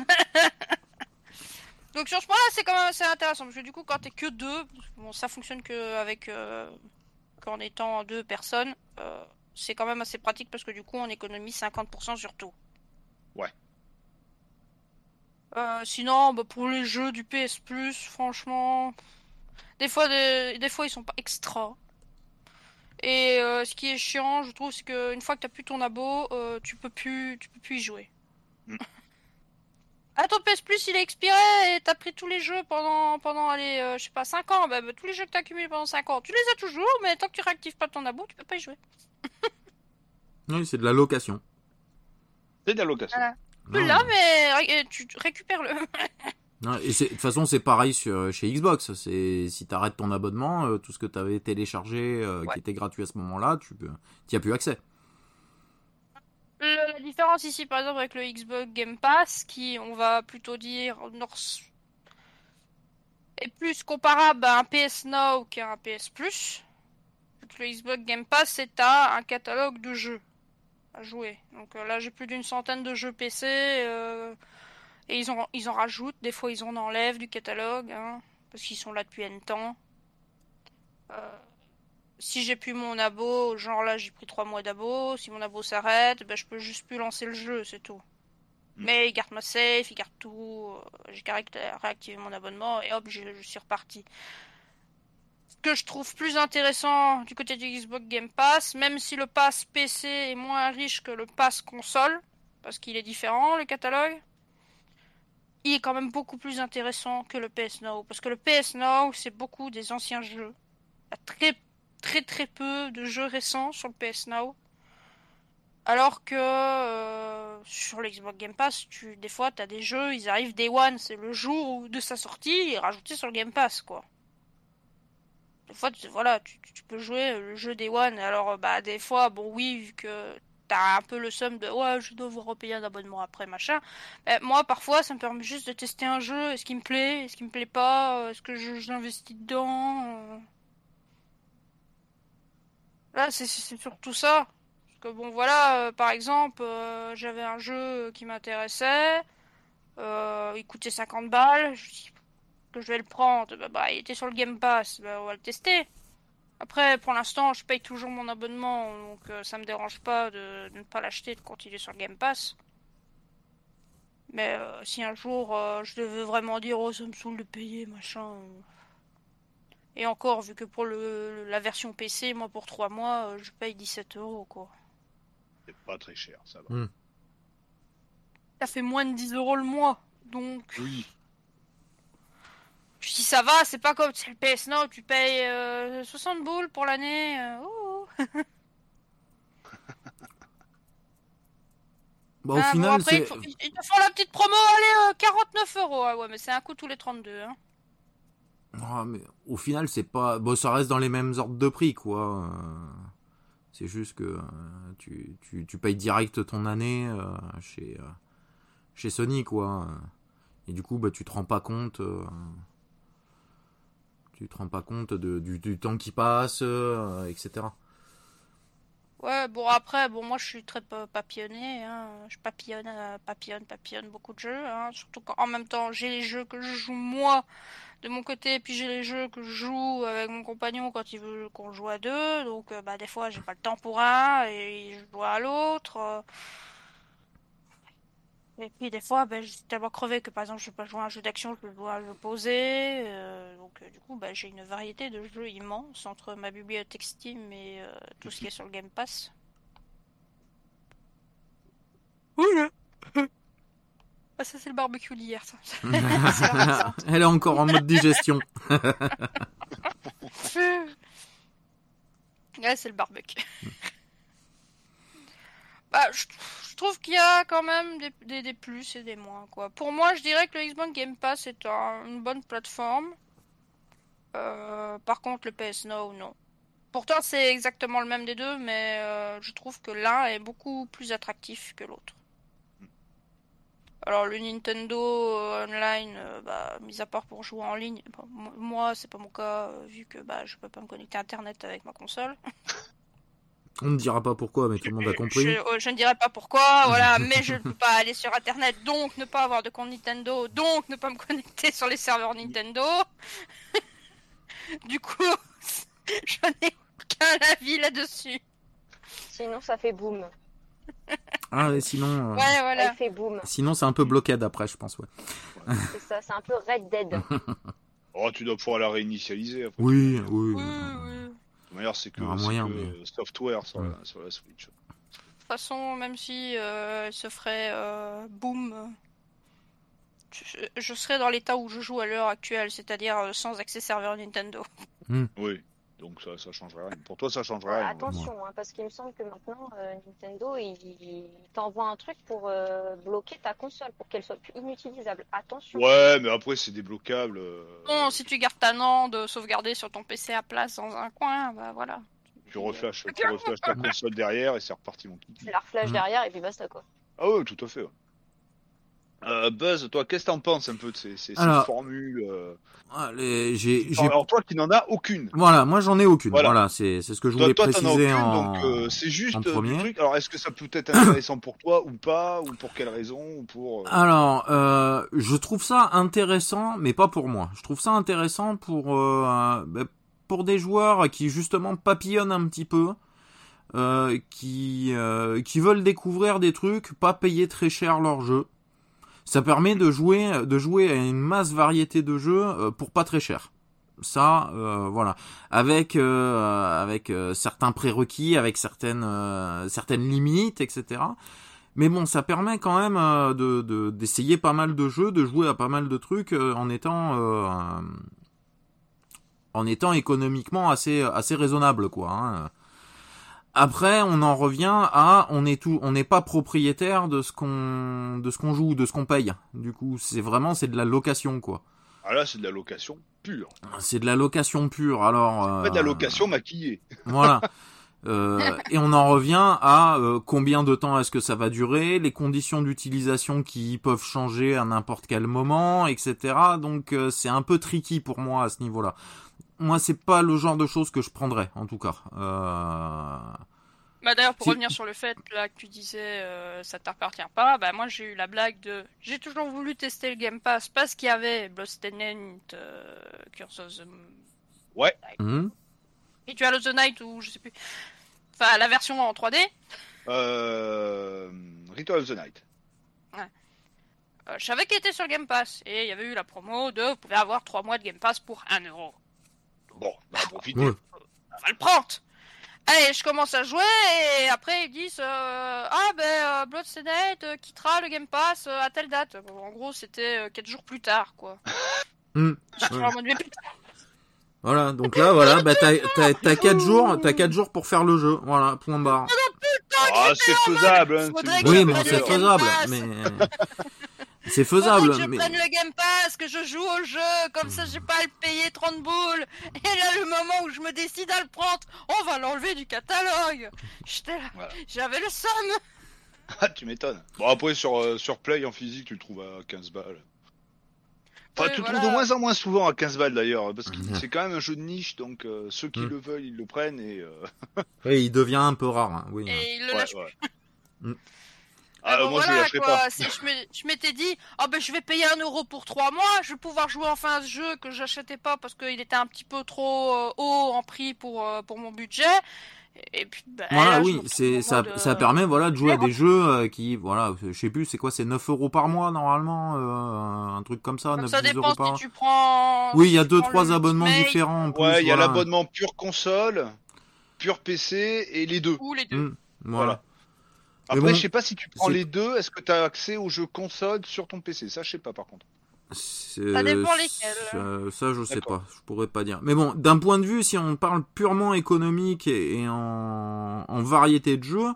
Donc sur ce point-là, c'est quand même assez intéressant parce que du coup, quand t'es que deux, bon, ça fonctionne que avec euh, qu'en étant deux personnes, euh, c'est quand même assez pratique parce que du coup, on économise 50% sur tout. Ouais. Euh, sinon, bah, pour les jeux du PS Plus, franchement, des fois, des, des fois, ils sont pas extra. Et ce qui est chiant, je trouve, c'est qu'une fois que t'as plus ton abo, tu peux plus, tu peux plus y jouer. Mm. Ah, ton PS Plus, il est expiré et t'as pris tous les jeux pendant, pendant allez, euh, je sais pas, 5 ans. Bah, bah, tous les jeux que t'as accumulés pendant 5 ans, tu les as toujours, mais tant que tu réactives pas ton abo, tu peux pas y jouer. Oui, c'est de la location. C'est de la location. Voilà. Tu Non, l'as, mais ré- tu récupères le. non, et c'est- de toute façon, c'est pareil sur, chez Xbox. C'est si tu arrêtes ton abonnement, euh, tout ce que tu avais téléchargé, euh, Ouais. qui était gratuit à ce moment-là, tu n'y as plus accès. La différence ici, par exemple, avec le Xbox Game Pass, qui, on va plutôt dire, est plus comparable à un PS Now qu'à un PS Plus. Le Xbox Game Pass, c'est à un catalogue de jeux à jouer. Donc euh, là, j'ai plus d'une centaine de jeux PC. euh, et ils en, ils en rajoutent. Des fois, ils en enlèvent du catalogue. hein, parce qu'ils sont là depuis un temps. Euh, si j'ai plus mon abo, genre là j'ai pris 3 mois d'abo, si mon abo s'arrête, ben, je peux juste plus lancer le jeu, c'est tout. Mm. Mais il garde ma save, il garde tout, euh, j'ai qu'à réact- réactiver mon abonnement et hop, je, je suis reparti. Ce que je trouve plus intéressant du côté du Xbox Game Pass, même si le pass PC est moins riche que le pass console, parce qu'il est différent le catalogue, il est quand même beaucoup plus intéressant que le PS Now. Parce que le PS Now, c'est beaucoup des anciens jeux. Il y a très très très peu de jeux récents sur le PS Now. Alors que euh, sur l'Xbox Game Pass, tu, des fois, tu as des jeux, ils arrivent Day One, c'est le jour de sa sortie, et rajoutés sur le Game Pass, quoi. Des fois, tu, voilà, tu, peux jouer le jeu Day One. Alors, bah, des fois, bon, oui, vu que t'as un peu le somme de ouais, je dois vous repayer un abonnement après, machin. Mais moi, parfois, ça me permet juste de tester un jeu. Est-ce qu'il me plaît Est-ce qu'il me plaît pas Est-ce que je- j'investis dedans Euh. Là, c'est surtout ça. Parce que bon, voilà, euh, par exemple, euh, j'avais un jeu qui m'intéressait. Euh, il coûtait 50 balles. Je dis que je vais le prendre. Bah, bah, il était sur le Game Pass. Bah, on va le tester. Après, pour l'instant, je paye toujours mon abonnement, donc ça me dérange pas de, de ne pas l'acheter, de continuer sur le Game Pass. Mais si un jour je devais vraiment dire oh ça me saoule de payer machin. Euh. Et encore, vu que pour le, la version PC, moi pour 3 mois, euh, je paye 17 euros quoi. C'est pas très cher, ça va. Ça fait moins de 10 euros le mois. Donc, Oui. je dis ça va, c'est pas comme c'est le PS Now, tu payes euh, 60 boules pour l'année. euh, oh. Bah, au Ah, bon, final, après, font- ils- ils te font la petite promo, allez, euh, 49 euros. Ah ouais, mais c'est un coup tous les 32. Hein. Ah, mais au final, c'est pas. Bon, ça reste dans les mêmes ordres de prix, quoi. Euh, C'est juste que euh, tu, tu, payes direct ton année euh, chez, chez Sony, quoi. Et du coup, bah, tu te rends pas compte. Tu te rends pas compte de, du, du temps qui passe, etc. Ouais, bon après, bon moi je suis très pa- papillonné, hein. je papillonne, euh, papillonne, papillonne beaucoup de jeux, hein. Surtout qu'en même temps j'ai les jeux que je joue moi de mon côté, puis j'ai les jeux que je joue avec mon compagnon quand il veut qu'on joue à deux, donc euh, bah des fois j'ai pas le temps pour un et je joue à l'autre. Et puis des fois, ben, je suis tellement crevé que par exemple je peux pas jouer à un jeu d'action, je un jeu posé. euh, donc euh, du coup, ben, j'ai une variété de jeux immense entre ma bibliothèque Steam et euh, tout ce qui est sur le Game Pass. Voilà. Ah ça c'est le barbecue d'hier ça. Ça. Elle est encore en mode digestion. Ouais, c'est le barbecue. bah, je, je trouve qu'il y a quand même des, des, plus et des moins, quoi. Pour moi, je dirais que le Xbox Game Pass est un- une bonne plateforme. Euh, par contre, le PS Now, non. Pourtant, c'est exactement le même des deux, mais euh, je trouve que l'un est beaucoup plus attractif que l'autre. Alors, le Nintendo euh, Online, bah, mis à part pour jouer en ligne, bon, mo- moi, c'est pas mon cas, vu que bah, je peux pas me connecter à Internet avec ma console. On ne dira pas pourquoi, mais tout le monde a compris. Je, euh, je ne dirais pas pourquoi, voilà, mais je ne peux pas aller sur Internet, donc ne pas avoir de compte Nintendo, donc ne pas me connecter sur les serveurs Nintendo. du coup, je n'ai aucun avis là-dessus. Sinon, ça fait boum. Ah, et sinon. euh, Ouais, voilà. Elle fait boum. Sinon, c'est un peu bloqué d'après, je pense, ouais. C'est ça, c'est un peu Red Dead. Oh, tu dois pouvoir la réinitialiser. Après. Oui. Oui, oui. Manière, c'est que, moyen, que mais- software sur, Ouais. la, sur la Switch. De toute façon, même si euh, elle se ferait euh, boom, euh, je, je serais dans l'état où je joue à l'heure actuelle, c'est-à-dire euh, sans accès serveur Nintendo. Oui, donc ça, ça changerait rien. Pour toi, ça changerait Ouais, rien. attention, hein, parce qu'il me semble que maintenant, euh, Nintendo, il, il t'envoie un truc pour euh, bloquer ta console, pour qu'elle soit plus inutilisable. Attention. Ouais, mais après, c'est débloquable. euh, Bon, si tu gardes ta NAND sauvegardée sur ton PC à place dans un coin, bah voilà. Tu reflashes, tu reflashes ta console derrière et c'est reparti, mon. Tu la reflash Mm. derrière et puis basta quoi. Ah ouais, tout à fait. ouais. Euh, Buzz, toi, qu'est-ce que t'en penses un peu de ces, ces, ces Alors- formules euh, Allez, j'ai. j'ai- Alors, toi qui n'en as aucune. Voilà, moi j'en ai aucune. Voilà. Voilà, c'est c'est ce que je Toi, voulais toi, as préciser aucune, en. donc euh, c'est juste en du premier. truc. Alors, est-ce que ça peut être intéressant pour toi ou pas, ou pour quelle raison, ou pour. Alors, je trouve ça intéressant, mais pas pour moi. Je trouve ça intéressant pour bah, pour des joueurs qui justement papillonnent un petit peu, qui qui veulent découvrir des trucs, pas payer très cher leur jeu. Ça permet de jouer de jouer à une masse variété de jeux euh, pour pas très cher. Ça, euh, voilà, avec euh, avec euh, certains prérequis, avec certaines euh, certaines limites, etc. Mais bon, ça permet quand même euh, de de- d'essayer pas mal de jeux, de jouer à pas mal de trucs en étant en étant économiquement assez assez raisonnable quoi. hein. Après, on en revient à on est tout, on n'est pas propriétaire de ce qu'on de ce qu'on joue, de ce qu'on paye. Du coup, c'est vraiment c'est de la location quoi. Ah là, c'est de la location pure. C'est de la location pure. Alors Pas de euh, la location maquillée. Voilà. Euh, et on en revient à euh, combien de temps est-ce que ça va durer, les conditions d'utilisation qui peuvent changer à n'importe quel moment, etc. Donc euh, c'est un peu tricky pour moi à ce niveau-là. Moi, c'est pas le genre de choses que je prendrais, en tout cas. Euh... Bah d'ailleurs pour revenir sur le fait là que tu disais euh, ça t'appartient pas, bah moi j'ai eu la blague de j'ai toujours voulu tester le Game Pass parce qu'il y avait Bloodstained euh, Curse of the hum, Ritual of the Night ou je sais plus. Enfin la version en 3D. Euh... Ritual of the Night. Euh, je savais qu'il était sur Game Pass et il y avait eu la promo de vous pouvez avoir 3 mois de Game Pass pour 1 euro. Bon, bah profitez. Ouais. On va le prendre. Allez, je commence à jouer et après ils disent euh, ah ben euh, Bloodstained euh, quittera le Game Pass euh, à telle date. Bon, en gros c'était 4 jours plus tard quoi. hum. J'étais Ouais. en mode, mais putain, Voilà. Donc là, voilà, bah t'as t'as t'as quatre jours, t'as quatre jours pour faire le jeu. Voilà, point barre. Ah, c'est faisable. Hein, Oui, mais c'est faisable. Mais c'est Faudrait faisable. que je Mais prenne le Game Pass, que je joue au jeu, comme ça j'ai pas à le payer 30 boules. Et là, le moment où je me décide à le prendre, on va l'enlever du catalogue. J'étais là, Voilà. j'avais le somme. Ah, tu m'étonnes. Bon, après, sur, euh, sur Play, en physique, tu le trouves à 15 balles. Enfin, Oui, tu le voilà. trouves de moins en moins souvent à 15 balles d'ailleurs, parce que c'est quand même un jeu de niche, donc euh, ceux qui Mhm. le veulent, ils le prennent et. euh, oui, il devient un peu rare. hein, Oui. Et il le ouais, lâche ouais. Mhm. Ah, Mais bon, moi je le voilà, lâcherai quoi. pas. C'est- Je je m'étais dit, ah ben je vais payer un euro pour trois mois, je vais pouvoir jouer enfin à ce jeu que j'achetais pas parce qu'il était un petit peu trop euh, haut en prix pour, euh, pour mon budget. Et puis, ben, Voilà, là, oui, c'est ça, ça euh, permet voilà de jouer à des jeux euh, qui voilà, je sais plus, c'est quoi, c'est 9 euros par mois normalement, euh, un truc comme ça, comme 9 ça 10 dépend euros si par tu prends. Oui, il si y a deux trois abonnements Ultimate différents en plus. Ouais, il y a l'abonnement pure console, pure PC et les deux. Ou les deux. Mm, voilà. Après, bon, je sais pas si tu prends les deux, est-ce que tu as accès aux jeux console sur ton PC Ça, je sais pas par contre. Ça dépend lesquels. Ça, ça, je sais pas, je pourrais pas dire. Mais bon, d'un point de vue, si on parle purement économique et, et en, en variété de jeux,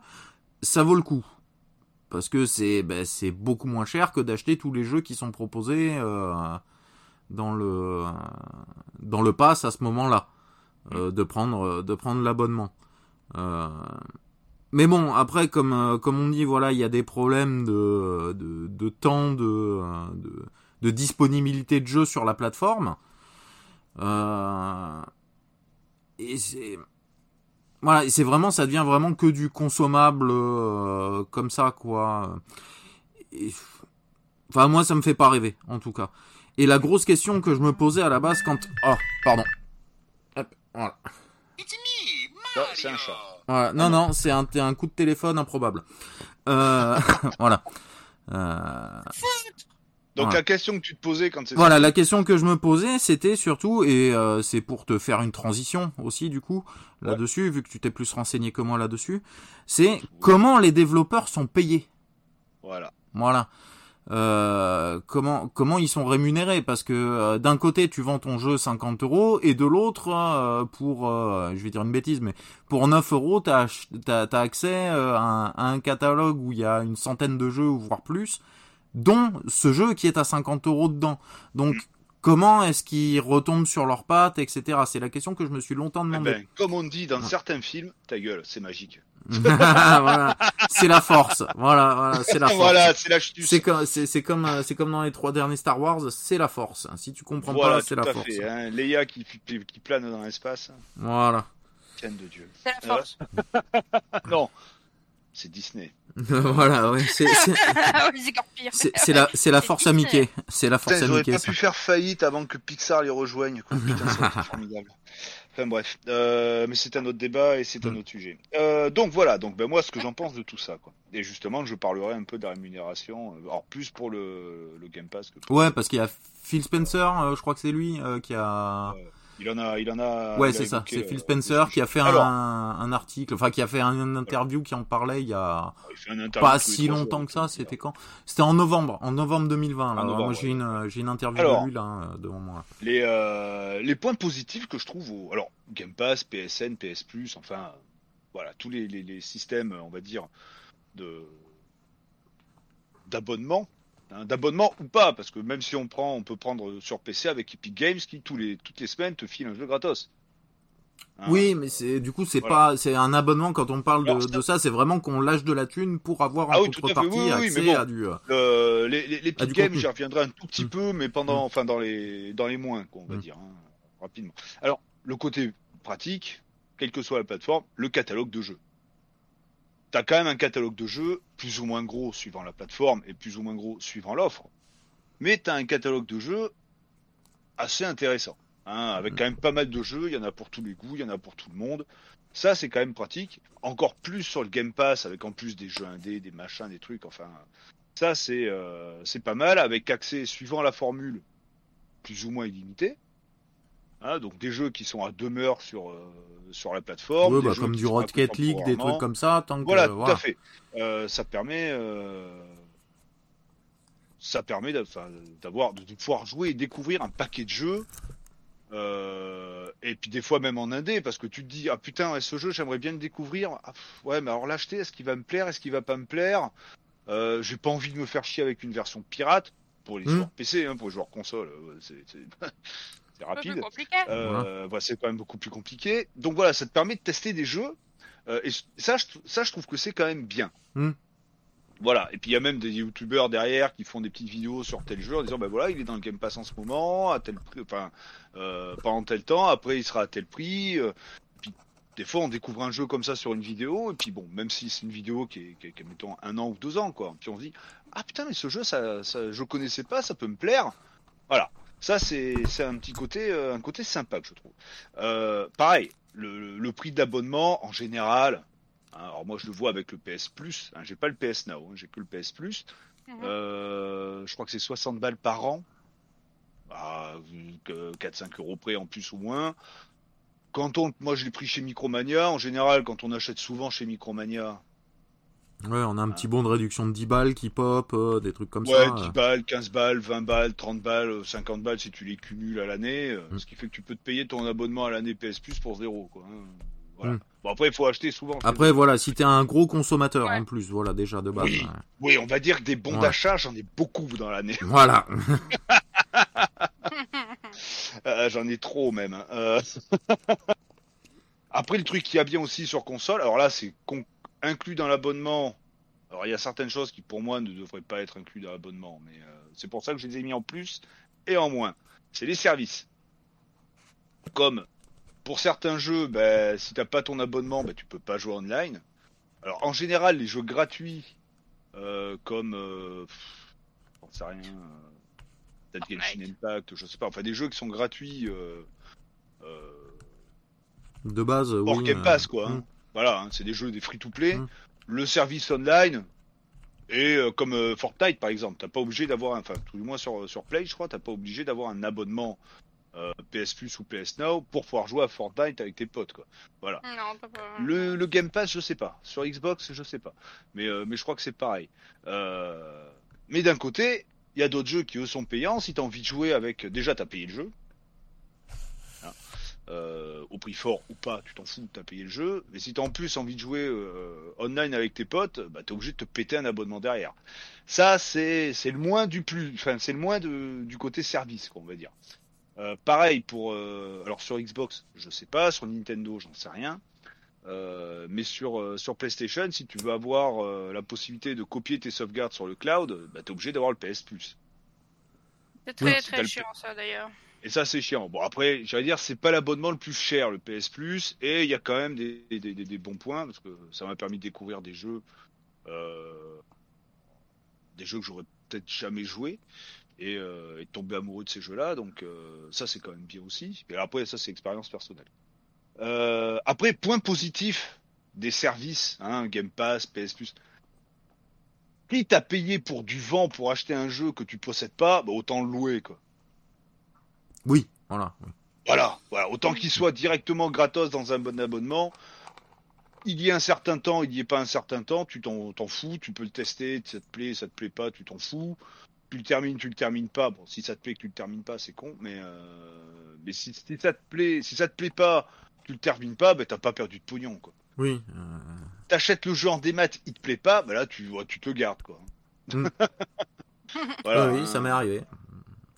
ça vaut le coup. Parce que c'est ben, c'est beaucoup moins cher que d'acheter tous les jeux qui sont proposés euh, dans le dans le pass à ce moment-là, euh, de prendre de prendre l'abonnement. Euh, mais bon, après, comme euh, comme on dit, voilà, il y a des problèmes de de, de temps, de, euh, de de disponibilité de jeu sur la plateforme. Euh, et c'est voilà, et c'est vraiment, ça devient vraiment que du consommable euh, comme ça, quoi. Et- enfin, moi, ça me fait pas rêver, en tout cas. Et la grosse question que je me posais à la base quand, oh, pardon. Hop, voilà. Ah, c'est un chat. Voilà. Non, non, c'est un, un coup de téléphone improbable. Euh, voilà. Euh, Donc Voilà. la question que tu te posais quand c'est Voilà, la question que je me posais, c'était surtout, et euh, c'est pour te faire une transition aussi du coup là-dessus, vu que tu t'es plus renseigné que moi là-dessus, c'est comment les développeurs sont payés. Voilà. Voilà. Euh, comment comment ils sont rémunérés? Parce que euh, d'un côté tu vends ton jeu 50 euros et de l'autre euh, pour euh, je vais dire une bêtise mais pour 9 euros t'as t'as t'as accès euh, à, un, à un catalogue où il y a une centaine de jeux voire plus dont ce jeu qui est à 50 euros dedans. Donc comment est-ce qu'ils retombent sur leurs pattes etc c'est la question que je me suis longtemps Eh demandé. ben, comme on dit dans Ouais. certains films, ta gueule, c'est magique. voilà c'est la force voilà voilà c'est la force voilà, c'est l'astuce. C'est comme, c'est, comme, euh, c'est comme dans les trois derniers Star Wars, c'est la force. Si tu comprends Voilà, pas, c'est la à force. fait. Hein. Leia qui, qui, qui plane dans l'espace, Voilà. tienne de Dieu. C'est la force. Non, c'est Disney. voilà, ouais, c'est, c'est, Ah oui, c'est c'est, la, c'est la force à. Mickey. C'est la force Putain, à j'aurais Mickey, pas ça. pu faire faillite avant que Pixar les rejoigne. quoi. Putain, formidable. Enfin bref, euh, mais c'est un autre débat et c'est un Mm. autre sujet. Euh, donc voilà, donc ben moi ce que j'en pense de tout ça, quoi. Et justement, je parlerai un peu de la rémunération, euh, alors plus pour le, le Game Pass que pour- Ouais, parce qu'il y a Phil Spencer, euh, je crois que c'est lui, qui a, Il en a, il en a. ouais, c'est ça. C'est euh, Phil Spencer le qui a fait Alors. un, un article, enfin, qui a fait un, une interview qui en parlait il y a Il interview pas si longtemps jours, que ça. C'était quand? C'était en novembre, en novembre 2020, là. En novembre, Moi, j'ai une, euh, j'ai une interview Alors. de lui, là, euh, devant moi. Les, euh, les points positifs que je trouve, au... alors Game Pass, PSN, PS Plus, enfin, voilà, tous les, les, les systèmes, on va dire, de d'abonnement, d'abonnement ou pas, parce que même si on prend, on peut prendre sur PC avec Epic Games qui tous les toutes les semaines te file un jeu gratos. Hein. Oui, mais c'est du coup c'est Voilà. pas c'est un abonnement quand on parle de, Alors, ça- de ça, c'est vraiment qu'on lâche de la thune pour avoir en Ah oui, contrepartie oui, oui, oui, accès bon. à du. euh, les, les, les Epic du Games, j'y reviendrai un tout petit Mm. peu, mais pendant, enfin dans les dans les moins, quoi, on va Mm. dire, hein, rapidement. Alors le côté pratique, quelle que soit la plateforme, le catalogue de jeux. T'as quand même un catalogue de jeux plus ou moins gros suivant la plateforme et plus ou moins gros suivant l'offre, mais t'as un catalogue de jeux assez intéressant, hein, avec Mm. quand même pas mal de jeux. Il y en a pour tous les goûts, il y en a pour tout le monde. Ça, c'est quand même pratique. Encore plus sur le Game Pass, avec en plus des jeux indés, des machins, des trucs. Enfin, ça, c'est euh, c'est pas mal, avec accès suivant la formule plus ou moins illimité. Hein, donc des jeux qui sont à demeure sur euh, sur la plateforme. ouais, des bah, jeux comme du Rocket League, des trucs comme ça, tant que Voilà, tout voilà. à fait. Euh, ça permet, euh, ça permet d'avoir, de, de pouvoir jouer et découvrir un paquet de jeux. Et puis des fois même en indé, parce que tu te dis ah putain ce jeu j'aimerais bien le découvrir. Ah, ouais mais alors l'acheter, est-ce qu'il va me plaire, est-ce qu'il va pas me plaire? J'ai pas envie de me faire chier avec une version pirate pour les Hmm. joueurs PC, hein, pour les joueurs console, c'est c'est- c'est Un peu plus rapide. compliqué. Euh, voilà, c'est quand même beaucoup plus compliqué. Donc voilà, ça te permet de tester des jeux. euh, et ça, je, ça, je trouve que c'est quand même bien. Hmm. Voilà. Et puis il y a même des youtubeurs derrière qui font des petites vidéos sur tel jeu en disant, ben voilà, il est dans le Game Pass en ce moment, à tel prix, enfin, euh, pendant tel temps, après il sera à tel prix. euh, puis des fois, on découvre un jeu comme ça sur une vidéo, et puis bon, même si c'est une vidéo qui est, qui est, qui est, mettons, un an ou deux ans, quoi. Puis on se dit, ah putain, mais ce jeu, ça, ça, je connaissais pas, ça peut me plaire. Voilà. Ça, c'est un petit côté, euh, un côté sympa que je trouve. Euh, pareil, le, prix d'abonnement en général. hein, alors moi, je le vois avec le PS Plus. Hein, j'ai pas le PS Now, hein, j'ai que le PS Plus. Mhm. Euh, je crois que c'est 60 balles par an. Ah, vu que 4-5 euros près en plus ou moins. Quand on, moi, je l'ai pris chez Micromania. En général, quand on achète souvent chez Micromania, Ouais, on a un petit bon de réduction de 10 balles qui pop, euh, des trucs comme Ah. ouais, ça. 10 euh. balles, 15 balles, 20 balles, 30 balles, euh, 50 balles si tu les cumules à l'année, euh, Mm. ce qui fait que tu peux te payer ton abonnement à l'année PS Plus pour zéro. Quoi, hein. Voilà. Mm. Bon après il faut acheter souvent. Après voilà, si t'es un gros consommateur Ouais. en plus, voilà déjà de base. Oui. ouais. Oui, on va dire que des bons Ouais. d'achat, j'en ai beaucoup dans l'année. Voilà. Euh, j'en ai trop même. hein. Euh, Après, le truc qu'il y a bien aussi sur console, alors là, c'est con- inclus dans l'abonnement. Alors, il y a certaines choses qui, pour moi, ne devraient pas être inclus dans l'abonnement, mais euh, c'est pour ça que je les ai mis en plus et en moins. C'est les services. Comme pour certains jeux, ben, si t'as pas ton abonnement, ben, tu peux pas jouer online. Alors, en général, les jeux gratuits, euh, comme, euh, pff, j'en sais rien, euh, peut-être Genshin. Impact, je sais pas, enfin des jeux qui sont gratuits. Euh, euh, De base, hors oui. Game Pass, quoi. hein. Voilà, hein, c'est des jeux des free-to-play. Mm. Le service online, et euh, comme euh, Fortnite par exemple, t'as pas obligé d'avoir, un- enfin tout du moins sur, sur Play, je crois, t'as pas obligé d'avoir un abonnement euh, PS Plus ou PS Now pour pouvoir jouer à Fortnite avec tes potes, quoi. Voilà. Non, pas. Le, le Game Pass, je sais pas. Sur Xbox, je sais pas. Mais, euh, mais je crois que c'est pareil. Euh, mais d'un côté, il y a d'autres jeux qui eux sont payants. Si t'as envie de jouer avec, déjà t'as payé le jeu. Euh, au prix fort ou pas, tu t'en fous, t'as payé le jeu. Mais si t'as en plus envie de jouer euh, online avec tes potes, bah t'es obligé de te péter un abonnement derrière. Ça, c'est c'est le moins du plus, enfin c'est le moins de, du côté service, quoi, on va dire. Euh, pareil pour, euh, alors sur Xbox, je sais pas, sur Nintendo, j'en sais rien. Euh, mais sur, euh, sur PlayStation, si tu veux avoir euh, la possibilité de copier tes sauvegardes sur le cloud, bah, t'es obligé d'avoir le PS Plus. C'est très Oui, très chiant ça d'ailleurs. Et ça, c'est chiant. Bon, après, j'allais dire, c'est pas l'abonnement le plus cher, le PS Plus, et il y a quand même des, bons points, parce que ça m'a permis de découvrir des jeux, euh, des jeux que j'aurais peut-être jamais joué, et, euh, et de tomber amoureux de ces jeux-là, donc euh, ça, c'est quand même bien aussi. Et après, ça, c'est expérience personnelle. Après, point positif des services, hein, Game Pass, PS Plus. Quitte à payer pour du vent pour acheter un jeu que tu possèdes pas, bah, autant le louer, quoi. Oui, voilà. oui. Voilà, voilà. autant qu'il soit directement gratos dans un bon abonnement. Il y a un certain temps, il y est pas un certain temps, tu t'en t'en fous, tu peux le tester, ça te plaît, ça te plaît pas, tu t'en fous. Tu le termines, tu le termines pas. Bon, si ça te plaît que tu le termines pas, c'est con, mais euh... mais si, si ça te plaît, si ça te plaît pas, tu le termines pas, ben t'as pas perdu de pognon, quoi. Oui. euh, T'achètes le jeu en démat, il te plaît pas, bah là tu, ouais, tu te le gardes quoi. Mm. Voilà, oui, ça m'est arrivé.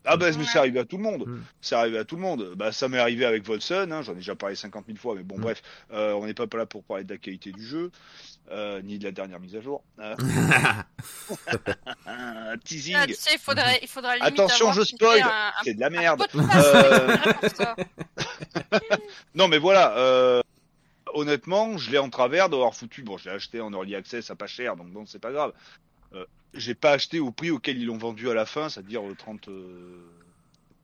Ah bah mais c'est arrivé à tout le monde. Mm. C'est arrivé à tout le monde. Bah ça m'est arrivé avec Volson, hein, j'en ai déjà parlé 50 000 fois, mais bon Mm. bref, euh, on n'est pas là pour parler de la qualité du jeu, euh, ni de la dernière mise à jour. Euh, un teasing, Ah, tu sais, il faudrait, il faudrait limite Attention, je spoil, un- c'est de la merde. Euh. Non mais voilà, euh, honnêtement, je l'ai en travers d'avoir foutu. Bon, je l'ai acheté en early access à pas cher, donc bon, c'est pas grave. Euh, j'ai pas acheté au prix auquel ils l'ont vendu à la fin, c'est-à-dire euh, 30, euh,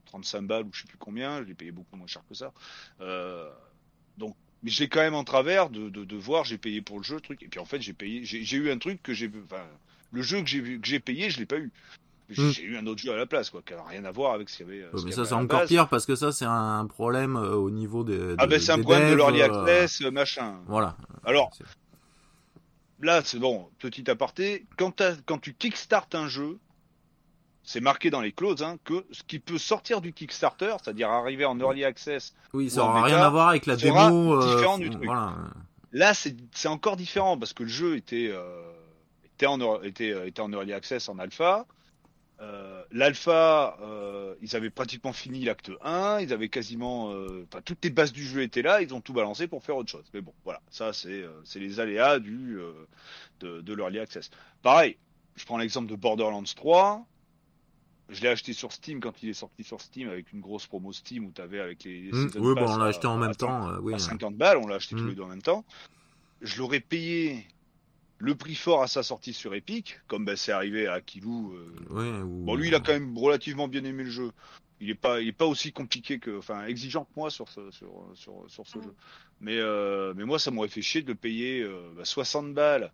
35 balles ou je sais plus combien. Je l'ai payé beaucoup moins cher que ça. Euh, donc, mais j'ai quand même en travers de, de, de voir, j'ai payé pour le jeu, truc. Et puis en fait, j'ai payé, j'ai eu un truc que j'ai, enfin, le jeu que j'ai vu, que j'ai payé, je l'ai pas eu. J'ai Mm. j'ai eu un autre jeu à la place, quoi, qui n'a rien à voir avec ce qu'il y avait. euh, ce mais y ça, c'est encore base. pire parce que ça, c'est un problème euh, au niveau des. Ah ben c'est un problème de l'early euh, access, euh, machin. Voilà. Alors, là, c'est bon, petit aparté. Quand, quand tu kickstart un jeu, c'est marqué dans les clauses hein, que ce qui peut sortir du Kickstarter, c'est-à-dire arriver en early access, Oui, Ou ça en aura bêta, rien à voir avec la démo. euh, différent du truc. Voilà. là, c'est encore différent parce que le jeu était, euh, était, en, était, euh, était en early access en alpha. Euh, L'alpha, euh, ils avaient pratiquement fini l'acte 1, ils avaient quasiment, euh, toutes les bases du jeu étaient là, ils ont tout balancé pour faire autre chose. Mais bon, voilà, ça c'est les aléas du de, de l'early access. Pareil, je prends l'exemple de Borderlands 3. Je l'ai acheté sur Steam quand il est sorti sur Steam avec une grosse promo Steam où tu avais avec les, season Oui, bon, on l'a acheté en même 50 temps. oui. à 50 balles, on l'a acheté tous Mm. les deux en même temps. Je l'aurais payé le prix fort à sa sortie sur Epic, comme bah, c'est arrivé à Kilou. euh, ou- Bon, lui, il a quand même relativement bien aimé le jeu. Il est pas, il est pas aussi compliqué que, enfin, exigeant que moi sur ce, sur, sur, sur ce jeu. Mais, euh, mais moi, ça m'aurait fait chier de le payer euh, bah, 60 balles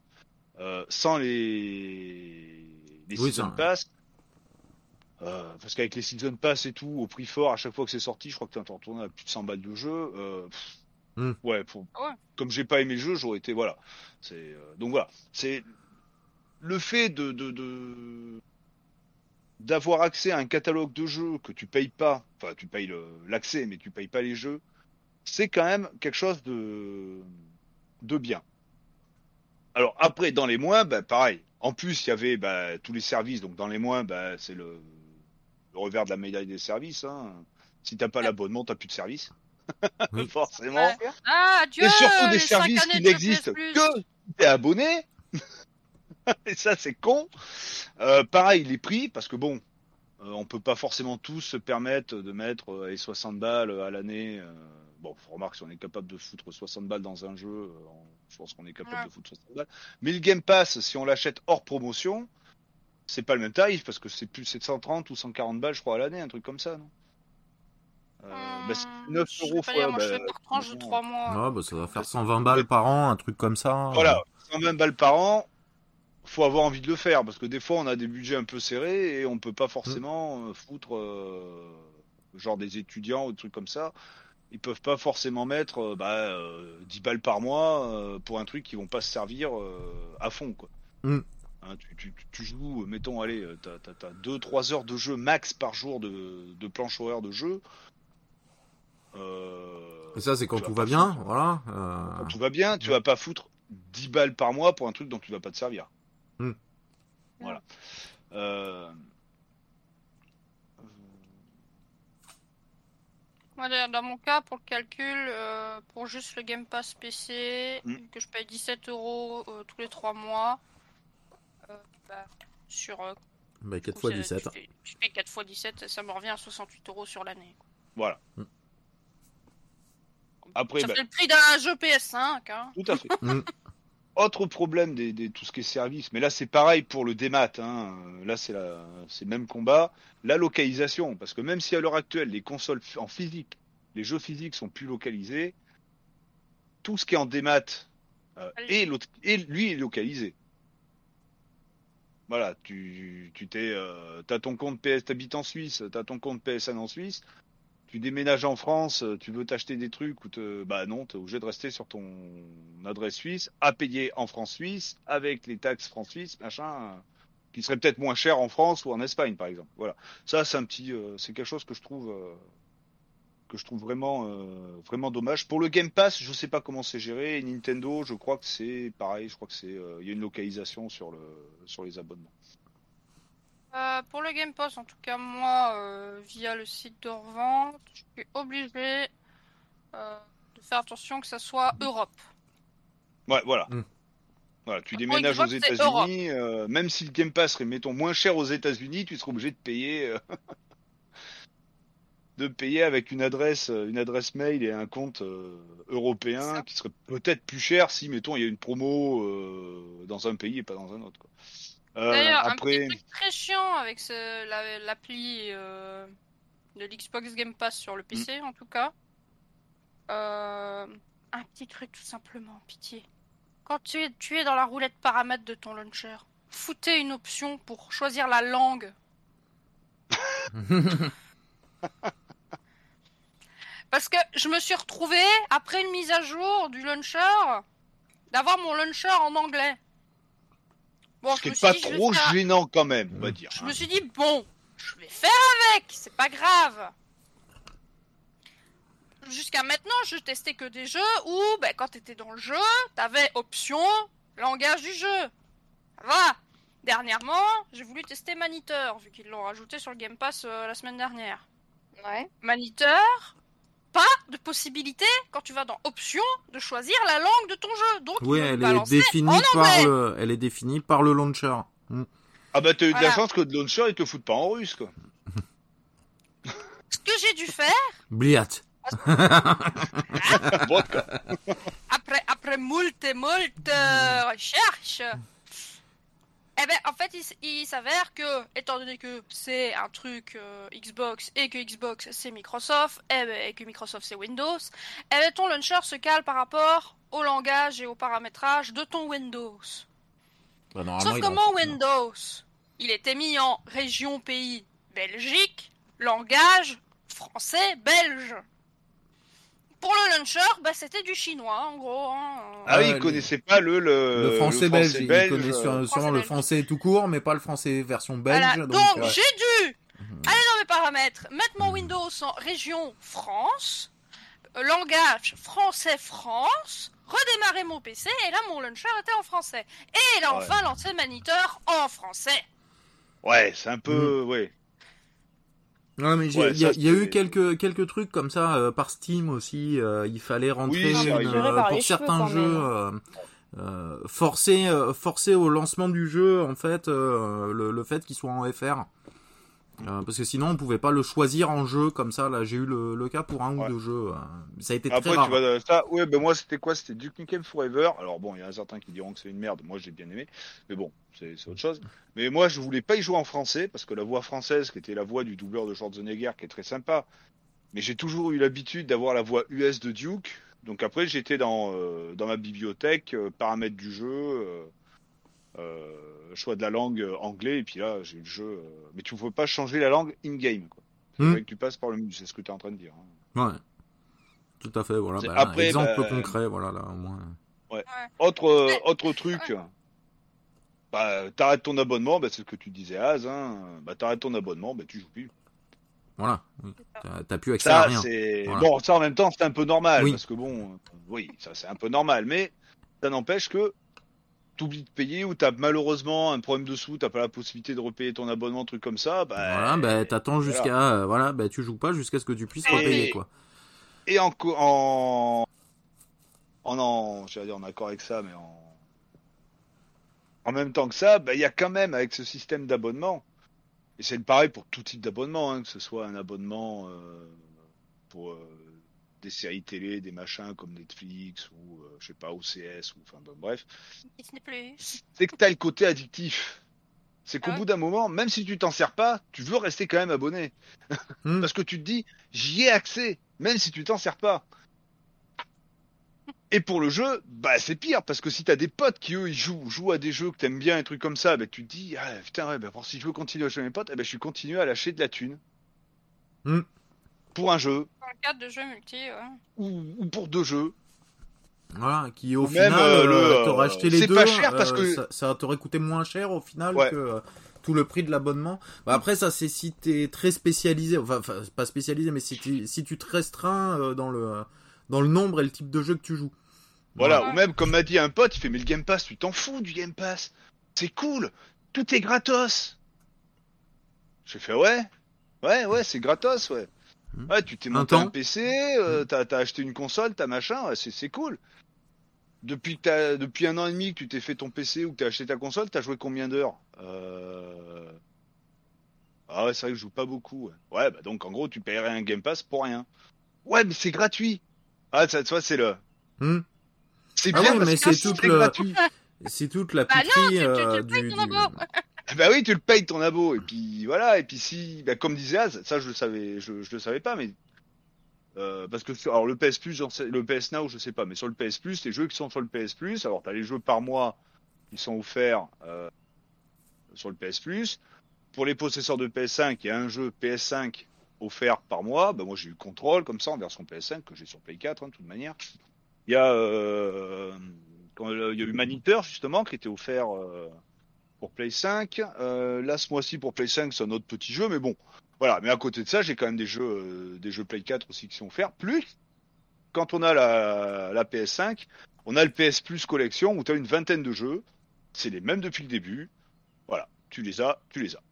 euh, sans les, les Oui, season ça- pass. Euh, parce qu'avec les season pass et tout, au prix fort, à chaque fois que c'est sorti, je crois que tu en tourné à plus de 100 balles de jeu. euh, pff, Mm. Ouais, pour, Ouais. comme j'ai pas aimé le jeu, j'aurais été voilà. C'est euh, donc voilà, c'est le fait de de, de- d'avoir accès à un catalogue de jeux que tu payes pas, enfin tu payes le- l'accès mais tu payes pas les jeux, c'est quand même quelque chose de de bien. Alors après dans les moins, bah, pareil. En plus il y avait bah, tous les services, donc dans les moins, bah, c'est le, le revers de la médaille des services. Hein. Si t'as pas l'abonnement, t'as plus de service. Oui. Forcément. Ouais. Ah, Dieu Et surtout des services qui n'existent que si t'es abonné. Et ça, c'est con. Euh, pareil, les prix, parce que bon, euh, on peut pas forcément tous se permettre de mettre euh, les 60 balles à l'année. euh, bon, remarque, si on est capable de foutre 60 balles dans un jeu, euh, on- je pense qu'on est capable Ouais. de foutre 60 balles. Mais le Game Pass, si on l'achète hors promotion, c'est pas le même tarif, parce que c'est plus 730 ou 140 balles, je crois, à l'année, un truc comme ça, non? Euh, bah, c'est Hum, 9 je sais euros fois. dire, moi, je bah, fais par tranche de maintenant, 3 mois. Ouais, bah, ça va faire 120 balles par an, un truc comme ça. Voilà, 120 balles par an, faut avoir envie de le faire parce que des fois on a des budgets un peu serrés et on peut pas forcément euh, foutre euh, genre des étudiants ou des trucs comme ça. Ils peuvent pas forcément mettre euh, bah, euh, 10 balles par mois euh, pour un truc qui vont pas se servir euh, à fond quoi. Mm. Hein, tu, tu, tu- joues, euh, mettons, allez, euh, t'as, t'as, t'as 2-3 heures de jeu max par jour de, de planche horaire de jeu. Euh, Et ça, c'est quand tout va bien, foutre- voilà. quand euh, tout va bien, tu vas pas foutre 10 balles par mois pour un truc dont tu vas pas te servir. Hmm. Voilà. Euh, Moi, d'ailleurs, dans mon cas, pour le calcul, euh, pour juste le Game Pass PC, Mm. que je paye 17 euros euh, tous les 3 mois, euh, bah, sur. euh, Bah, du 4 coup, fois c'est- 17. Je fais, je fais 4 fois 17, ça me revient à 68 euros sur l'année. Voilà. Mm. Après, ça bah, fait le prix d'un jeu PS5. Hein. tout à fait. Mm. Autre problème des, des- tout ce qui est service, mais là c'est pareil pour le démat. Hein. Là c'est la- c'est le même combat. La localisation, parce que même si à l'heure actuelle les consoles en physique, les jeux physiques sont plus localisés, tout ce qui est en démat euh, est, est- lui est localisé. Voilà, tu tu t'es, euh, t'as ton compte PS, t'habites en Suisse, t'as ton compte PSN en Suisse, tu déménages en France, euh, tu veux t'acheter des trucs ou te, bah non, t'es obligé de rester sur ton adresse suisse, à payer en France suisse, avec les taxes France suisse, machin, euh, qui serait peut-être moins cher en France ou en Espagne par exemple. Voilà, ça c'est un petit, euh, c'est quelque chose que je trouve vraiment, dommage. Pour le Game Pass, je sais pas comment c'est géré. Nintendo, je crois que c'est pareil. Je crois que c'est, il y a une localisation sur les abonnements. Euh, pour le Game Pass, en tout cas, moi, euh, via le site de revente, je suis obligé euh, de faire attention que ça soit Europe. Ouais, voilà. Mm. Voilà, tu déménages aux États-Unis, euh, même si le Game Pass serait, mettons, moins cher aux États-Unis, tu seras obligé de payer, euh, de payer avec une adresse, une adresse mail et un compte euh, européen qui serait peut-être plus cher si, mettons, il y a une promo euh, dans un pays et pas dans un autre. Quoi. Euh, D'ailleurs, après, un petit truc très chiant avec ce- la- l'appli euh, de l'Xbox Game Pass sur le PC, en tout cas. Euh, un petit truc tout simplement, pitié. Quand tu es, tu es dans la roulette paramètres de ton launcher, foutez une option pour choisir la langue. Parce que je me suis retrouvé, après une mise à jour du launcher, d'avoir mon launcher en anglais. Bon, ce qui me est suis pas dit, trop faire- gênant quand même, on va dire. je hein. me suis dit, bon, je vais faire avec, c'est pas grave. Jusqu'à maintenant, je testais que des jeux où, ben, quand t'étais dans le jeu, t'avais option langage du jeu. Ça va. Dernièrement, j'ai voulu tester Maniteur, vu qu'ils l'ont rajouté sur le Game Pass euh, la semaine dernière. Ouais. Maniteur, pas de possibilité, quand tu vas dans option, de choisir la langue de ton jeu. Donc, oui, elle le est définie par le, elle est définie par le launcher. Mm. Ah bah t'as eu de la chance que le launcher il te fout pas en russe quoi. Ce que j'ai dû faire, Bliat. Après, après moult et moult euh, recherches, eh ben, en fait, il, s'avère que, étant donné que c'est un truc euh, Xbox et que Xbox c'est Microsoft, eh ben, et que Microsoft c'est Windows, eh ben, ton launcher se cale par rapport au langage et au paramétrage de ton Windows. Bah, Sauf fout, Windows, il était mis en région pays Belgique, langage français belge. Pour le launcher, bah, c'était du chinois en gros. hein. Ah oui, Ouais, il le- connaissait pas le le, Le français belge, il belge, sur- euh, sûrement Français le français tout court, mais pas le français version belge. Voilà, donc, donc, euh, j'ai dû aller dans mes paramètres, mettre mon Windows en région France, euh, langage français-France, redémarrer mon PC et là mon launcher était en français. Et là Ouais. enfin lancer Maniteur en français. Ouais, c'est un peu, ouais. Ouais, mais Ouais, il y y a eu quelques quelques trucs comme ça euh, par Steam aussi. euh, il fallait rentrer Oui, une, euh, pour certains jeux euh, euh, forcer euh, forcer au lancement du jeu en fait euh, le, le fait qu'il soit en FR. Euh, parce que sinon on pouvait pas le choisir en jeu comme ça. Là j'ai eu le, le cas pour un ou deux jeux. euh, ça a été Après, très rare. tu vois, ça, ouais, ben moi, c'était quoi? C'était Duke Nukem Forever. Alors bon, il y en a certains qui diront que c'est une merde. Moi, j'ai bien aimé. Mais bon, c'est autre chose. Mais moi, je voulais pas y jouer en français parce que la voix française, qui était la voix du doubleur de Schwarzenegger, qui est très sympa. Mais j'ai toujours eu l'habitude d'avoir la voix US de Duke. Donc après, j'étais dans, euh, dans ma bibliothèque, euh, paramètres du jeu, choix de la langue euh, anglais. Et puis là, j'ai eu le jeu. euh, Mais tu ne peux pas changer la langue in-game. quoi. C'est Hmm. vrai que tu passes par le menu. C'est ce que tu es en train de dire. hein. Ouais. Tout à fait. Voilà. Bah, après, exemple bah, concret. Voilà là au moins. Autre, euh, Mais- autre truc, bah, t'arrêtes ton abonnement, bah, c'est ce que tu disais, Az, hein. Bah, t'arrêtes ton abonnement, bah, tu joues plus. Voilà. T'as- plus accès à Ça, rien. Voilà. bon, ça en même temps, c'est un peu normal, Oui. parce que bon, euh, oui, ça c'est un peu normal, mais ça n'empêche que t'oublies de payer ou t'as malheureusement un problème de sous, t'as pas la possibilité de repayer ton abonnement, truc comme ça, bah. Voilà, bah, t'attends voilà. jusqu'à, euh, voilà, bah, tu joues pas jusqu'à ce que tu puisses Et- repayer, quoi. Et en, en, en, en, j'allais dire en accord avec ça, mais en, en même temps que ça, bah, il y a quand même avec ce système d'abonnement, et c'est pareil pour tout type d'abonnement, hein, que ce soit un abonnement euh, pour euh, des séries télé, des machins comme Netflix ou euh, je sais pas OCS ou enfin bon, bref, Disney Plus. c'est que t'as le côté addictif. C'est qu'au Ah ouais. bout d'un moment, même si tu t'en sers pas, tu veux rester quand même abonné. Hmm. Parce que tu te dis, j'y ai accès, même si tu t'en sers pas. Et pour le jeu, bah c'est pire, parce que si t'as des potes qui eux ils jouent, jouent à des jeux que t'aimes bien, un truc comme ça, bah tu te dis, ah putain ouais, bah pour si je veux continuer à jouer avec mes potes, eh ben je suis continué à lâcher de la thune. Hmm. Pour un jeu, Dans le cadre de jeux multi, ouais. ou, ou pour deux jeux. Voilà, qui au Ou final, euh, le, euh, euh, t'aurais acheté les c'est deux, pas cher parce euh, que- ça, ça t'aurait coûté moins cher au final Ouais. que euh, tout le prix de l'abonnement. Bah après ça c'est si t'es très spécialisé, enfin, pas spécialisé, mais si tu, si tu te restreins euh, dans le dans le nombre et le type de jeu que tu joues. Voilà, Ouais. ou même comme m'a dit un pote, il fait mais le Game Pass, tu t'en fous du Game Pass. C'est cool, tout est gratos. J'ai fait ouais, ouais, ouais, c'est gratos, ouais. Hmm. Ouais, tu t'es monté un. PC, euh, t'as t'as acheté une console, t'as machin, ouais, c'est c'est cool. Depuis que t'as- depuis un an et demi que tu t'es fait ton PC ou que t'as acheté ta console, t'as joué combien d'heures euh... Ah ouais, c'est vrai que je joue pas beaucoup. Ouais, ouais bah donc en gros tu paierais un Game Pass pour rien. Ouais, mais c'est gratuit. Ah, ça, tu vois, c'est le. Hmm. C'est Ah bien parce mais que c'est toute le- gratuit. C'est toute la Bah non, piterie tu- tu- tu euh, du, du-. Bah oui, tu le payes ton abo et puis voilà et puis si bah, comme disait Az, ça je le savais je, le savais pas mais euh, parce que alors le PS Plus le PS Now je sais pas mais sur le PS Plus les jeux qui sont sur le PS Plus alors t'as les jeux par mois qui sont offerts euh, sur le PS Plus. Pour les possesseurs de PS5 il y a un jeu PS5 offert par mois. Bah moi j'ai eu Control comme ça en version PS5 que j'ai sur Play 4 hein, de toute manière. Il y a euh, quand, euh, il y a eu Maniteur justement qui était offert euh, pour Play 5. Euh, là, ce mois-ci pour Play 5, c'est un autre petit jeu, mais bon, voilà. Mais à côté de ça, j'ai quand même des jeux, euh, des jeux Play 4 aussi qui sont offerts. Plus, quand on a la, la PS5, on a le PS Plus collection où tu as une vingtaine de jeux. C'est les mêmes depuis le début. Voilà, tu les as, tu les as.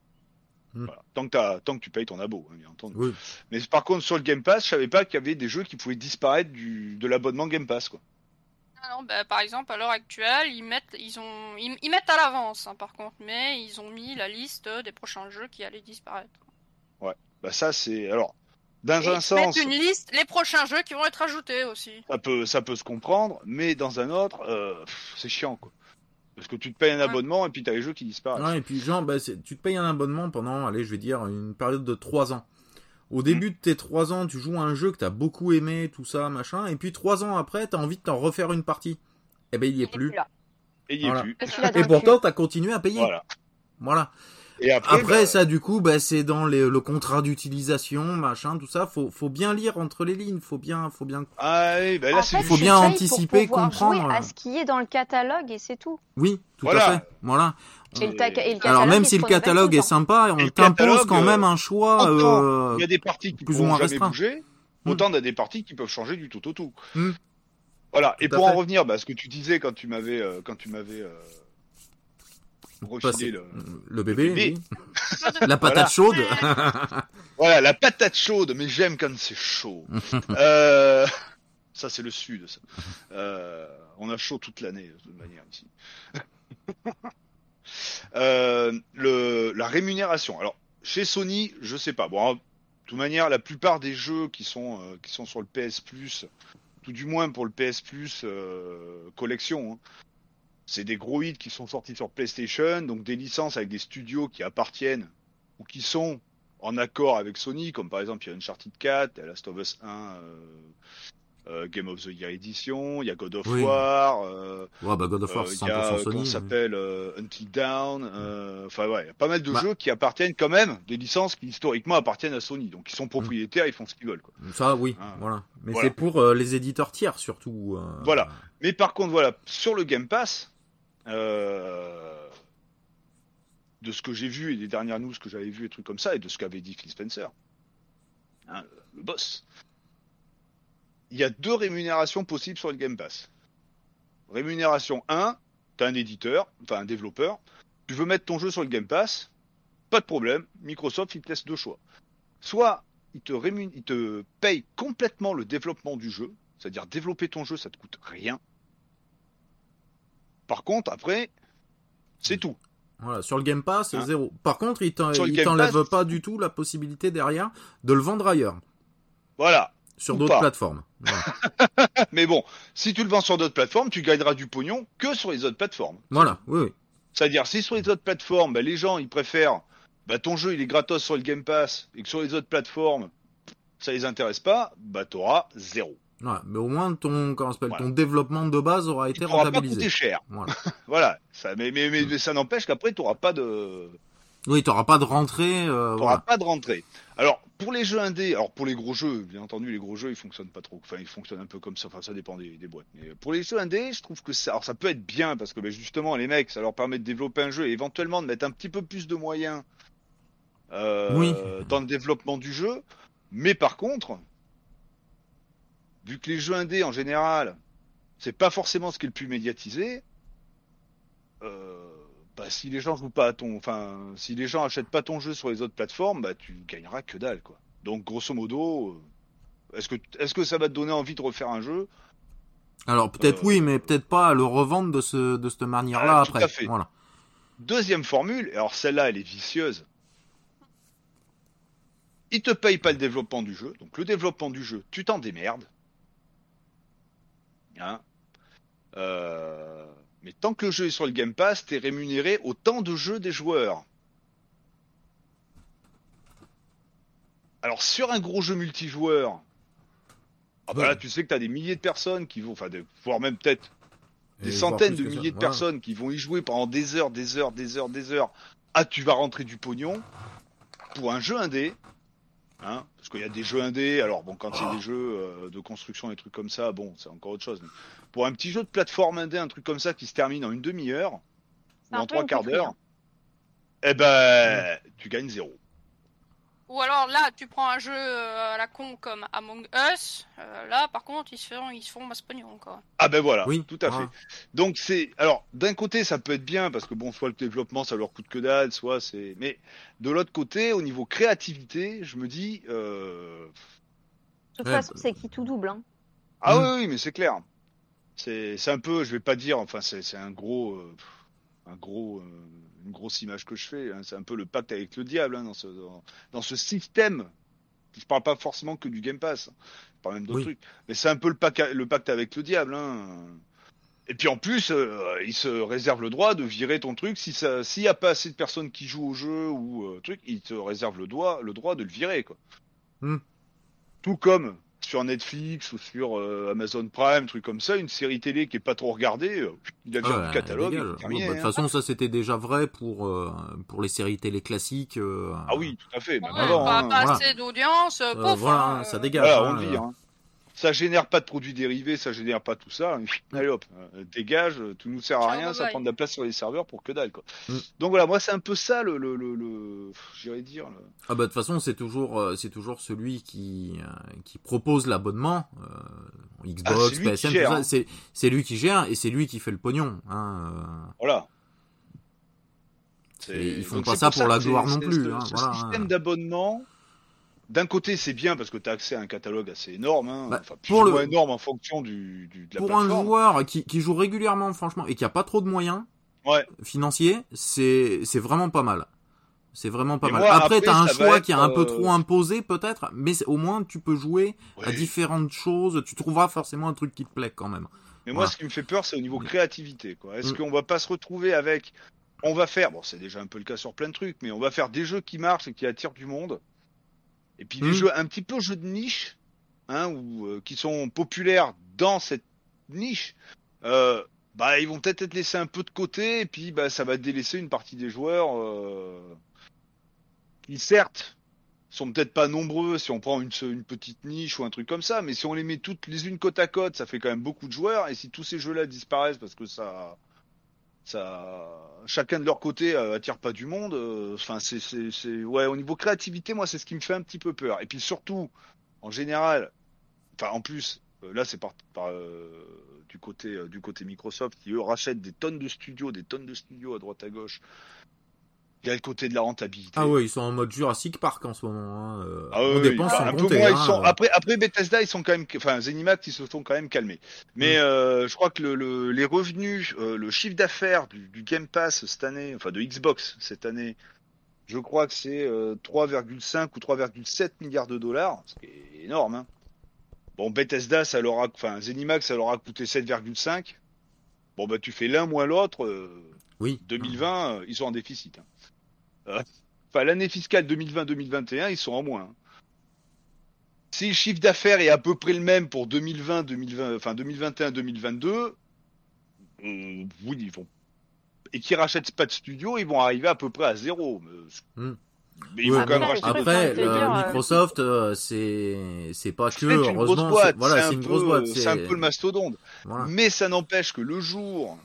Hmm. Voilà. Tant, que t'as- tant que tu payes ton abo, hein, bien entendu. Oui. Mais par contre, sur le Game Pass, je savais pas qu'il y avait des jeux qui pouvaient disparaître du, de l'abonnement Game Pass. Quoi. Non, bah, par exemple, à l'heure actuelle, ils mettent, ils ont, ils, ils mettent à l'avance, hein, par contre, mais ils ont mis la liste des prochains jeux qui allaient disparaître. Bah ça, c'est alors dans Et un ils sens. mettent une liste, les prochains jeux qui vont être ajoutés aussi. ça peut, ça peut se comprendre, mais dans un autre, euh, c'est chiant, quoi. Parce que tu te payes un Ouais. abonnement et puis t'as les jeux qui disparaissent. Ouais, et puis genre, bah, tu te payes un abonnement pendant, allez, je vais dire, une période de 3 ans. Au début de tes 3 ans, tu joues à un jeu que t'as beaucoup aimé, tout ça, machin, et puis 3 ans après, t'as envie de t'en refaire une partie. Eh ben, il y est plus. Et Voilà. plus. Pourtant, t'as continué à payer. Voilà. Voilà. Et après, Après, bah, ça, du coup, bah, c'est dans les- le contrat d'utilisation, machin, tout ça. Faut, faut bien lire entre les lignes. Faut bien, faut bien. ah oui, bah là En c'est fait, faut bien anticiper, pour comprendre. jouer à ce qui est dans le catalogue et c'est tout. Oui, tout Voilà. à fait. Voilà. Et le, ta- et le Alors même il si le catalogue est temps. sympa, on t'impose quand même euh, un choix. autant euh, il y a des parties qui plus ou moins restreint. bouger, Hmm. autant t'as des parties qui peuvent changer du tout au tout. Hmm. Voilà. Et Tout pour en fait. revenir, bah, ce que tu disais quand tu m'avais, euh, quand tu m'avais euh, refilé le, le bébé, bébé. oui. la patate chaude. Voilà, la patate chaude, mais j'aime quand c'est chaud. euh... Ça, c'est le sud. Ça. Euh... On a chaud toute l'année, de toute manière, ici. Euh. La rémunération. Alors, chez Sony, je sais pas. Bon, de toute manière, la plupart des jeux qui sont, euh, qui sont sur le PS Plus, tout du moins pour le PS Plus euh, collection, hein, c'est des gros hits qui sont sortis sur PlayStation, donc des licences avec des studios qui appartiennent ou qui sont en accord avec Sony, comme par exemple il y a Uncharted 4, il y a Last of Us 1, euh, euh, Game of the Year Edition, il y a God of Oui. War, euh, Ouais, bah God of War, euh, il y a 100% comment Sony. ça s'appelle Until Down, enfin ouais, il y a pas mal de Bah. jeux qui appartiennent quand même, des licences qui historiquement appartiennent à Sony, donc ils sont propriétaires, ils font ce qu'ils veulent. Quoi. Ça, oui, Ah. voilà. Mais Voilà. c'est pour les éditeurs tiers surtout. Voilà. Mais par contre, voilà, sur le Game Pass, euh, de ce que j'ai vu et des dernières news que j'avais vues et trucs comme ça, et de ce qu'avait dit Phil Spencer, hein, le boss, il y a deux rémunérations possibles sur le Game Pass. Rémunération 1, tu as un éditeur, enfin un développeur, tu veux mettre ton jeu sur le Game Pass, pas de problème, Microsoft, il te laisse deux choix. Soit il te, rémun- il te paye complètement le développement du jeu, c'est-à-dire développer ton jeu, ça te coûte rien. Par contre, après, c'est tout. Voilà, sur le Game Pass, Hein zéro. Par contre, il t'enlève pas du tout la possibilité derrière de le vendre ailleurs, Voilà. Sur d'autres pas. plateformes. Voilà. Mais bon, si tu le vends sur d'autres plateformes, tu gagneras du pognon que sur les autres plateformes. Voilà, oui, oui. C'est-à-dire, si sur les autres plateformes, bah, les gens, ils préfèrent, bah, ton jeu, il est gratos sur le Game Pass, et que sur les autres plateformes, ça les intéresse pas, bah, t'auras zéro. Voilà. Mais au moins, ton, comment ça s'appelle, Voilà. ton développement de base aura Il été pas rentabilisé. coûté cher. Voilà. Voilà. Ça, mais, mais, mais, mais ça n'empêche qu'après, t'auras pas de, Oui, t'auras pas de rentrée. Euh, T'auras voilà. pas de rentrée. Alors pour les jeux indés, alors pour les gros jeux, bien entendu, les gros jeux ils fonctionnent pas trop. Enfin, ils fonctionnent un peu comme ça. Enfin, ça dépend des, des boîtes. Mais pour les jeux indés, je trouve que ça, alors ça peut être bien parce que ben, justement les mecs, ça leur permet de développer un jeu et éventuellement de mettre un petit peu plus de moyens euh, Oui. dans le développement du jeu. Mais par contre, vu que les jeux indés en général, c'est pas forcément ce qui est le plus médiatisé. Euh, bah, si les gens jouent pas à ton, enfin, si les gens achètent pas ton jeu sur les autres plateformes, bah, tu gagneras que dalle, quoi. Donc, grosso modo, euh, est-ce que, est-ce que ça va te donner envie de refaire un jeu? Alors peut-être Euh, oui, mais peut-être pas à le revendre de ce de cette manière-là Ah, après. à fait. Voilà. Deuxième formule, et alors celle-là, elle est vicieuse. Ils te payent pas le développement du jeu, donc le développement du jeu, tu t'en démerdes. Hein? Euh, Mais tant que le jeu est sur le Game Pass, t'es rémunéré au temps de jeu des joueurs. Alors sur un gros jeu multijoueur, ah bah Ouais. là tu sais que t'as des milliers de personnes qui vont, enfin des- voire même peut-être des Et centaines de ça. milliers de personnes qui vont y jouer pendant des heures, des heures, des heures, des heures. Ah, tu vas rentrer du pognon pour un jeu indé. Hein Parce qu'il y a des jeux indés, alors bon, quand c'est des jeux euh, de construction, des trucs comme ça, bon, c'est encore autre chose. Mais pour un petit jeu de plateforme indé, un truc comme ça qui se termine en une demi-heure, ou en trois quarts couillerie, d'heure, hein. eh ben, tu gagnes zéro. Ou alors là, tu prends un jeu euh, à la con comme Among Us. euh, là, par contre, ils se font, ils se font masse pognon, quoi. Ah ben voilà, Oui, tout à voilà. fait. Donc c'est alors d'un côté ça peut être bien parce que bon soit le développement ça leur coûte que dalle, soit c'est mais de l'autre côté au niveau créativité je me dis euh... De toute Ouais, façon, bah- c'est qui tout double. Hein. ah Mm. oui, oui mais c'est clair c'est c'est un peu je vais pas dire enfin c'est c'est un gros euh, un gros euh, une grosse image que je fais hein. c'est un peu le pacte avec le diable hein, dans ce dans, dans ce système je parle pas forcément que du Game Pass je parle même d'autres Oui. trucs mais c'est un peu le pacte le pacte avec le diable hein. Et puis en plus, euh, il se réserve le droit de virer ton truc s'il y a pas assez de personnes qui jouent au jeu ou euh, truc, il te réserve le droit, le droit de le virer quoi. Hmm. Tout comme sur Netflix ou sur euh, Amazon Prime, truc comme ça, une série télé qui est pas trop regardée, euh, il a Ah vire ouais, du catalogue. bah, de toute hein. façon, ça c'était déjà vrai pour euh, pour les séries télé classiques. euh, Ah oui, tout à fait. Ouais, bah, avant, pas, hein. pas voilà. assez d'audience, pouf, voilà, hein, ça dégage. Voilà, hein, on le euh. hein. Ça génère pas de produits dérivés, ça génère pas tout ça. Allez hop, euh, dégage, tout nous sert à rien, bye ça bye. prend de la place sur les serveurs pour que dalle quoi. Mm. Donc voilà, moi c'est un peu ça le, le, le, le... j'irais dire. le- Ah bah de toute façon c'est toujours euh, c'est toujours celui qui euh, qui propose l'abonnement euh, Xbox, Ah, c'est lui qui PSN, gère, tout ça, hein. c'est c'est lui qui gère et c'est lui qui fait le pognon. Hein. Voilà. Et ils font donc pas ça pour la gloire non plus, hein, ce voilà, système hein. d'abonnement, d'un côté c'est bien parce que tu as accès à un catalogue assez énorme, hein, Bah, enfin plus pour ou le- moins énorme en fonction du, du- de la Pour un joueur qui, qui joue régulièrement franchement et qui a pas trop de moyens Ouais. financiers, c'est vraiment pas mal. C'est vraiment pas Et mal. moi, après, après, t'as un choix être, qui est un peu euh, trop imposé peut-être, mais au moins tu peux jouer à différentes choses. Tu trouveras forcément un truc qui te plaît quand même. Mais moi, ce qui me fait peur, c'est au niveau créativité. quoi. Est-ce Mm. qu'on va pas se retrouver avec. On va faire. Bon, c'est déjà un peu le cas sur plein de trucs, mais on va faire des jeux qui marchent et qui attirent du monde. Et puis des Mm. jeux un petit peu jeux de niche, hein, ou euh, qui sont populaires dans cette niche. Euh, bah, ils vont peut-être être laissés un peu de côté, et puis bah, ça va délaisser une partie des joueurs euh, qui, certes, sont peut-être pas nombreux si on prend une, une petite niche ou un truc comme ça, mais si on les met toutes les unes côte à côte, ça fait quand même beaucoup de joueurs. Et si tous ces jeux-là disparaissent parce que ça, ça, chacun de leur côté euh, attire pas du monde. euh, Enfin, c'est, c'est, ouais, au niveau créativité, moi, c'est ce qui me fait un petit peu peur. Et puis surtout, en général, enfin, en plus, euh, là, c'est par, par du côté, du côté Microsoft qui eux rachètent des tonnes de studios, des tonnes de studios à droite à gauche. Il y a le côté de la rentabilité. Ah ouais, ils sont en mode Jurassic Park en ce moment. Hein. euh, Ah on oui, dépense oui, sans un peu compter. moins, ils hein, sont euh. après après Bethesda ils sont quand même enfin Zenimax ils se sont quand même calmés mais Mm. euh, je crois que le, le- les revenus euh, le chiffre d'affaires du, du Game Pass cette année enfin de Xbox cette année je crois que c'est euh, 3,5 ou 3,7 milliards de dollars ce qui est énorme hein. bon Bethesda ça leur a enfin Zenimax ça leur a coûté 7,5 bon bah tu fais l'un moins l'autre euh, Oui. 2020 euh, ils sont en déficit hein. Euh, Enfin, l'année fiscale 2020-2021, ils sont en moins. Si le chiffre d'affaires est à peu près le même pour 2020, 2020, enfin 2021, 2022, euh, oui, ils vont et qui rachètent pas de studio, ils vont arriver à peu près à zéro. Mais, Hmm. mais ils Ouais, vont quand même Après, racheter. euh, dire, euh, Microsoft, euh, c'est c'est pas que C'est une grosse heureusement, boîte, c'est- voilà, un une peu, grosse boîte. euh, c'est un peu le mastodonte. voilà. Mais ça n'empêche que le jour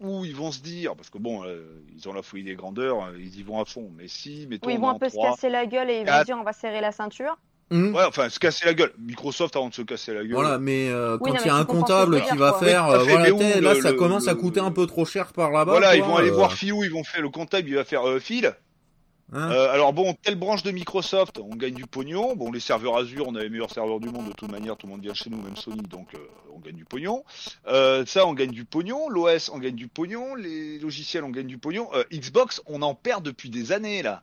où ils vont se dire, parce que bon, euh, ils ont la folie des grandeurs, euh, ils y vont à fond. Mais si, mettons Où ils vont un peu se casser la gueule et ils vont se dire on va serrer la ceinture. Hum. Ouais, enfin, se casser la gueule. Microsoft avant de se casser la gueule. Voilà, mais euh, Oui, quand non, il y a un comptable qui va quoi. faire, Oui, euh, voilà, où là, le- ça le- commence à le- coûter un peu trop cher par là-bas. Voilà, ils vont aller euh, voir Philou, ils vont faire le comptable, il va faire euh, Phil. Hein. Euh, alors bon, telle branche de Microsoft, on gagne du pognon. Bon, les serveurs Azure, on a les meilleurs serveurs du monde de toute manière, tout le monde vient chez nous, même Sony, donc euh, on gagne du pognon. Euh, ça, on gagne du pognon. L'OS, on gagne du pognon. Les logiciels, on gagne du pognon. Xbox, on en perd depuis des années là.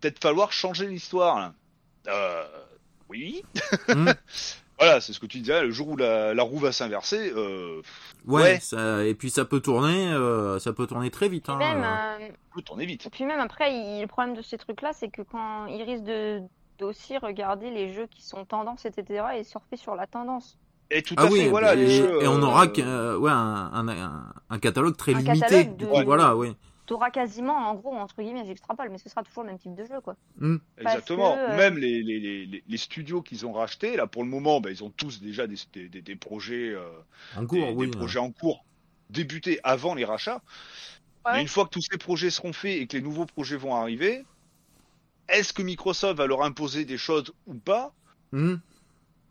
Peut-être falloir changer l'histoire. là. Euh, oui. Hum. Voilà, c'est ce que tu disais. Le jour où la, la roue va s'inverser, euh, Ouais, ouais. Ça, et puis ça peut tourner, euh, ça peut tourner très vite. Et Hein, même, euh. peut tourner vite. et puis même après, il- le problème de ces trucs-là, c'est que quand ils risquent de d'aussi regarder les jeux qui sont tendance, etc., et surfer sur la tendance. Et tout Ah à oui, fait, voilà. et, les jeux, et on aura euh, ouais, un, un, un- un catalogue très Un limité. catalogue du de- coup, Voilà, oui. T'auras quasiment, en gros, entre guillemets, j'extrapole, mais ce sera toujours le même type de jeu, quoi. Parce Exactement. que, euh, Même les, les, les, les studios qu'ils ont rachetés, là, pour le moment, bah, ils ont tous déjà des, des, des- des projets, euh, En cours, des oui. projets en cours débutés avant les rachats. Ouais. Mais une fois que tous ces projets seront faits et que les nouveaux projets vont arriver, est-ce que Microsoft va leur imposer des choses ou pas? Hum.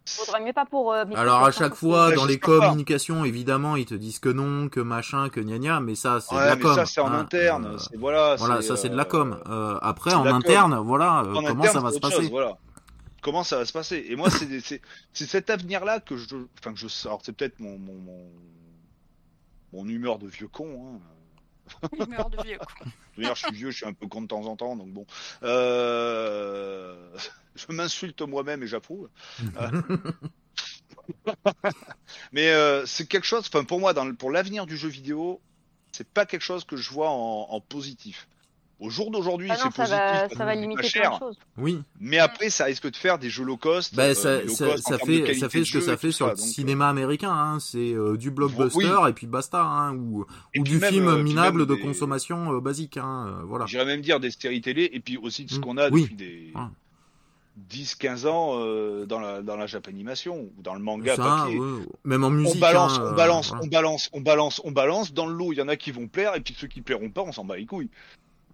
Faudrait mieux pas pour. euh, Alors à hein, chaque fois, dans les communications, évidemment, ils te disent que non, que machin, que gna gna, mais ça, c'est de la mais com. ça, c'est en hein. interne. Euh, c'est- voilà, Voilà, ça c'est de la euh, com. Euh, après, en com. interne, voilà, euh, en comment interne, ça va se passer chose, voilà. Comment ça va se passer? Et moi, c'est des- c'est c'est cet avenir-là que je, enfin que je sors. C'est peut-être mon, mon mon mon humeur de vieux con. Hein. Humeur de vieux. D'ailleurs, je suis vieux, je suis un peu con de temps en temps, donc bon. Euh... Je m'insulte moi-même et j'approuve. Mais euh, c'est quelque chose, enfin pour moi, dans le- pour l'avenir du jeu vidéo, c'est pas quelque chose que je vois en positif. Au jour d'aujourd'hui, Ah c'est ça positif va, ça limiter plein cher. de choses. Oui, Mais après, ça risque de faire des jeux low cost. bah, euh, ça, low cost fait, ça fait ce que ça fait sur ça, le donc, euh, cinéma américain. Hein. C'est euh, du blockbuster Oui. et puis basta, hein, ou, Et ou puis du même, film euh, minable de des- consommation euh, basique. Hein, euh, voilà. J'irais même dire des séries télé et puis aussi de ce Mm. qu'on a Oui. depuis des Ah. 10-15 ans euh, dans la dans la japanimation ou dans le manga Ça, papier. ouais, même en musique. on balance, hein, on euh, balance, voilà. on balance, on balance, on balance. Dans le lot, il y en a qui vont plaire, et puis ceux qui plairont pas, on s'en bat les couilles.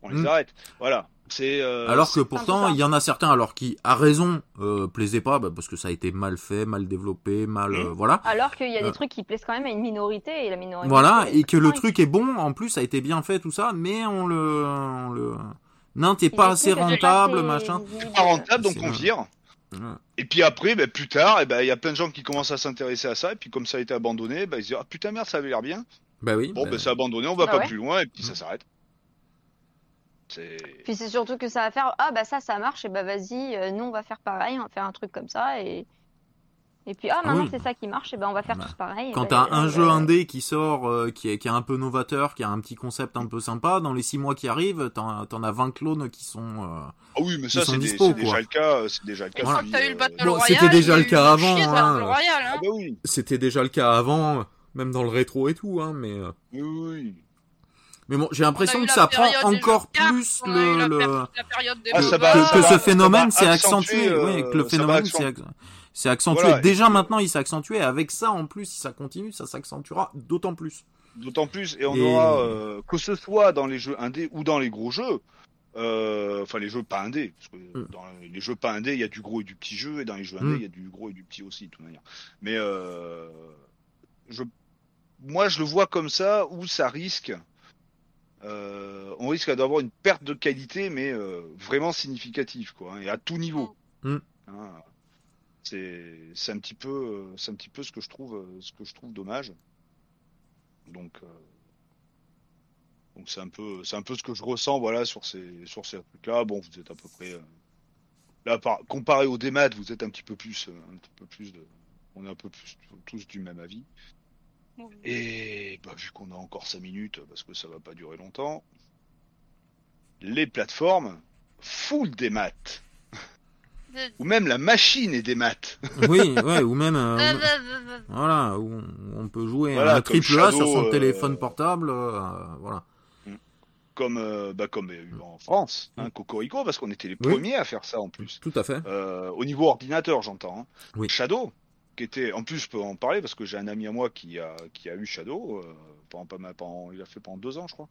On les Mm. arrête. Voilà. C'est. euh, Alors que pourtant, il y en a certains, alors qui, à raison, euh, plaisaient pas, bah, parce que ça a été mal fait, mal développé, mal, euh, Mhm. voilà. Alors qu'il y a Euh. des trucs qui plaisent quand même à une minorité et la minorité. Voilà, et que le truc est bon, en plus, ça a été bien fait, tout ça, mais on le, on le, non, t'es pas assez rentable, machin. visible. pas rentable, donc on vire. Et puis après, ben, plus tard, eh ben, il y a plein de gens qui commencent à s'intéresser à ça, et puis comme ça a été abandonné, ben, ils se disent ah putain merde, ça avait l'air bien. Bah oui. Bon, bah, ben c'est abandonné, on va Bah pas ouais. plus loin, et puis ça s'arrête. Puis c'est surtout que ça va faire ah bah ça ça marche et bah vas-y euh, nous on va faire pareil on va faire un truc comme ça et et puis ah Ah maintenant oui. c'est ça qui marche et ben on va faire Bah, tous pareil. Quand bah, t'as un euh, jeu indé qui sort, euh, qui, est, qui est un peu novateur, qui a un petit concept un peu sympa, dans les six mois qui arrivent, t'en t'en as 20 clones qui sont... euh, Ah oui, mais ça c'est des- dispo, c'est déjà le cas, c'est déjà le cas. Une fois depuis, que t'as eu le euh, Battle Bon, Royale. c'était déjà le cas avant, chier de hein. Battle Royale, Ah hein. bah oui, C'était déjà le cas avant, même dans le rétro et tout, hein, mais... oui, oui. Mais bon, j'ai l'impression eu que ça prend encore plus le... le... Ah, ça va- que, base. ça que va- ce phénomène s'est accentué, euh, ouais, que le phénomène s'est accentué. Voilà, Déjà euh, maintenant, il s'est accentué. Avec ça, en plus, si ça continue, ça s'accentuera d'autant plus. D'autant plus, et on Et- aura, euh, que ce soit dans les jeux indés ou dans les gros jeux, euh, enfin les jeux pas indés, parce que Mm. dans les jeux pas indés, il y a du gros et du petit jeu, et dans les jeux indés, Mm. il y a du gros et du petit aussi, de toute manière. Mais euh, je, moi, je le vois comme ça, où ça risque, euh, on risque d'avoir une perte de qualité, mais euh, vraiment significative, quoi, hein, et à tout niveau. Mm. Hein, c'est un petit peu, euh, c'est un petit peu ce que je trouve, euh, ce que je trouve dommage. Donc, euh, donc c'est un peu, c'est un peu ce que je ressens, voilà, sur ces, sur ces trucs-là. Bon, vous êtes à peu près, euh, là, par, comparé au démat, vous êtes un petit peu plus, un petit peu plus de, on est un peu plus tous du même avis. Et bah, vu qu'on a encore 5 minutes, parce que ça va pas durer longtemps, les plateformes full des maths. Ou même la machine est des maths. Oui, ouais, ou même, euh, voilà, où on- peut jouer Voilà, à un comme triple A sur son euh, téléphone portable, euh, voilà. Comme, euh, bah, comme il y a eu en France, hein, Cocorico, parce qu'on était les Mm. Oui. premiers à faire ça en plus. Tout à fait. Euh, au niveau ordinateur, j'entends. hein. Oui. Shadow, qui était, en plus, je peux en parler parce que j'ai un ami à moi qui a, qui a eu Shadow euh, pendant pas mal, pendant, il a fait pendant deux ans, je crois.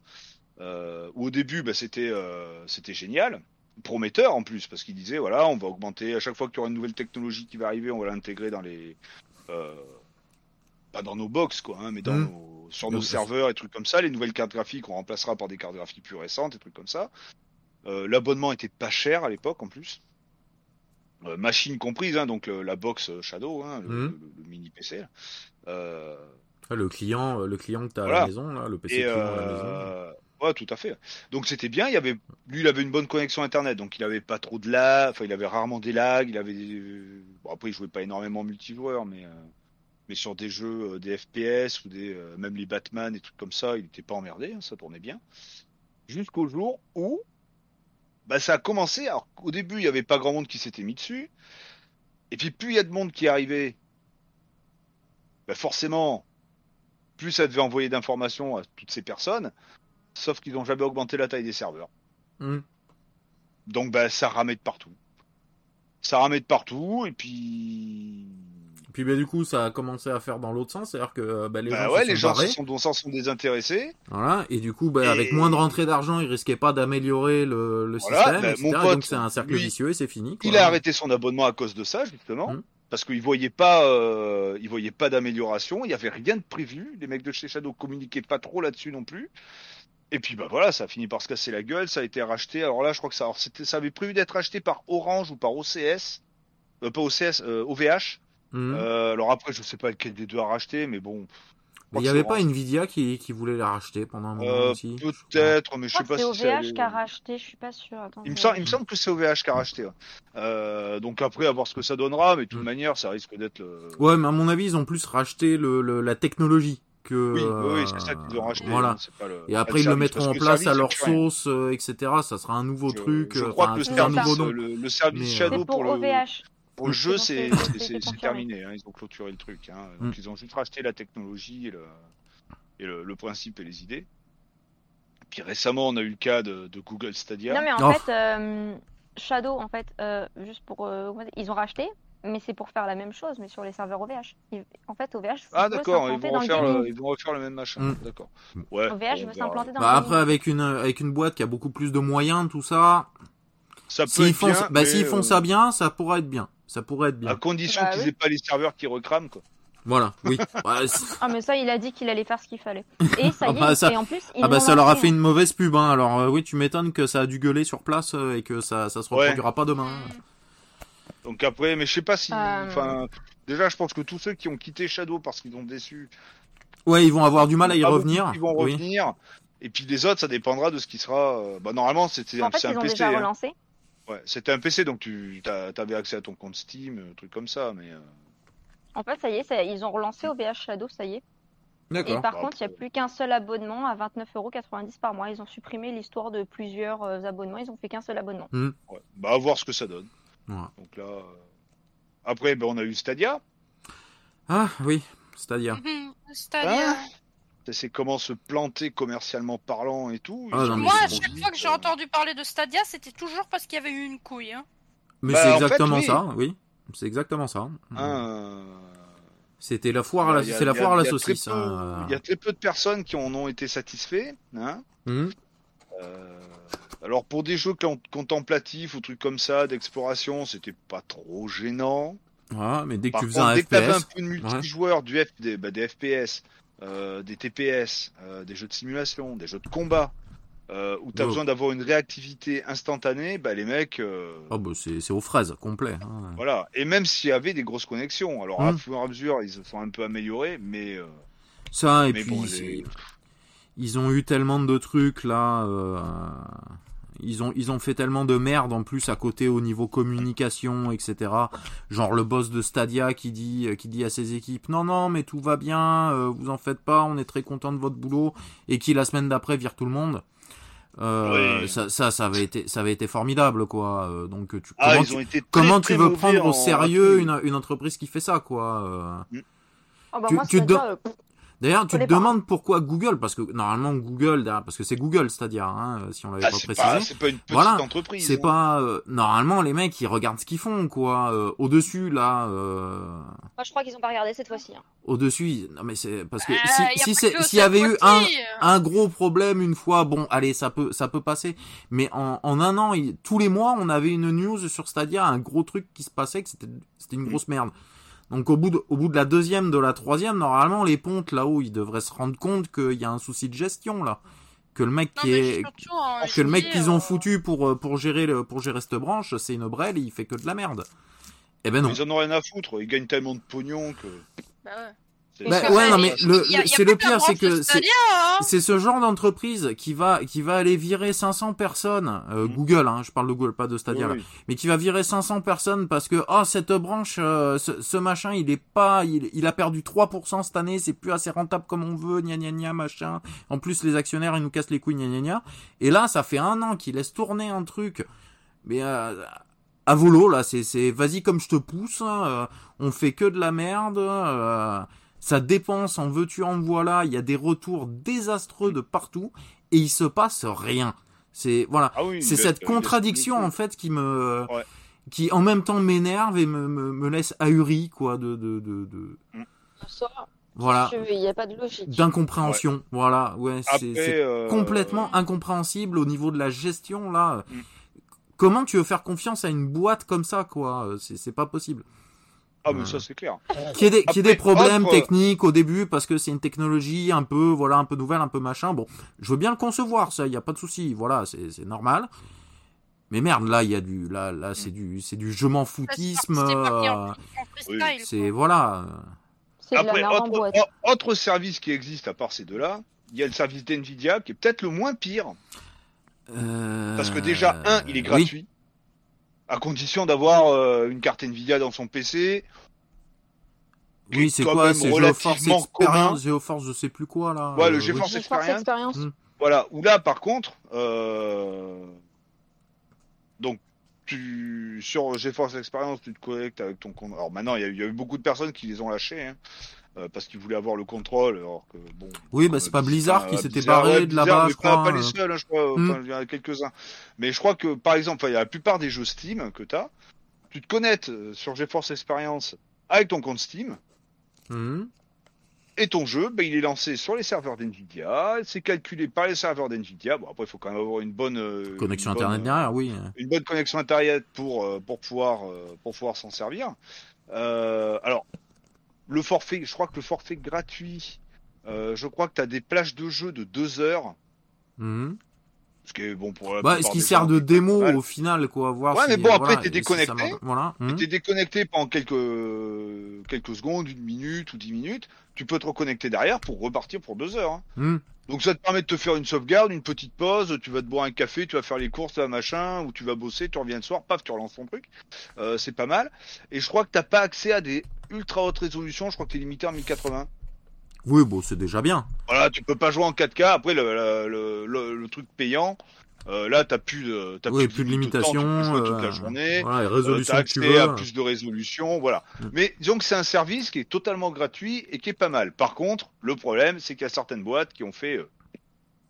Euh, où au début, bah, c'était, euh, c'était génial, prometteur en plus, parce qu'il disait, voilà, on va augmenter à chaque fois qu'il y aura une nouvelle technologie qui va arriver, on va l'intégrer dans les, euh, pas dans nos box quoi, hein, mais dans Mm. nos, sur nos Euh, serveurs et trucs comme ça. Les nouvelles cartes graphiques, on remplacera par des cartes graphiques plus récentes et trucs comme ça. Euh, L'abonnement était pas cher à l'époque en plus. Euh, machine comprise, hein, donc euh, la box euh, Shadow, hein, le, Mhm. le- le mini PC. Euh, Le client, le client que t'as à Voilà. la maison, là, le PC et client à la maison. ouais, tout à fait. Donc c'était bien. Il avait, lui, il avait une bonne connexion internet, donc il avait pas trop de lag. Enfin, il avait rarement des lags. Il avait, des- bon après, il jouait pas énormément multijoueur, mais euh, mais sur des jeux, des FPS ou des même les Batman et trucs comme ça, il était pas emmerdé. hein, ça tournait bien. Jusqu'au jour où, bah, ça a commencé. Alors au début, il y avait pas grand monde qui s'était mis dessus. Et puis plus il y a de monde qui arrivait, bah forcément, plus ça devait envoyer d'informations à toutes ces personnes, sauf qu'ils n'ont jamais augmenté la taille des serveurs. Hmm. Donc bah ça ramait de partout. Ça ramait de partout et puis puis bah, du coup, ça a commencé à faire dans l'autre sens, c'est-à-dire que euh, bah, les bah gens ouais se les sont gens barrés, se sont, s'en sont désintéressés. voilà, et du coup, bah, Et- avec moins de rentrée d'argent, ils risquaient pas d'améliorer le, le Voilà, système, bah, etc. mon Et pote, donc c'est un cercle lui, vicieux et c'est fini. quoi. Il a arrêté son abonnement à cause de ça justement. Mhm. Parce qu'il voyait pas, euh, il voyait pas d'amélioration, il y avait rien de prévu. Les mecs de chez Shadow communiquaient pas trop là-dessus non plus. Et puis bah voilà, ça a fini par se casser la gueule. Ça a été racheté. Alors là, je crois que ça, alors, c'était, ça avait prévu d'être racheté par Orange ou par OCS, euh, pas OCS, euh, OVH. Hmm. Euh, alors après, je sais pas lequel des deux a racheté, mais bon. Mais il y avait pas Nvidia qui, qui voulait la racheter pendant un moment Euh, aussi. Peut-être, mais je sais pas si c'est. OVH qui a racheté, je suis pas sûr. Attends, Il me, semble, il me semble que c'est OVH qui a racheté. ouais. Euh, donc après, à voir ce que ça donnera, mais de toute Mm. manière, ça risque d'être le. Ouais, mais à mon avis, ils ont plus racheté le, le- la technologie que. Oui, oui, oui, c'est ça qu'ils ont racheté. Voilà. pas le- Et après, ils le service, mettront en place à leur sauce, euh, etc. Ça sera un nouveau Je- truc, Je crois enfin, que un service, nouveau nom. le, le service Mais, Shadow pour pour le, OVH. Pour le jeu, C'est terminé. hein, ils ont clôturé le truc. Hein, donc Mm. ils ont juste racheté la technologie et le, et le, le principe et les idées. Puis récemment, on a eu le cas de, de Google Stadia. Non mais en Oh. fait, euh, Shadow, en fait, euh, juste pour, euh, ils ont racheté, mais c'est pour faire la même chose, mais sur les serveurs OVH. Ils- En fait, OVH ah d'accord, ils vont dans refaire le, ils vont refaire le même machin. Mm. D'accord. Ouais. OVH on veut s'implanter dans Bah, le après, avec une, avec une boîte qui a beaucoup plus de moyens, tout ça, Ça peut s'ils font, bien, ça- bah, mais, font euh, ça bien, ça pourrait être bien. Ça pourrait être bien. à condition Bah qu'ils oui. aient pas les serveurs qui recrament quoi. Voilà, oui. Ouais, Ah mais ça, il a dit qu'il allait faire ce qu'il fallait. Et ça Ah y est, bah, ça- et en plus, ils ah bah ça leur a fait hein. une mauvaise pub, hein. Alors euh, oui, tu m'étonnes que ça a dû gueuler sur place euh, et que ça, ça se Ouais. reproduira pas demain. Donc après, mais je sais pas si. Euh. Enfin, déjà, je pense que tous ceux qui ont quitté Shadow parce qu'ils ont déçu, Ouais, ils vont avoir du mal à y beaucoup revenir. qui vont oui. revenir. Et puis les autres, ça dépendra de ce qui sera. Bah normalement, c'était En fait, ils un ont PC. déjà hein. Ouais, c'était un PC, donc tu avais accès à ton compte Steam, un truc comme ça. Mais euh, En fait, ça y est, ça- ils ont relancé OVH Shadow, ça y est. Et D'accord. par Bah, contre, il n'y a plus qu'un seul abonnement à 29,90€ par mois. Ils ont supprimé l'histoire de plusieurs euh, abonnements. Ils ont fait qu'un seul abonnement. ouais. bah à voir ce que ça donne. Ouais. Donc là, euh, après, ben, on a eu Stadia. Ah oui, c'est-à-dire. Mhm. C'est-à-dire. C'est comment se planter commercialement parlant et tout. Ah, non, Moi, à chaque fois que j'ai entendu parler de Stadia, c'était toujours parce qu'il y avait eu une couille. Hein. Mais Bah, c'est en fait, exactement oui. ça, oui. C'est exactement ça. Euh, C'était la foire a- c'est la foire à la saucisse. hein. Il y a très peu de personnes qui en ont été satisfaits. Hein Mhm. Euh, alors pour des jeux con- contemplatifs ou trucs comme ça, d'exploration, c'était pas trop gênant. Voilà, mais dès que Par tu faisais contre, un dès que t'avais un peu de multijoueur, du F, des, bah, des FPS, euh, des TPS, euh, des jeux de simulation, des jeux de combat, euh, où t'as Oh. besoin d'avoir une réactivité instantanée, bah les mecs, oh, bah, c'est aux fraises, complet. hein. voilà. Et même s'il y avait des grosses connexions, alors à Mm. fur et à mesure, ils se sont un peu améliorés, mais Ça, et mais puis bon, c'est- les- ils ont eu tellement de trucs là. Ils ont, ils ont fait tellement de merde en plus à côté au niveau communication, etc. Genre le boss de Stadia qui dit, euh, qui dit à ses équipes non non mais tout va bien, euh, vous en faites pas, on est très content de votre boulot et qui la semaine d'après vire tout le monde. euh, Oui. ça, ça, ça avait été, ça avait été formidable, quoi. Euh, donc, tu, Ah, comment, ils tu, ont été très, comment très tu veux prendre au en- sérieux une, une entreprise qui fait ça, quoi euh. Oh, bah, Tu- moi, tu D'ailleurs, tu te demandes pourquoi Google, parce que normalement Google, parce que c'est Google, c'est-à-dire, hein, si on l'avait Ah, pas précisé. c'est pas une petite Voilà. entreprise. C'est hein. pas euh, normalement les mecs ils regardent ce qu'ils font quoi euh, au dessus là euh, moi, je crois qu'ils ont pas regardé cette fois-ci. hein. au dessus non mais c'est parce que Euh, si s'il y avait eu un euh. un gros problème une fois bon allez ça peut ça peut passer mais en, en un an il- tous les mois on avait une news sur Stadia un gros truc qui se passait que c'était c'était une grosse merde donc au bout de, au bout de la deuxième de la troisième normalement les pontes là-haut ils devraient se rendre compte qu'il y a un souci de gestion là que le mec Non, qui est surtout, hein, que le mec qu'ils ont euh, foutu pour euh, pour gérer le pour gérer cette branche, c'est une brêle et il fait que de la merde. Eh ben non. Ils en ont rien à foutre. Ils gagnent tellement de pognon que. bah ouais. Bah, ouais, non, mais c'est- le- c'est le pire, c'est que c'est- hein. C'est ce genre d'entreprise qui va qui va aller virer 500 personnes, euh, Mhm. Google, hein, je parle de Google, pas de Stadia là, Oui, mais qui va virer 500 personnes parce que oh cette branche, euh, ce, ce machin, il est pas, il, il a perdu 3% cette année, c'est plus assez rentable comme on veut, gna gna gna machin. En plus les actionnaires ils nous cassent les couilles gna gna gna. Et là ça fait un an qu'ils laissent tourner un truc, mais euh, à volo là, c'est c'est vas-y comme je te pousse, hein, euh, on fait que de la merde. Ça dépense, en veux-tu, en voilà, il y a des retours désastreux de partout et il se passe rien. C'est voilà, Ah oui, c'est cette contradiction en fait qui me Ouais. qui en même temps m'énerve et me, me, me laisse ahuri quoi de de de, de- Ça, voilà il n'y a pas de logique. d'incompréhension. Voilà, ouais, c'est euh, complètement incompréhensible au niveau de la gestion là. Mm. Comment tu veux faire confiance à une boîte comme ça quoi? C'est c'est pas possible. Ah, mais ça, c'est clair. Qu'il y ait des, des problèmes autre- techniques au début parce que c'est une technologie un peu, voilà, un peu nouvelle, un peu machin. Bon, je veux bien le concevoir, ça, il y a pas de souci. Voilà, c'est, normal. Mais merde, là, il y a du, là, là, c'est du, c'est du je m'en foutisme. euh, c'est, voilà. C'est de la Après, autre, autre service qui existe à part ces deux-là, il y a le service d'NVIDIA qui est peut-être le moins pire. Euh, Parce que déjà, un, il est oui. À condition d'avoir euh, une carte Nvidia dans son PC. Oui, est c'est quand quoi même C'est GeoForce. Experience, GeoForce, je sais plus quoi là. Ouais, le GeForce Experience. expérience. Mm. Voilà, où là, par contre, euh... donc, tu, sur GeForce Experience, tu te connectes avec ton compte. Alors maintenant, il y, a eu- il y a eu beaucoup de personnes qui les ont lâchés, hein, euh, parce qu'ils voulaient avoir le contrôle, alors que bon. Oui, bah, euh, c'est pas Blizzard qui euh, s'était barré de là-bas, je crois, Pas, les euh. seuls, hein, je crois, Mm. enfin, il y en a quelques-uns. Mais je crois que, par exemple, il y a la plupart des jeux Steam que tu as, tu te connectes euh, sur GeForce Experience avec ton compte Steam, Mhm. et ton jeu, ben, il est lancé sur les serveurs d'NVIDIA, c'est calculé par les serveurs d'NVIDIA. Bon, après, il faut quand même avoir une bonne euh, Connexion une internet euh, derrière, oui. une bonne connexion internet pour euh, pour pouvoir euh, pour pouvoir s'en servir. Euh, alors, le forfait, je crois que le forfait gratuit, euh, je crois que tu as des plages de jeu de deux heures, Mhm. ce qui est bon pour la Bah, ce qui sert de démo au final, quoi. Voir Ouais, si, mais bon, euh, après, voilà, t'es si déconnecté. marche. Voilà. Tu Mhm. T'es déconnecté pendant quelques quelques secondes, une minute ou dix minutes. Tu peux te reconnecter derrière pour repartir pour deux heures. hein. Mhm. Donc ça te permet de te faire une sauvegarde, une petite pause, tu vas te boire un café, tu vas faire les courses, là, machin, ou tu vas bosser, tu reviens le soir, paf, tu relances ton truc. Euh, c'est pas mal. Et je crois que t'as pas accès à des ultra hautes résolutions, je crois que t'es limité en 1080. Oui, bon, c'est déjà bien. Voilà, tu peux pas jouer en 4K. Après, le, le, le, le- truc payant, euh, là, t'as plus de, t'as Oui, plus de limite temps, tu peux limitations. jouer toute la euh, journée. Voilà, Euh, résolutions t'as que tu accès veux. à plus de résolution, voilà. Mm. Mais disons que c'est un service qui est totalement gratuit et qui est pas mal. Par contre, le problème, c'est qu'il y a certaines boîtes qui ont fait euh,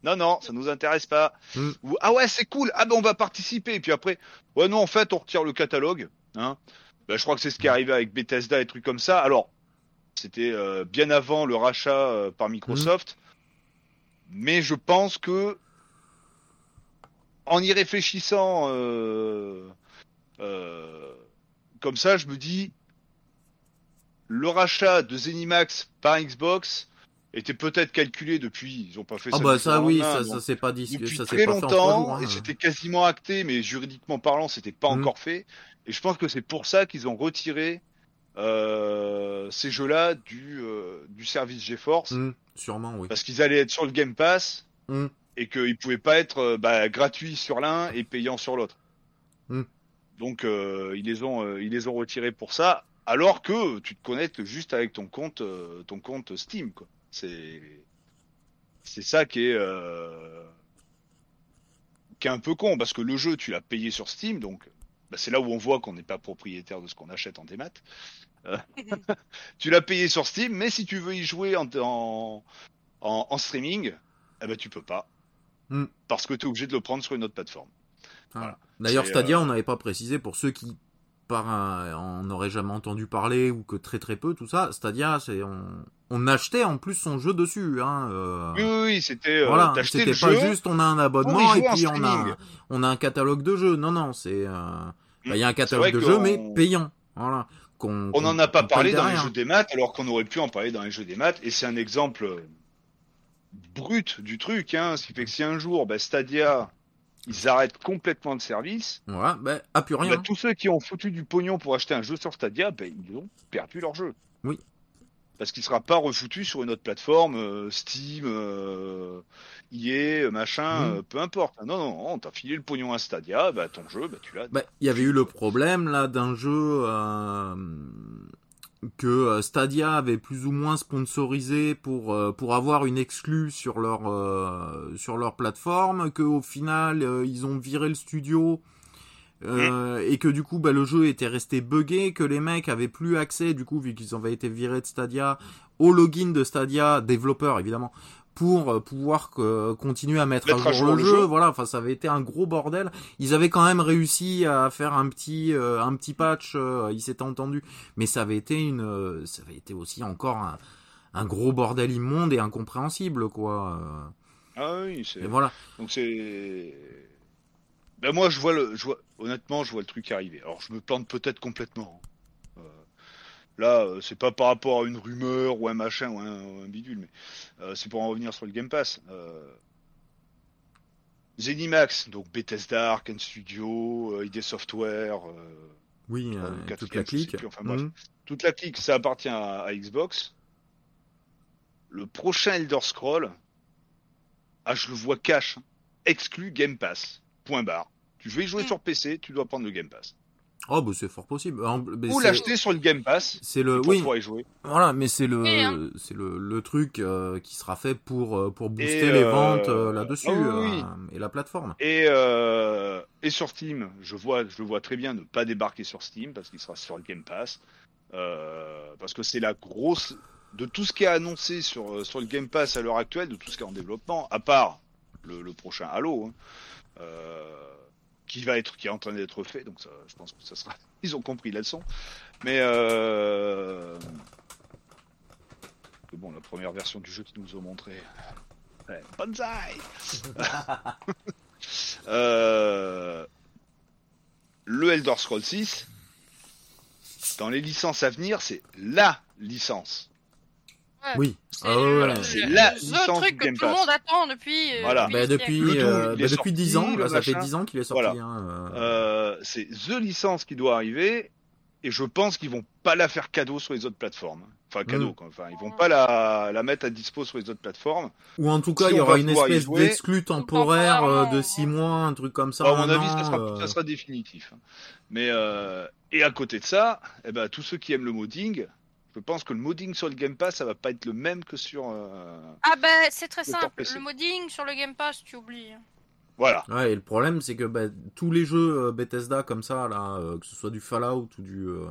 non, non, ça nous intéresse pas. Mm. Ou ah ouais, c'est cool. Ah ben on va participer. Et puis après, ouais non, en fait, on retire le catalogue. Hein. Ben, je crois que c'est ce qui est arrivé avec Bethesda et trucs comme ça. Alors, c'était euh, bien avant le rachat euh, par Microsoft. Mais je pense que en y réfléchissant euh, comme ça, je me dis le rachat de Zenimax par Xbox était peut-être calculé depuis. Ils ont pas fait Ah ça. bah du ça oui, ça, ça c'est pas dit, depuis ça c'est très pas fait en trois longtemps jours, hein. et c'était quasiment acté, mais juridiquement parlant, c'était pas Mhm. encore fait. Et je pense que c'est pour ça qu'ils ont retiré euh, ces jeux-là du euh, du service GeForce Mhm, sûrement oui. parce qu'ils allaient être sur le Game Pass Mhm. et qu'ils pouvaient pas être euh, bah, gratuits sur l'un et payants sur l'autre. Mhm. Donc ils les ont ils les ont retirés pour ça, alors que tu te connectes juste avec ton compte ton compte Steam quoi. C'est c'est ça qui est qui est un peu con parce que le jeu, tu l'as payé sur Steam, donc bah, c'est là où on voit qu'on n'est pas propriétaire de ce qu'on achète en démat. Euh, tu l'as payé sur Steam, mais si tu veux y jouer en, en, en, en streaming, eh ben tu peux pas. Hmm. Parce que tu es obligé de le prendre sur une autre plateforme. Voilà. D'ailleurs, C'est, Stadia, euh, on n'avait pas précisé pour ceux qui par un, en auraient jamais entendu parler ou que très très peu, tout ça. Stadia, c'est on, on achetait en plus son jeu dessus. Hein, euh, Oui, oui, oui, c'était. euh, voilà, c'était pas jeu, juste on a un abonnement et puis on a, on a un catalogue de jeux. Non, non, c'est euh, bah, il y a un C'est catalogue de jeux mais payant. Voilà. On n'en a pas parlé dans les jeux des maths, alors qu'on aurait pu en parler dans les jeux des maths, et c'est un exemple euh, brut du truc, hein, ce qui fait que si un jour, bah, Stadia, ils arrêtent complètement le service, Voilà, ben, ah, plus rien. bah, tous ceux qui ont foutu du pognon pour acheter un jeu sur Stadia, bah, ils ont perdu leur jeu. Oui. Parce qu'il sera pas refoutu sur une autre plateforme, euh, Steam, euh, EA, machin, Mhm. euh, peu importe. Non, non, non, t'as filé le pognon à Stadia, bah, ton jeu, bah, tu l'as. Bah, il y avait eu le problème là d'un jeu euh, que euh, Stadia avait plus ou moins sponsorisé pour euh, pour avoir une exclue sur leur euh, sur leur plateforme, que au final euh, ils ont viré le studio. euh, et que du coup bah, le jeu était resté buggé, que les mecs avaient plus accès du coup vu qu'ils avaient été virés de Stadia au login de Stadia, développeur évidemment, pour euh, pouvoir euh, continuer à mettre, Mettre à à jour, le, jeu. jeu. Voilà, enfin ça avait été un gros bordel. Ils avaient quand même réussi à faire un petit euh, un petit patch, euh, ils s'étaient entendus, mais ça avait été une euh, ça avait été aussi encore un, un gros bordel immonde et incompréhensible quoi. euh. Ah oui, c'est. Voilà. Donc c'est. Ben moi je vois le, je vois, honnêtement je vois le truc arriver. Alors je me plante peut-être complètement. Là euh, c'est pas par rapport à une rumeur ou un machin ou un, ou un bidule, mais euh, c'est pour en revenir sur le Game Pass. Euh, Zenimax, donc Bethesda, Arkane Studio, euh, ID Software, euh, Oui, le toute la clique. plus, enfin, bref. Mhm. toute la clique, ça appartient à, à Xbox. Le prochain Elder Scroll, ah je le vois cash, hein. exclu Game Pass. Point barre. Tu veux y jouer Mm. sur PC, tu dois prendre le Game Pass. Oh bah c'est fort possible. Mais Ou l'acheter sur le Game Pass C'est le pour oui, pouvoir y jouer. voilà, mais c'est le Oui, hein. c'est le, le truc euh, qui sera fait pour euh, pour booster Et, les euh, ventes euh, là-dessus ah oui, oui. euh, et la plateforme. Et, euh, et sur Steam, je vois, je le vois très bien ne pas débarquer sur Steam parce qu'il sera sur le Game Pass. Euh, parce que c'est la grosse de tout ce qui est annoncé sur, sur le Game Pass à l'heure actuelle, de tout ce qui est en développement, à part le, le prochain Halo, hein, euh, qui va être, qui est en train d'être fait. Donc ça, je pense que ça sera, ils ont compris la leçon. Mais euh, bon, la première version du jeu qu'ils nous ont montré, ouais, Banzai. Euh, le Elder Scrolls 6, dans les licences à venir, c'est LA licence. Oui. C'est Ah ouais, le, truc que tout le monde attend depuis. euh, Voilà. Bah, depuis siècles. Le euh, double, il bah, depuis 10 ans, là, ça fait machin. 10 ans qu'il est sorti. Voilà. hein, euh. Euh, c'est the licence qui doit arriver, et je pense qu'ils vont pas la faire cadeau sur les autres plateformes. Enfin, cadeau, Mm. quoi. Enfin, ils vont pas la, la mettre à dispo sur les autres plateformes. Ou en tout cas, Si il y aura une espèce d'exclu temporaire euh, de temporairement, 6 mois, un truc comme ça. À mon avis, an, ça sera, euh, ça sera définitif. Mais, euh, et à côté de ça, eh ben, tous ceux qui aiment le modding, je pense que le modding sur le Game Pass, ça va pas être le même que sur, euh, Ah ben c'est très simple. Le modding sur le Game Pass, tu oublies. voilà. Ouais, et le problème, c'est que bah, tous les jeux euh, Bethesda comme ça, là, euh, que ce soit du Fallout ou du euh,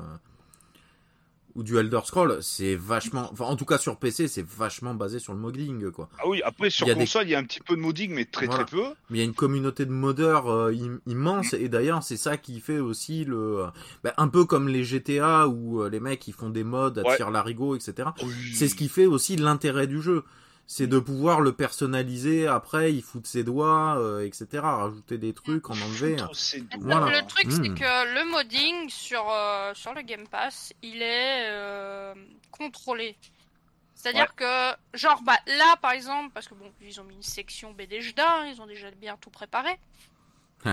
ou du Elder Scroll, c'est vachement, enfin, en tout cas sur PC, c'est vachement basé sur le modding, quoi. Ah oui, après sur Il a des- console, il y a un petit peu de modding, mais très Voilà. très peu. Mais il y a une communauté de modeurs euh, im- immense, et d'ailleurs, c'est ça qui fait aussi le, euh, bah, un peu comme les GTA où euh, les mecs ils font des mods à Ouais. larigot, etc. C'est ce qui fait aussi l'intérêt du jeu. C'est de pouvoir le personnaliser après, il fout de ses doigts, euh, etc. Rajouter des trucs, en enlever. Voilà. Le truc, c'est Mm. que le modding sur, euh, sur le Game Pass, il est euh, contrôlé. C'est-à-dire que, genre, bah, là, par exemple, parce que bon, ils ont mis une section BDJDA, ils ont déjà bien tout préparé.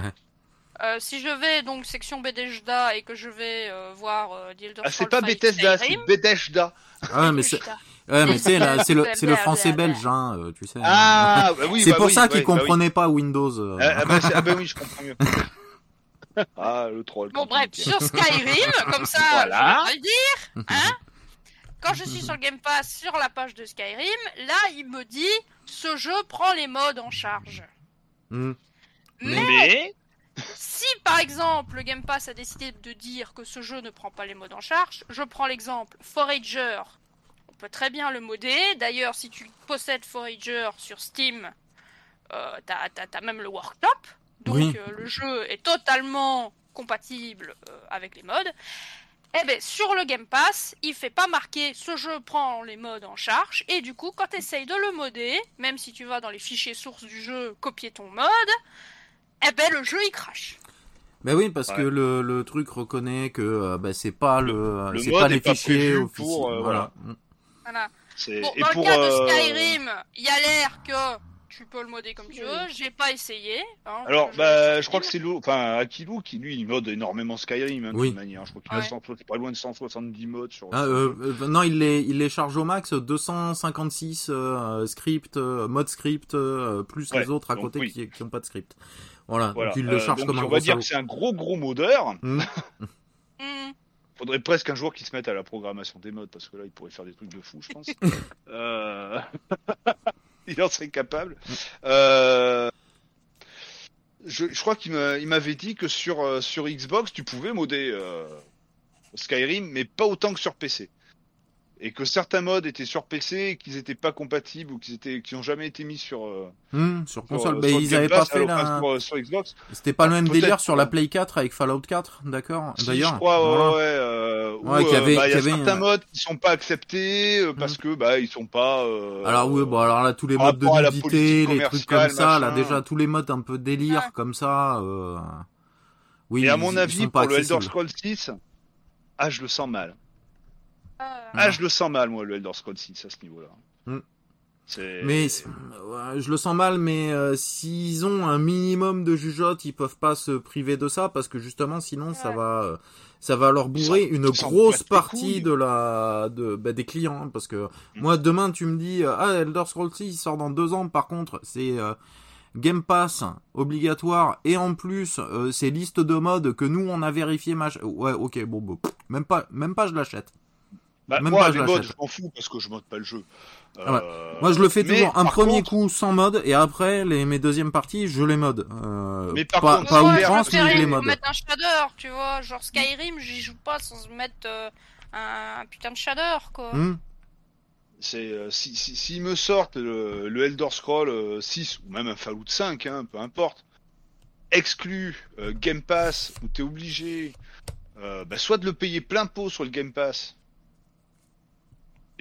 Euh, si je vais donc section BDJDA et que je vais euh, voir euh, The Elder Ah, c'est pas 5 Bethesda, c'est Bethesda. Ah, mais c'est, BDJDA. Ouais, mais c'est, là, c'est le, c'est le Blablabla. français belge, hein, euh, tu sais. Ah, bah oui, c'est bah pour oui, ça ouais, qu'ils bah oui. comprenaient pas Windows. euh. Ah, ah, bah, ah, bah oui, je comprends mieux. ah, le troll. Bon, bref, sur Skyrim, comme ça, Voilà. je vais le dire, hein. Quand je suis sur le Game Pass, sur la page de Skyrim, là, il me dit, ce jeu prend les modes en charge. Hmm. Mais, Mais si par exemple le Game Pass a décidé de dire que ce jeu ne prend pas les modes en charge, je prends l'exemple Forager. Peut très bien le modder. D'ailleurs, si tu possèdes Forager sur Steam, euh, t'as, t'as- t'as même le workshop. Donc Oui. euh, le jeu est totalement compatible euh, avec les modes. Eh ben, sur le Game Pass, il fait pas marquer ce jeu prend les modes en charge. Et du coup, quand tu essayes de le modder, même si tu vas dans les fichiers sources du jeu, copier ton mode, eh ben le jeu il crache. Mais oui, parce Ouais. que le, le truc reconnaît que euh, bah, c'est pas le, le c'est mode pas les fichiers officiels. pour, euh, voilà. Voilà. C'est Bon, et dans pour le cas euh, de Skyrim, il y a l'air que tu peux le modder comme tu veux. J'ai pas essayé. hein, Alors, bah, je- je crois que c'est Lou, enfin, Akilou qui lui, il mode énormément Skyrim, hein, de Oui. toute manière. Je crois qu'il a Ouais. 100 c'est pas loin de 170 modes sur. Ah, euh, euh, non, il les, il les charge au max 256 euh, scripts, euh, mode script, euh, plus Ouais, les autres à donc côté oui. qui, qui ont pas de script. Voilà, Voilà. donc il le Euh, charge donc, comme un on gros va dire salaud. que c'est un gros gros modeur. Hmm. Faudrait presque un jour qu'il se mette à la programmation des modes parce que là, il pourrait faire des trucs de fou, je pense. euh... il en serait capable. Euh... Je, je crois qu'il m'a- il m'avait dit que sur euh, sur Xbox, tu pouvais modder euh, Skyrim, mais pas autant que sur PC. Et que certains modes étaient sur PC et qu'ils étaient pas compatibles ou qu'ils étaient, qui ont jamais été mis sur. euh, Hmm, sur console, euh, bah, sur ils Game avaient pas fait la... sur, euh, sur Xbox. C'était pas le Ah, même peut-être, délire sur la. Play 4 avec Fallout 4, d'accord Si, D'ailleurs, je crois, ouais, voilà. ouais, euh, où, Ouais, qu'il y euh, avait- bah, il y a qu'il y avait certains un- modes qui sont pas acceptés euh, parce que bah ils sont pas. euh, Alors oui, bon alors là tous les modes de nudité, les trucs comme ça, là déjà tous les modes un peu délire Ouais. comme ça. Euh... Oui, Et à mon avis, pour le Elder. Scrolls 6, ah je le sens mal. Ah je le sens mal moi le Elder Scrolls 6 à ce niveau-là. Hmm. Mais je le sens mal, mais euh, s'ils ont un minimum de jugeote, ils peuvent pas se priver de ça parce que justement, sinon, ça va, euh, ça va leur bourrer une grosse partie de la, de, bah, des clients. hein, parce que Mm. moi, demain, tu me dis, euh, ah, Elder Scrolls 6 il sort dans deux ans. Par contre, c'est euh, Game Pass obligatoire et en plus, euh, c'est liste de modes que nous on a vérifié. Mach... Ouais, ok, bon, bon, même pas, même pas, je l'achète. Bah, même moi pas, je les modes l'achète. je m'en fous parce que je mode pas le jeu. Ah ouais. Euh, Moi, je le fais mais, toujours un premier contre, coup sans mode et après les mes deuxièmes parties, je les mode. Euh, Mais par pas, contre, pas Ouais, ouais, outrance, mais je les mode. mettre un shader, tu vois. Genre Skyrim, j'y joue pas sans mettre euh, un, putain de shader, quoi. Hmm. C'est euh, si si- s'ils me sortent le, le Elder Scroll euh, 6 ou même un Fallout 5, hein, peu importe, exclu euh, Game Pass où t'es obligé euh, bah, soit de le payer plein pot sur le Game Pass,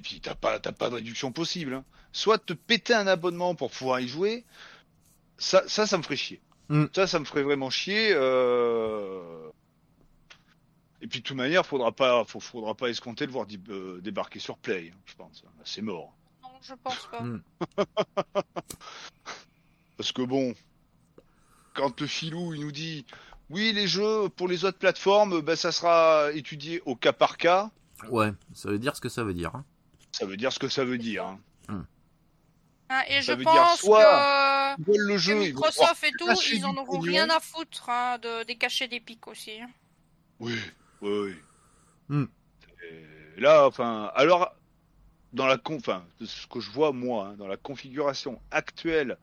puis t'as pas t'as pas de réduction possible, hein, soit te péter un abonnement pour pouvoir y jouer, ça ça ça me ferait chier. Mm. Ça ça me ferait vraiment chier. euh, Et puis de toute manière, faudra pas faut- faudra pas escompter de voir dé- euh, débarquer sur Play, hein, je pense. C'est mort. Non, je pense pas. Hmm. Parce que bon, quand le filou il nous dit oui les jeux pour les autres plateformes, bah, ça sera étudié au cas par cas, Ouais, ça veut dire ce que ça veut dire. hein. Ça veut dire ce que ça veut dire. hein. Hein, et Ça je pense soit- que, Ils veulent le que jeu, Microsoft et tout, ils en auront pognon. rien à foutre hein, de, des cachets d'Epic aussi. hein. Oui, oui, oui. Et là, enfin, alors, dans la con, enfin, de ce que je vois moi, hein, dans la configuration actuelle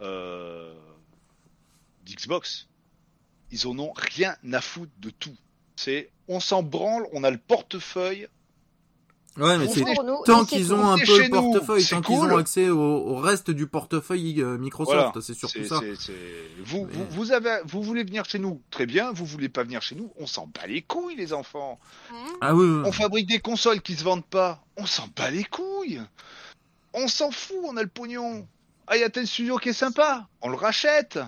euh, d'Xbox, ils en ont rien à foutre de tout. C'est, on s'en branle, on a le portefeuille. Ouais, mais c'est tant qu'ils ont un peu le portefeuille, tant qu'ils ont accès au, reste du portefeuille euh, Microsoft, c'est surtout ça. Vous, vous, avez, vous voulez venir chez nous, très bien. Vous voulez pas venir chez nous, on s'en bat les couilles, les enfants. Ah oui. On fabrique des consoles qui se vendent pas. On s'en bat les couilles. On s'en fout, on a le pognon. Ah, il y a tel studio qui est sympa. On le rachète.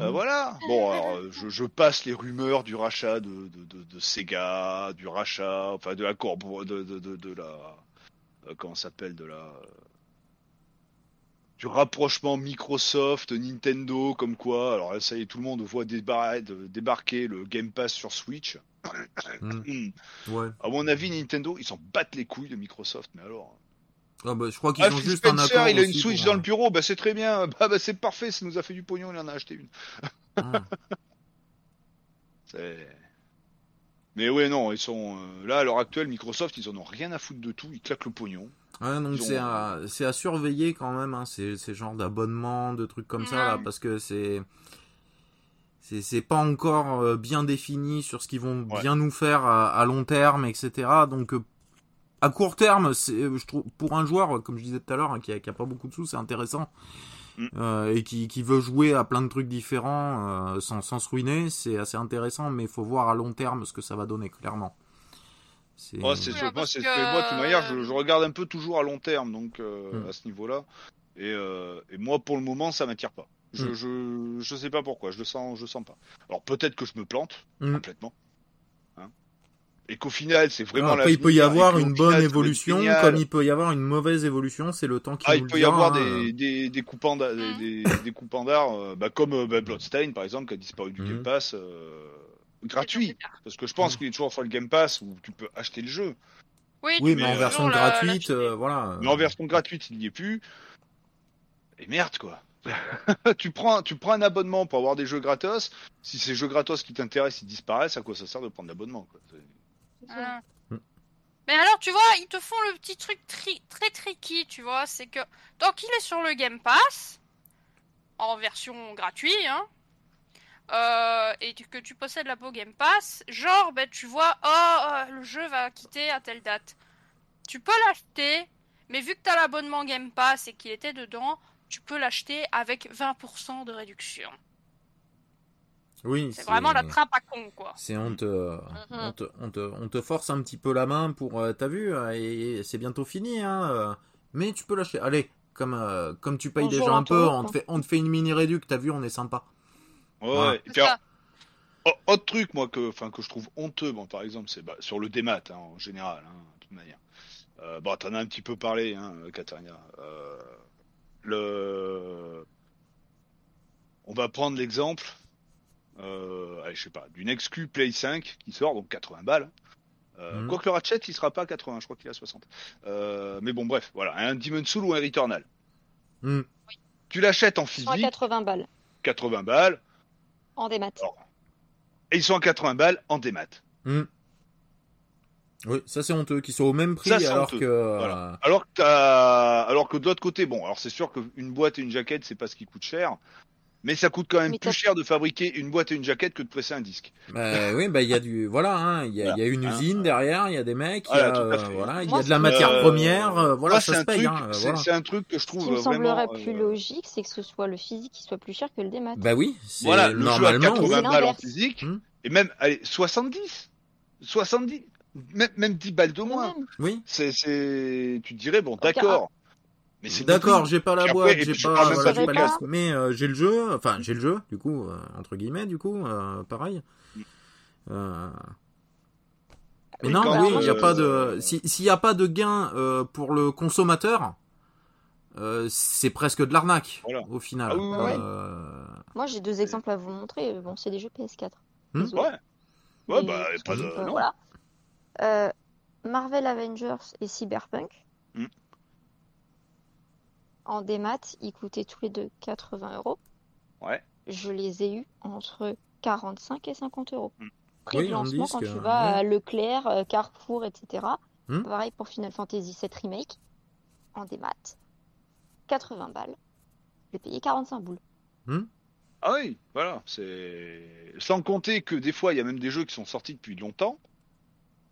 Euh, Mm. voilà. Bon, alors, euh, je, je passe les rumeurs du rachat de, de, de, de Sega, du rachat, enfin, de la corbo, de, de, la, euh, comment ça s'appelle, de la, euh, du rapprochement Microsoft, Nintendo, comme quoi. Alors là, ça y est, tout le monde voit débar- débarquer le Game Pass sur Switch. Mm. Ouais. À mon avis, Nintendo, ils s'en battent les couilles de Microsoft, mais alors. Ah bah, je crois qu'ils Ah, ont Phil juste un accord. il a une aussi Switch dans le bureau, bah c'est très bien, bah, bah, c'est parfait, ça nous a fait du pognon, il en a acheté une. ah. Mais ouais, non, ils sont euh, là à l'heure actuelle, Microsoft, ils en ont rien à foutre de tout, ils claquent le pognon. Ouais, donc ont- c'est à, surveiller quand même, hein, ces, ces genres d'abonnements, de trucs comme ça, là, Ouais. parce que c'est. c'est pas encore euh, bien défini sur ce qu'ils vont Ouais. bien nous faire à, à long terme, etc. Donc euh, à court terme, c'est, euh, je trouve, pour un joueur, comme je disais tout à l'heure, hein, qui, a, qui a pas beaucoup de sous, c'est intéressant. Mm. Euh, et qui, qui veut jouer à plein de trucs différents euh, sans, sans se ruiner, c'est assez intéressant, mais il faut voir à long terme ce que ça va donner, clairement. C'est... Moi, c'est Oui, sûr- moi, c'est que- moi, de toute manière, je, je regarde un peu toujours à long terme, donc euh, Mm. à ce niveau-là. Et, euh, et moi, pour le moment, ça m'attire pas. Je, Mm. je, je sais pas pourquoi. Je le sens, je le sens pas. Alors peut-être que je me plante Mm. complètement. Hein et qu'au final, c'est vraiment. Après, il peut y l'avenir, avoir une final, bonne évolution, comme il peut y avoir une mauvaise évolution, c'est le temps qui Ah, nous il le peut y dira, avoir hein. des, des, des coupants d'a- Mm. des, des, des coupants d'art, euh, bah, comme euh, bah, Bloodstain par exemple, qui a disparu du Mhm. Game Pass, euh, gratuit. Parce que je pense Mm. qu'il est toujours sur le Game Pass où tu peux acheter le jeu. Oui, Oui, mais en euh, version la- gratuite, euh, voilà. Mais en version gratuite, il n'y est plus. Et merde, quoi. tu, prends, tu prends un abonnement pour avoir des jeux gratos. Si ces jeux gratos qui t'intéressent, ils disparaissent, à quoi ça sert de prendre l'abonnement quoi? C'est- Voilà. Mm. Mais alors, tu vois, ils te font le petit truc tri- très tricky, tu vois, c'est que tant qu'il est sur le Game Pass, en version gratuite, hein, euh, et tu- que tu possèdes la peau Game Pass, genre, ben, tu vois, oh, euh, le jeu va quitter à telle date. Tu peux l'acheter, mais vu que tu as l'abonnement Game Pass et qu'il était dedans, tu peux l'acheter avec 20% de réduction. Oui, C'est vraiment la trappe à con, quoi. C'est on te, euh, Mhm. on te, on te, on te force un petit peu la main pour, euh, t'as vu, euh, et, c'est bientôt fini, hein. mais tu peux lâcher. Allez, comme, euh, comme tu payes Bonjour, déjà un peu, on te fait, on te fait une mini réduc. T'as vu, on est sympa. Ouais. Et puis, alors, autre truc, moi, que, enfin, que je trouve honteux, bon, par exemple, c'est bah, sur le démat, hein, en général, hein, de toute manière. Euh, bon, t'en as un petit peu parlé, hein, Katarina. Euh, le... On va prendre l'exemple, euh, allez, je sais pas, d'une exclu Play 5 qui sort, donc 80 balles. Euh, Mhm. Quoique le Ratchet, il sera pas à 80, je crois qu'il est à 60. Euh, mais bon, bref, voilà, un Demon Soul ou un Returnal. Hmm. Tu l'achètes en 180 physique, balles 80 balles, en démat. et ils sont à 80 balles en démat. Hmm. Oui, ça c'est honteux, qu'ils soient au même prix Ça, alors honteux. que. euh, Voilà. Alors que t'as, alors que de l'autre côté, bon, alors c'est sûr qu'une boîte et une jaquette, c'est pas ce qui coûte cher, mais ça coûte quand même plus cher de fabriquer une boîte et une jaquette que de presser un disque. bah, oui, bah il y a du, voilà, hein, il y, a, y a une Voilà. usine derrière, il y a des mecs, il y Voilà, a, tout à euh, fait. voilà, il y a de la matière Euh, première, euh, voilà, ça c'est se un paye. truc, hein, euh, c'est, voilà. c'est un truc que je Ce trouve qui me vraiment. semblerait plus euh, logique, c'est que ce soit le physique qui soit plus cher que le démat. Bah oui, c'est Voilà, le jeu à normalement. 80 C'est balles en physique, Hmm. et même, allez, 70, 70, même, même 10 balles de moins. Oui, C'est, c'est, tu te dirais, bon, d'accord. Mais c'est d'accord, j'ai pas la boîte, j'ai pas, voilà, pas le casque. mais euh, j'ai le jeu, enfin j'ai le jeu, du coup, euh, entre guillemets, du coup, euh, pareil. Euh, Mais non, oui, il y a pas de, si- s'il y a pas de gain euh, pour le consommateur, euh, c'est presque de l'arnaque Voilà. au final. Ah oui, oui, oui. Moi, j'ai deux exemples à vous montrer. Bon, c'est des jeux PS4. Hmm. Ouais. Ouais, bah, pas de, non. voilà. Euh, Marvel Avengers et Cyberpunk. Hmm. En démat, ils coûtaient tous les deux 80 euros. Ouais. Je les ai eus entre 45 et 50 euros. Hmm. Prix Oui, de en lancement disque, quand tu vas ouais. à Leclerc, euh, Carrefour, etc. Hmm. Pareil pour Final Fantasy VII Remake. En démat. 80 balles. Je vais payer 45 boules. Ah oui, voilà, c'est sans compter que des fois il y a même des jeux qui sont sortis depuis longtemps.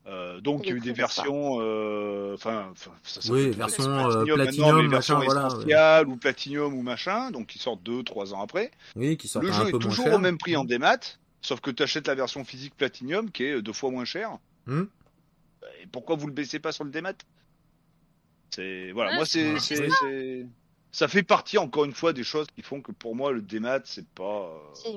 Euh, donc il y a eu des versions, euh, enfin, s'appelle Oui, version, Platinum euh, Platinum, machin, voilà, ou Platinum ou machin, donc qui sortent deux, trois ans après. oui, qui sortent Le un jeu peu est moins toujours cher. au même prix en démat, sauf que tu achètes la version physique Platinum qui est deux fois moins chère. Hmm. Et pourquoi vous le baissez pas sur le démat? C'est voilà, Ouais, moi c'est Ouais, c'est c'est c'est- ça fait partie encore une fois des choses qui font que pour moi le démat c'est pas euh, C'est.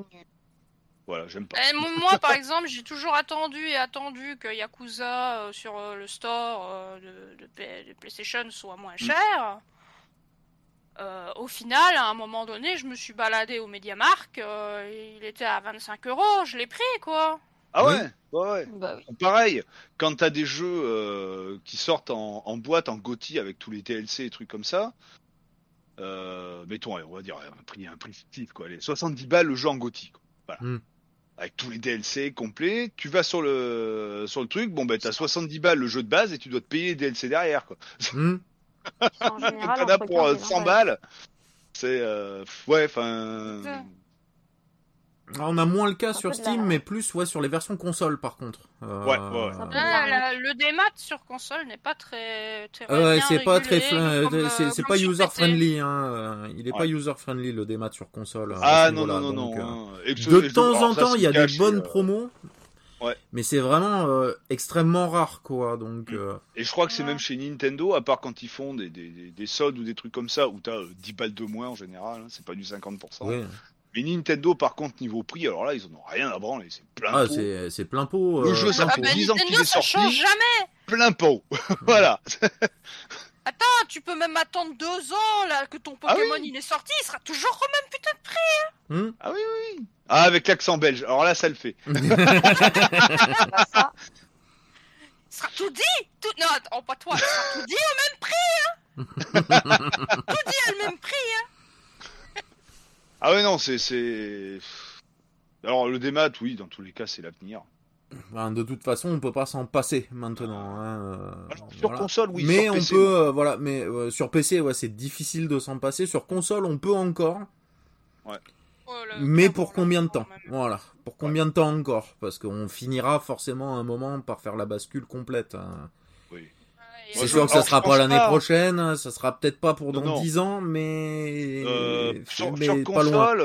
Voilà, j'aime pas. Eh, mo- moi, par exemple, j'ai toujours attendu et attendu que Yakuza euh, sur euh, le store euh, de, de P- de PlayStation soit moins cher. Euh, au final, à un moment donné, je me suis baladé au MediaMarkt, euh, il était à 25 euros, je l'ai pris quoi. Ah ouais, ouais, ouais. Bah oui. Pareil, quand t'as des jeux euh, qui sortent en, en boîte, en GOTY avec tous les DLC et trucs comme ça, euh, mettons, on va dire un prix, un prix fictif, quoi, les 70 balles le jeu en GOTY, quoi. Voilà. Hmm. Avec tous les DLC complets, tu vas sur le sur le truc, bon ben t'as 70 balles le jeu de base et tu dois te payer les DLC derrière, quoi. Hmm. En Donc général, t'en as entre pour 15 euh, et 20 100 balles, c'est euh, ouais, enfin. On a moins le cas sur Steam, la- mais plus ouais, sur les versions console par contre. Euh, Ouais, ouais. Ah, la- le démat sur console n'est pas très, très Ah c'est pas très, comme, euh, c'est pas user friendly. Hein. euh, Il est pas user friendly le démat sur console. à Ah non, non, non, donc, non. euh, hein. De temps en temps, il y a des bonnes euh, promos. Ouais. Mais c'est vraiment euh, extrêmement rare, quoi. Donc, euh, Et je crois que c'est Ouais. même chez Nintendo, à part quand ils font des, des, des, des soldes ou des trucs comme ça, où t'as euh, 10 balles de moins en général, hein, c'est pas du 50%. ouais. Mais Nintendo, par contre, niveau prix, alors là, ils en ont rien à branler, c'est plein Ah, pot. c'est c'est plein pot. Le euh, jeu, ça plein Ah fait pot. bah, 10 ans qu'il Nintendo, est ça sorti. change jamais. Plein pot. voilà. Ah, tu peux même attendre deux ans là que ton Ah Pokémon oui. il est sorti, il sera toujours au même putain de prix. Hmm Ah oui, oui. Ah, avec l'accent belge. Alors là, ça le fait. Bah, ça, Il sera tout dit. Tout... Non, attends, pas toi. Il sera tout dit au même prix. Hein. tout dit à le même prix. Hein. Ah ouais, non, c'est, c'est... Alors, le démat, oui, dans tous les cas, c'est l'avenir. Ben, de toute façon, on peut pas s'en passer maintenant. hein, euh, Alors, sur voilà. console, oui, mais sur on PC, peut, euh, voilà, mais euh, sur PC, ouais, c'est difficile de s'en passer. Sur console, on peut encore. Oh, le- Mais pour combien de temps. Voilà. Pour combien de temps encore Parce qu'on finira forcément un moment par faire la bascule complète. hein. C'est sûr que ça sera pas l'année prochaine, ça sera peut-être pas pour dans Non, non. 10 ans, mais, Euh, sur, mais sur pas loin.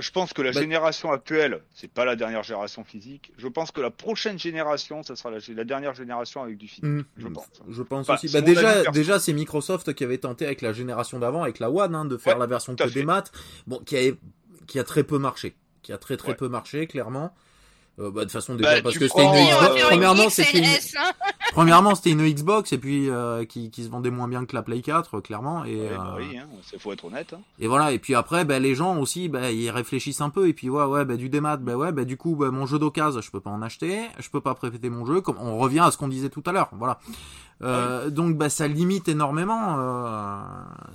je pense que la Bah- génération actuelle, c'est pas la dernière génération physique. Je pense que la prochaine génération, ça sera la, la dernière génération avec du physique. Je pense. Je pense Enfin, aussi. Bah déjà, déjà c'est Microsoft qui avait tenté avec la génération d'avant, avec la One, hein, de faire Ouais, la version que fait. des maths, bon, qui a, qui a très peu marché, qui a très très Ouais. peu marché, clairement. Euh, bah, de toute façon déjà Bah, parce que c'était une Xbox. Premièrement, c'était une hein. premièrement c'était une Xbox et puis euh, qui, qui se vendait moins bien que la Play 4, euh, clairement. Et, Ouais, euh, bah oui, hein, c'est faut être honnête. hein. Et voilà, et puis après, bah, les gens aussi, bah, ils réfléchissent un peu, et puis ouais, ouais, bah, du démat, bah ouais, bah, du coup, bah, mon jeu d'occasion, je peux pas en acheter, je peux pas prêter mon jeu, comme on revient à ce qu'on disait tout à l'heure, voilà. Euh, Donc, bah, ça limite énormément. Euh...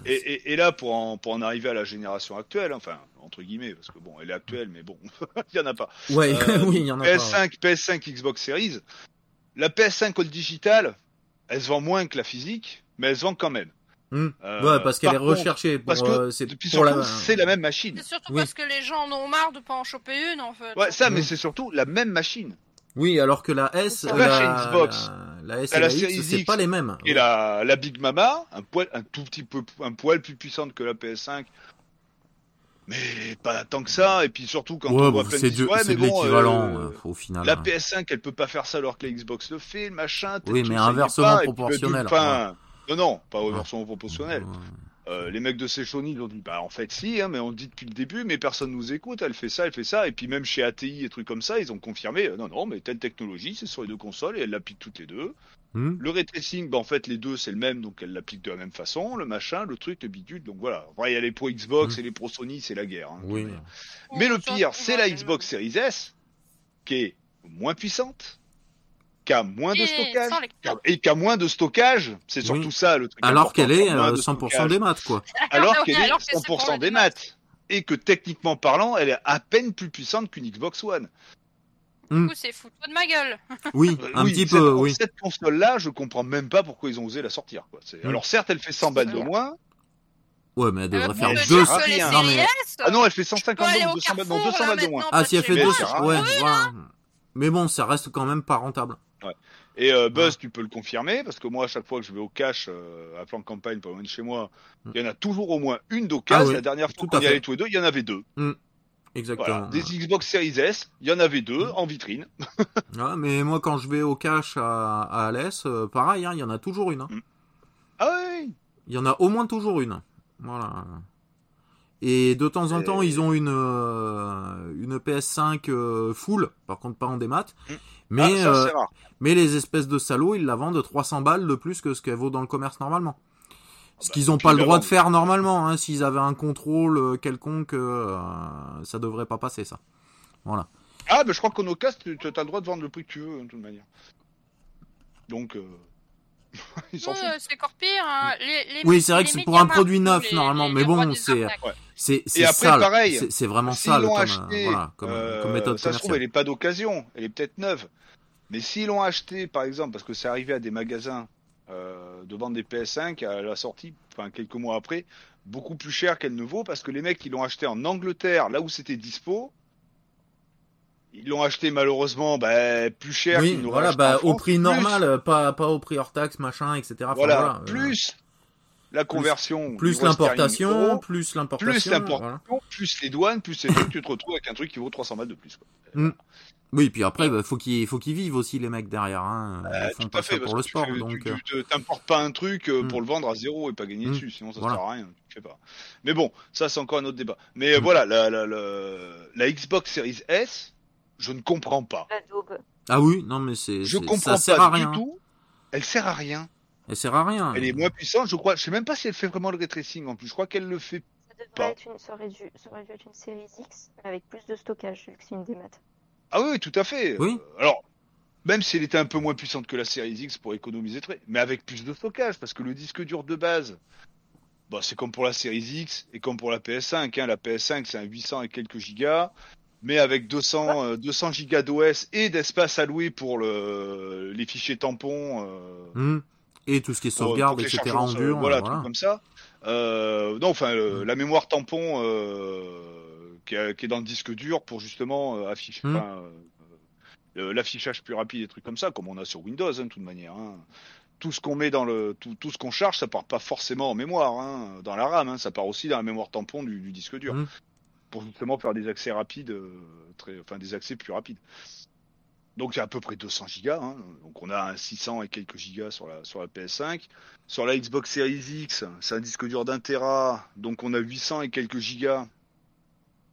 Et, et, et là, pour en, pour en arriver à la génération actuelle, enfin, entre guillemets, parce que bon, elle est actuelle, mais bon, il y en a pas. Ouais, Euh, oui, il y en a pas. ouais. PS5, PS5, Xbox Series. La PS5 au digital, elle se vend moins que la physique, mais elle se vend quand même. Hmm. Euh, Ouais, parce qu'elle est recherchée. Pour, parce que, euh, c'est la. c'est la même machine. C'est surtout Oui. parce que les gens en ont marre de pas en choper une en fait. Ouais, ça, mais Mm. c'est surtout la même machine. Oui, alors que la S, la, chez Xbox. la, la S et la la X, Series c'est pas les mêmes. Et la, la Big Mama, un poil, un tout petit peu, un poil plus puissante que la PS5. Mais pas tant que ça, et puis surtout quand Ouais, on bon, voit plein c'est de de, ouais, c'est mais de bon, l'équivalent, euh, euh, au final. La hein. PS5, elle peut pas faire ça alors que la Xbox le fait, le machin. Oui, mais inversement pas, puis proportionnel, enfin, Non, non, pas inversement proportionnel. Euh, les mecs de Sechoni, ils ont dit, bah en fait si, hein, mais on le dit depuis le début, mais personne nous écoute, elle fait ça, elle fait ça, et puis même chez ATI et trucs comme ça, ils ont confirmé, euh, non, non, mais telle technologie, c'est sur les deux consoles, et elle l'applique toutes les deux. Hmm. Le ray tracing, bah en fait les deux c'est le même, donc elle l'applique de la même façon, le machin, le truc, le bidule, donc voilà. Après, il y a les pro Xbox Mm. et les pro Sony, c'est la guerre. hein. Oui. Mais le pire, c'est la ouais, Xbox Series S, qui est moins puissante, qui a moins de Et stockage, qui a- et qui a moins de stockage, c'est Oui. surtout ça le truc. Alors qu'elle est a moins euh, de 100% stockage. des maths, quoi. Alors oui, qu'elle est alors que c'est pour 100% le des maths. Et que techniquement parlant, elle est à peine plus puissante qu'une Xbox One. Du coup, c'est foutu de ma gueule. Oui, Euh, un oui, petit cette, peu, oui. Cette console-là, je comprends même pas pourquoi ils ont osé la sortir. Quoi. C'est- Mm. Alors certes, elle fait 100 balles de moins. Ouais, mais elle devrait pour faire le deux. dire que les rien. Non, mais- Ah non, elle fait tu peux 150 aller balles, 200 non, 200 de moins. Ah, si elle fait que deux, c'est moi, rare. ouais, oui, voilà. Mais bon, ça reste quand même pas rentable. Et euh, Buzz, tu peux le confirmer, parce que moi, à chaque fois que je vais au cash euh, à plan de campagne, pas loin de chez moi, Mm. il y en a toujours au moins une d'occasion. Ah oui, la dernière fois qu'on y allait tous les deux, il y en avait deux. Exactement. Voilà. Des Xbox Series S, il y en avait deux en vitrine. Ouais, mais moi, quand je vais au cash à, à Alès, euh, pareil, hein, il y en a toujours une. hein. Ah oui, Il y en a au moins toujours une. Voilà. Et de temps en temps, Et- ils ont une euh, une PS5 euh, full, par contre pas en démat. Mm. Mais ah, ça, euh, c'est rare. mais les espèces de salauds, ils la vendent 300 balles de plus que ce qu'elle vaut dans le commerce normalement. Ce bah, qu'ils ont puis pas le droit de faire normalement. Hein. S'ils avaient un contrôle euh, quelconque, euh, ça devrait pas passer ça. Voilà. Ah, ben je crois qu'en occasion, tu tu as le droit de vendre le prix que tu veux, de toute manière. Donc, euh... ils s'en Ouais, foutent. c'est encore pire. hein. Les- les- Oui, c'est vrai que c'est pour un produit neuf, les- normalement, les- mais bon, c'est-. C'est c'est Et après, sale. pareil, C'est- C'est vraiment sale comme, acheté, voilà, comme, euh, comme méthode ça se trouve, commerciale. elle est pas d'occasion, elle est peut-être neuve. Mais s'ils l'ont acheté, par exemple, parce que c'est arrivé à des magasins euh, de vendre des PS5 à la sortie, enfin quelques mois après, beaucoup plus cher qu'elle ne vaut, parce que les mecs, ils l'ont acheté en Angleterre, là où c'était dispo, ils l'ont acheté malheureusement bah, plus cher Oui, qu'ils nous voilà, bah, en au prix plus- normal, pas, pas au prix hors taxe, machin, etc. Enfin, Voilà, euh, plus la conversion, plus l'importation, plus l'importation. plus l'importation, voilà. plus les douanes, plus les trucs, tu te retrouves avec un truc qui vaut 300 balles de plus. Quoi. Mm. Oui, puis après, bah, faut qu'ils faut qu'ils vivent aussi les mecs derrière. Hein. Euh, Ils font tout pas à fait, ça pour le sport, fais- donc. tu, euh, tu te- t'importes pas un truc euh, Mm. pour le vendre à zéro et pas gagner Mm. dessus, sinon ça Voilà. sert à rien. Tu fais pas. Mais bon, ça c'est encore un autre débat. Mais euh, voilà, la, la, la, la Xbox Series S, je ne comprends pas. Ah oui, non mais c'est Je comprends ça sert à pas rien. du tout. Elle sert à rien. Elle sert à rien. Elle est moins puissante, je crois. Je sais même pas si elle fait vraiment le ray tracing en plus. Je crois qu'elle le fait. Ça, devrait Pas. être une, ça, aurait dû, ça aurait dû être une série X mais avec plus de stockage, vu que c'est une démat. Ah oui, tout à fait. Oui. Euh, alors, même si elle était un peu moins puissante que la Series X pour économiser très, mais avec plus de stockage, parce que le disque dur de base, bah, c'est comme pour la Series X et comme pour la PS5. Hein. La PS5, c'est un 800 et quelques gigas, mais avec 200, euh, 200 gigas d'OS et d'espace alloué pour le, les fichiers tampons. euh, Hmm. Et tout ce qui est pour- sauvegarde, etc. en dur. Voilà, euh, trucs voilà. comme ça. Euh, non, enfin, euh, la mémoire tampon euh, qui, est- qui est dans le disque dur pour justement euh, afficher, Mm. euh, euh, l'affichage plus rapide, des trucs comme ça, comme on a sur Windows, hein, de toute manière. hein. Tout ce qu'on met dans le, tout, tout ce qu'on charge, ça part pas forcément en mémoire, hein, dans la RAM, ça part aussi dans la mémoire tampon du, du disque dur, Mm. pour justement faire des accès rapides, très, enfin des accès plus rapides. Donc il y a à peu près 200 gigas, hein. donc on a un 600 et quelques gigas sur la sur la PS5. Sur la Xbox Series X, c'est un disque dur d'un Tera, donc on a 800 et quelques gigas.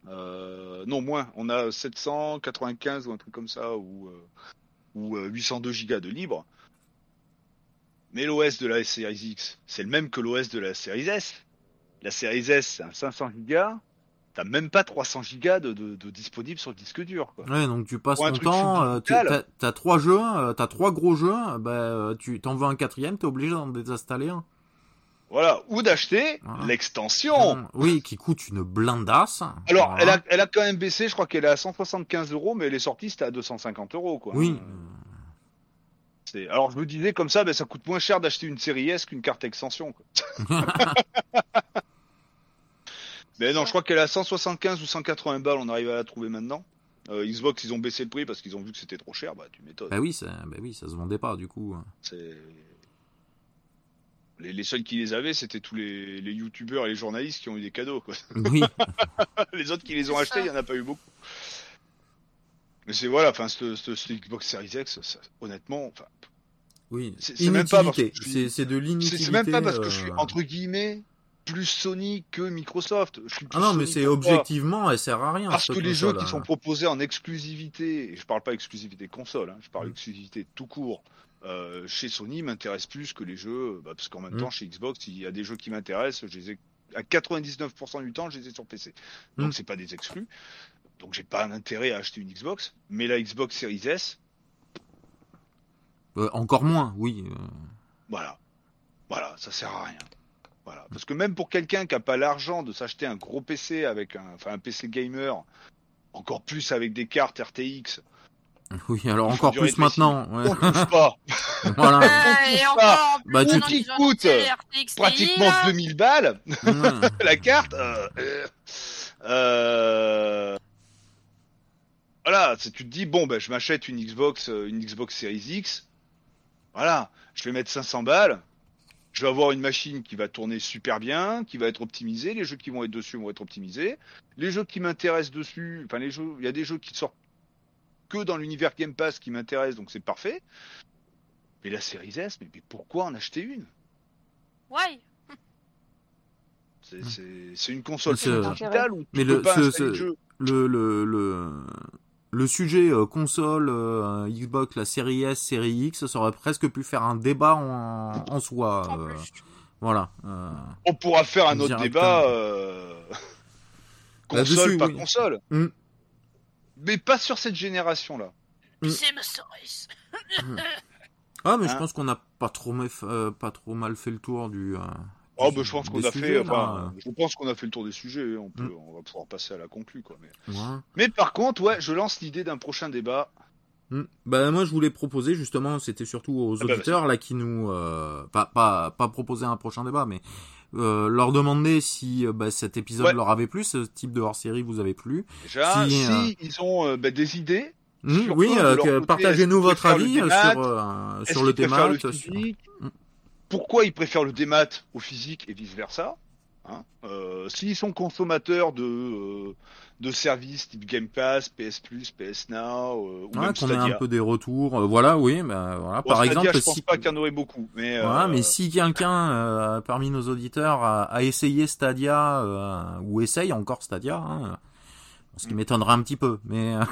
Euh, non moins, on a 795 ou un truc comme ça, ou, euh, ou euh, 802 gigas de libre. Mais l'OS de la Series X, c'est le même que l'OS de la Series S. La Series S, c'est un 500 gigas. T'as même pas 300 gigas de, de, de disponibles sur le disque dur. Quoi. Ouais, donc tu passes ton temps, euh, t'as t'as trois jeux, euh, t'as trois gros jeux, bah euh, tu t'en veux un quatrième, t'es obligé d'en désinstaller un. Voilà, ou d'acheter Voilà. l'extension. Hum, Oui, qui coûte une blindasse. Alors, Voilà. elle, a, elle a quand même baissé, je crois qu'elle est à 175 euros, mais elle est sortie, c'était à 250 euros. Quoi. Oui. C'est- Alors, je me disais, comme ça, ben, ça coûte moins cher d'acheter une série S qu'une carte extension. Quoi. mais non, je crois qu'elle est à 175 ou 180 balles, on arrive à la trouver maintenant. Euh, Xbox, ils ont baissé le prix parce qu'ils ont vu que c'était trop cher, bah tu m'étonnes. Bah oui, ça, bah oui, ça se vendait pas du coup. C'est- Les, les seuls qui les avaient, c'était tous les, les youtubeurs et les journalistes qui ont eu des cadeaux. Quoi. Oui. les autres qui les ont achetés, il y en a pas eu beaucoup. Mais c'est voilà, enfin, ce, ce- ce Xbox Series X, ça- honnêtement, enfin, Oui. C'est- même pas parce que Inutilité. je suis- C'est de l'inutilité. c'est même pas parce que je suis euh, entre guillemets plus Sony que Microsoft. Je suis plus Ah non, mais c'est objectivement, elle sert à rien. Parce que les jeux qui hein. sont proposés en exclusivité, et je parle pas exclusivité console, hein, je parle Mm. exclusivité tout court, euh, chez Sony m'intéressent plus que les jeux, bah, parce qu'en même Mm. temps chez Xbox, il y a des jeux qui m'intéressent, je les ai à 99% du temps, je les ai sur PC. Donc Mm. c'est pas des exclus. Donc j'ai pas un intérêt à acheter une Xbox, mais la Xbox Series S, Euh, encore moins, oui. euh. voilà. Voilà, ça sert à rien. Voilà. Parce que même pour quelqu'un qui a pas l'argent de s'acheter un gros PC avec un, enfin un PC gamer, encore plus avec des cartes RTX, Oui, alors encore plus maintenant. ouais. on touche pas. voilà. Ah, et touche encore, plus, Bah, tu- coûte Pratiquement là. 2000 balles Ouais. la carte. euh, euh, euh, voilà, tu te dis bon ben je m'achète une Xbox, euh, une Xbox Series X. Voilà, je vais mettre 500 balles. Je vais avoir une machine qui va tourner super bien, qui va être optimisée. Les jeux qui vont être dessus vont être optimisés. Les jeux qui m'intéressent dessus, enfin les jeux, il y a des jeux qui sortent que dans l'univers Game Pass qui m'intéressent, donc c'est parfait. Mais la Series S, mais, mais pourquoi en acheter une? Ouais. C'est- C'est c'est une console digitale où tu Mais peux le- pas ce- installer le ce- jeu. le, le, le, le sujet euh, console euh, Xbox, la série S, série X, ça aurait presque pu faire un débat en, en soi. Euh, voilà. euh. On pourra faire un autre débat euh, console, Là-dessus, pas oui. console. Mm. Mais pas sur cette génération-là. Mm. C'est ma cerise. Ah, mais je Hein pense qu'on n'a pas trop, mef- euh, pas trop mal fait le tour du. Oh, bah, je pense qu'on a sujets, fait, enfin, je pense qu'on a fait le tour des sujets. On peut, Mm. on va pouvoir passer à la conclue, quoi. Mais, Ouais. mais par contre, ouais, je lance l'idée d'un prochain débat. Hmm. Bah moi je voulais proposer justement, c'était surtout aux Ah bah, auditeurs là qui nous, euh, pas pas pas proposer un prochain débat, mais euh, leur demander si euh, bah, cet épisode Ouais. leur avait plu, ce type de hors-série vous avez plu. Déjà, Si, si, euh, ils ont bah, des idées, Sur oui, euh, partagez-nous votre avis sur, euh, sur le démat. le sur- Mm. Pourquoi ils préfèrent le démat au physique et vice versa hein euh, S'ils sont consommateurs de euh, de services type Game Pass, PS Plus, PS Now euh, ou Ouais, même qu'on ait Stadia. un peu des retours. euh, voilà, oui, bah, voilà. Bon, par Stadia, exemple, je pense si, pas qu'il y en aurait beaucoup, mais voilà, euh, mais si quelqu'un euh, parmi nos auditeurs a, a essayé Stadia euh, ou essaye encore Stadia, hein, ce qui Mm. m'étonnerait un petit peu, mais euh,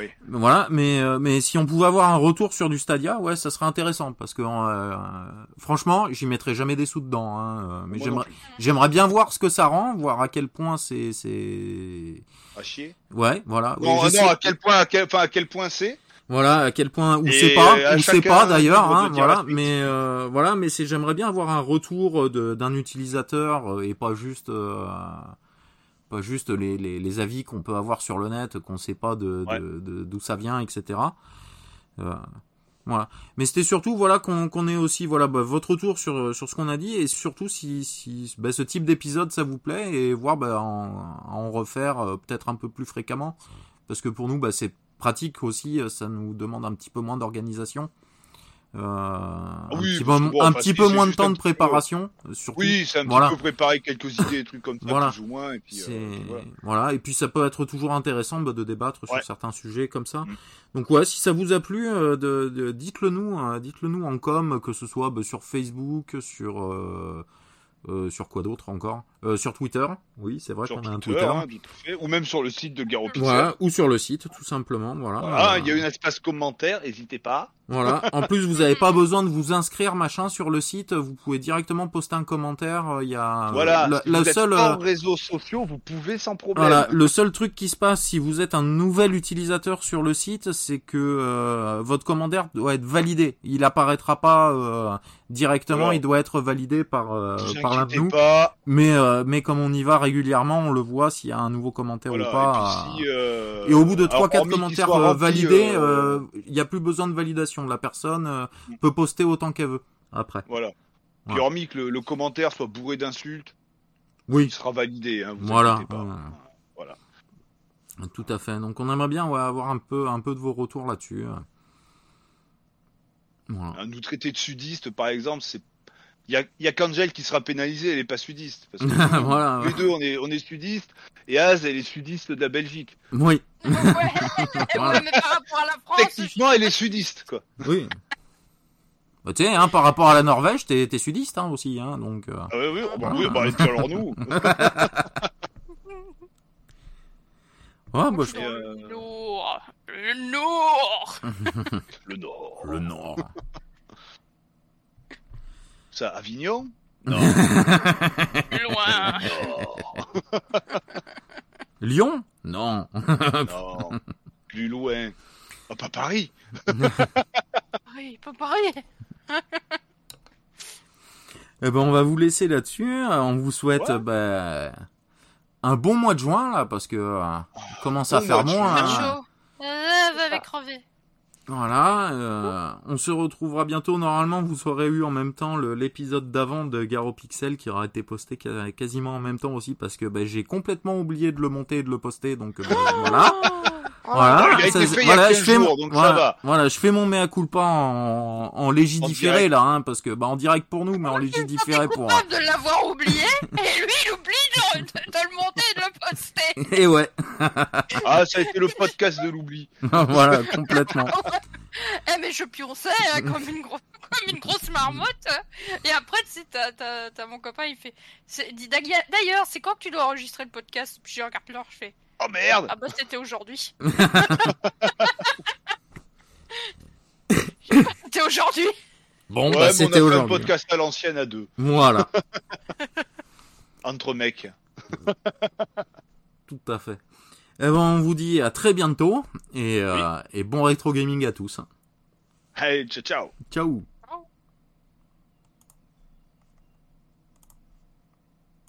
Oui. voilà, mais euh, mais si on pouvait avoir un retour sur du Stadia, ouais, ça serait intéressant parce que euh, franchement, j'y mettrais jamais des sous dedans, hein, euh, mais j'aimerais j'aimerais bien voir ce que ça rend, voir à quel point c'est c'est à chier. ouais, voilà. Oui, je non, à quel point, à quel, enfin, à quel point c'est Voilà, à quel point ou c'est pas, ou c'est pas d'ailleurs, hein, voilà. Mais euh, voilà, mais c'est j'aimerais bien avoir un retour d'un utilisateur euh, et pas juste euh, pas juste les, les, les avis qu'on peut avoir sur le net, qu'on sait pas de Ouais. de- de- d'où ça vient, etc. Euh, voilà. Mais c'était surtout voilà qu'on qu'on ait aussi voilà bah, votre retour sur sur ce qu'on a dit et surtout si si bah, ce type d'épisode ça vous plaît et voir bah, en, en refaire euh, peut-être un peu plus fréquemment parce que pour nous bah, c'est pratique aussi euh, ça nous demande un petit peu moins d'organisation euh, un petit, peu, que bon, un enfin, petit si peu c'est moins de temps de peu- préparation euh, surtout Oui, c'est un Voilà. petit peu préparer quelques idées, des trucs comme ça, Voilà. plus ou moins, et puis euh, voilà. voilà. et puis ça peut être toujours intéressant bah, de débattre Ouais. sur certains sujets comme ça. Mm. Donc ouais, si ça vous a plu, euh, de, de- dites-le nous, hein, dites-le nous en com, que ce soit bah, sur Facebook, sur euh, euh, sur quoi d'autre encore, Euh, sur Twitter. Oui, c'est vrai qu'on a un Twitter, hein, ou même sur le site de Garo Pixel. Voilà, ou sur le site, tout simplement. Voilà. Voilà, Euh, il y a un espace commentaire, n'hésitez pas. Voilà. En plus, vous n'avez pas besoin de vous inscrire machin sur le site. Vous pouvez directement poster un commentaire. euh, Il y a voilà, le, si le vous êtes seul. hors euh, réseaux sociaux, vous pouvez sans problème. Voilà, le seul truc qui se passe si vous êtes un nouvel utilisateur sur le site, c'est que euh, votre commentaire doit être validé. Il apparaîtra pas euh, directement, Voilà. il doit être validé par euh, par l'un de nous. pas. Mais euh, mais comme on y va régulièrement, on le voit s'il y a un nouveau commentaire Voilà, ou pas. et, puis si, Et au bout de alors, 3-4 hormis qu'il commentaires validés, il n'y a plus besoin de validation. La personne euh, Mm. peut poster autant qu'elle veut après. Voilà. Puis Ouais. hormis que le, le commentaire soit bourré d'insultes, il Oui, sera validé. Hein, vous Voilà, inquiétez pas. voilà. Voilà. tout à fait. Donc on aimerait bien ouais, avoir un peu un peu de vos retours là-dessus. Voilà. Hein, Nous traiter de sudistes, par exemple, c'est il y a, y a qu'Angel qui sera pénalisée, elle est pas sudiste. Parce que Voilà, les deux, on est, on est sudistes, et Az, elle est sudiste de la Belgique. Oui, ouais. ouais, mais par rapport à la France, Techniquement, elle est sudiste, quoi. oui. Bah, tu sais, hein, par rapport à la Norvège, t'es t'es sudiste hein, aussi, hein, donc. euh, Ah oui, oui, oh, bah, oui, bah, et puis alors nous. Ouais, bah, je- euh, le Nord. Le Nord. Le Nord. Le Nord. Ça, Avignon Loin. Nord. Lyon? Non. Non. Plus loin. Ah, pas Paris. Oui, pas pareil. Eh ben, on va vous laisser là-dessus. On vous souhaite Ouais. bah, un bon mois de juin là, parce que euh, il commence à Bon faire. C'est hein. chaud. Euh, va avec crever. Voilà, euh, on se retrouvera bientôt. Normalement, vous aurez eu en même temps l'épisode d'avant de Garo Pixel qui aura été posté quasiment en même temps aussi parce que bah, j'ai complètement oublié de le monter et de le poster. Donc euh, bah, voilà, voilà. Oh, il a été Ça, fait il y a voilà, 15 je fais jours, mon- donc ça voilà, va. Voilà, je fais mon mea culpa en, en légidifféré direct. là, hein, parce que bah en direct pour nous, mais en légidifféré pour. euh, Capable de l'avoir oublié, et lui, il oublie de, de- de le monter et de le poster. Et ouais, Ah, ça a été le podcast de l'oubli. voilà, complètement. Eh, mais je pionçais hein, comme, une gro- comme une grosse marmotte. Et après, tu sais, t'as, mon copain, il fait. D'ailleurs, c'est quand que tu dois enregistrer le podcast? Puis je regarde l'heure, je fais. Oh merde Ah bah, c'était aujourd'hui. c'était aujourd'hui. Bon, Ouais, bah c'était on a fait un aujourd'hui. podcast à l'ancienne à deux, Voilà, entre mecs. tout à fait. Eh ben, on vous dit à très bientôt et, euh, et bon rétro gaming à tous. Allez, ciao ciao Ciao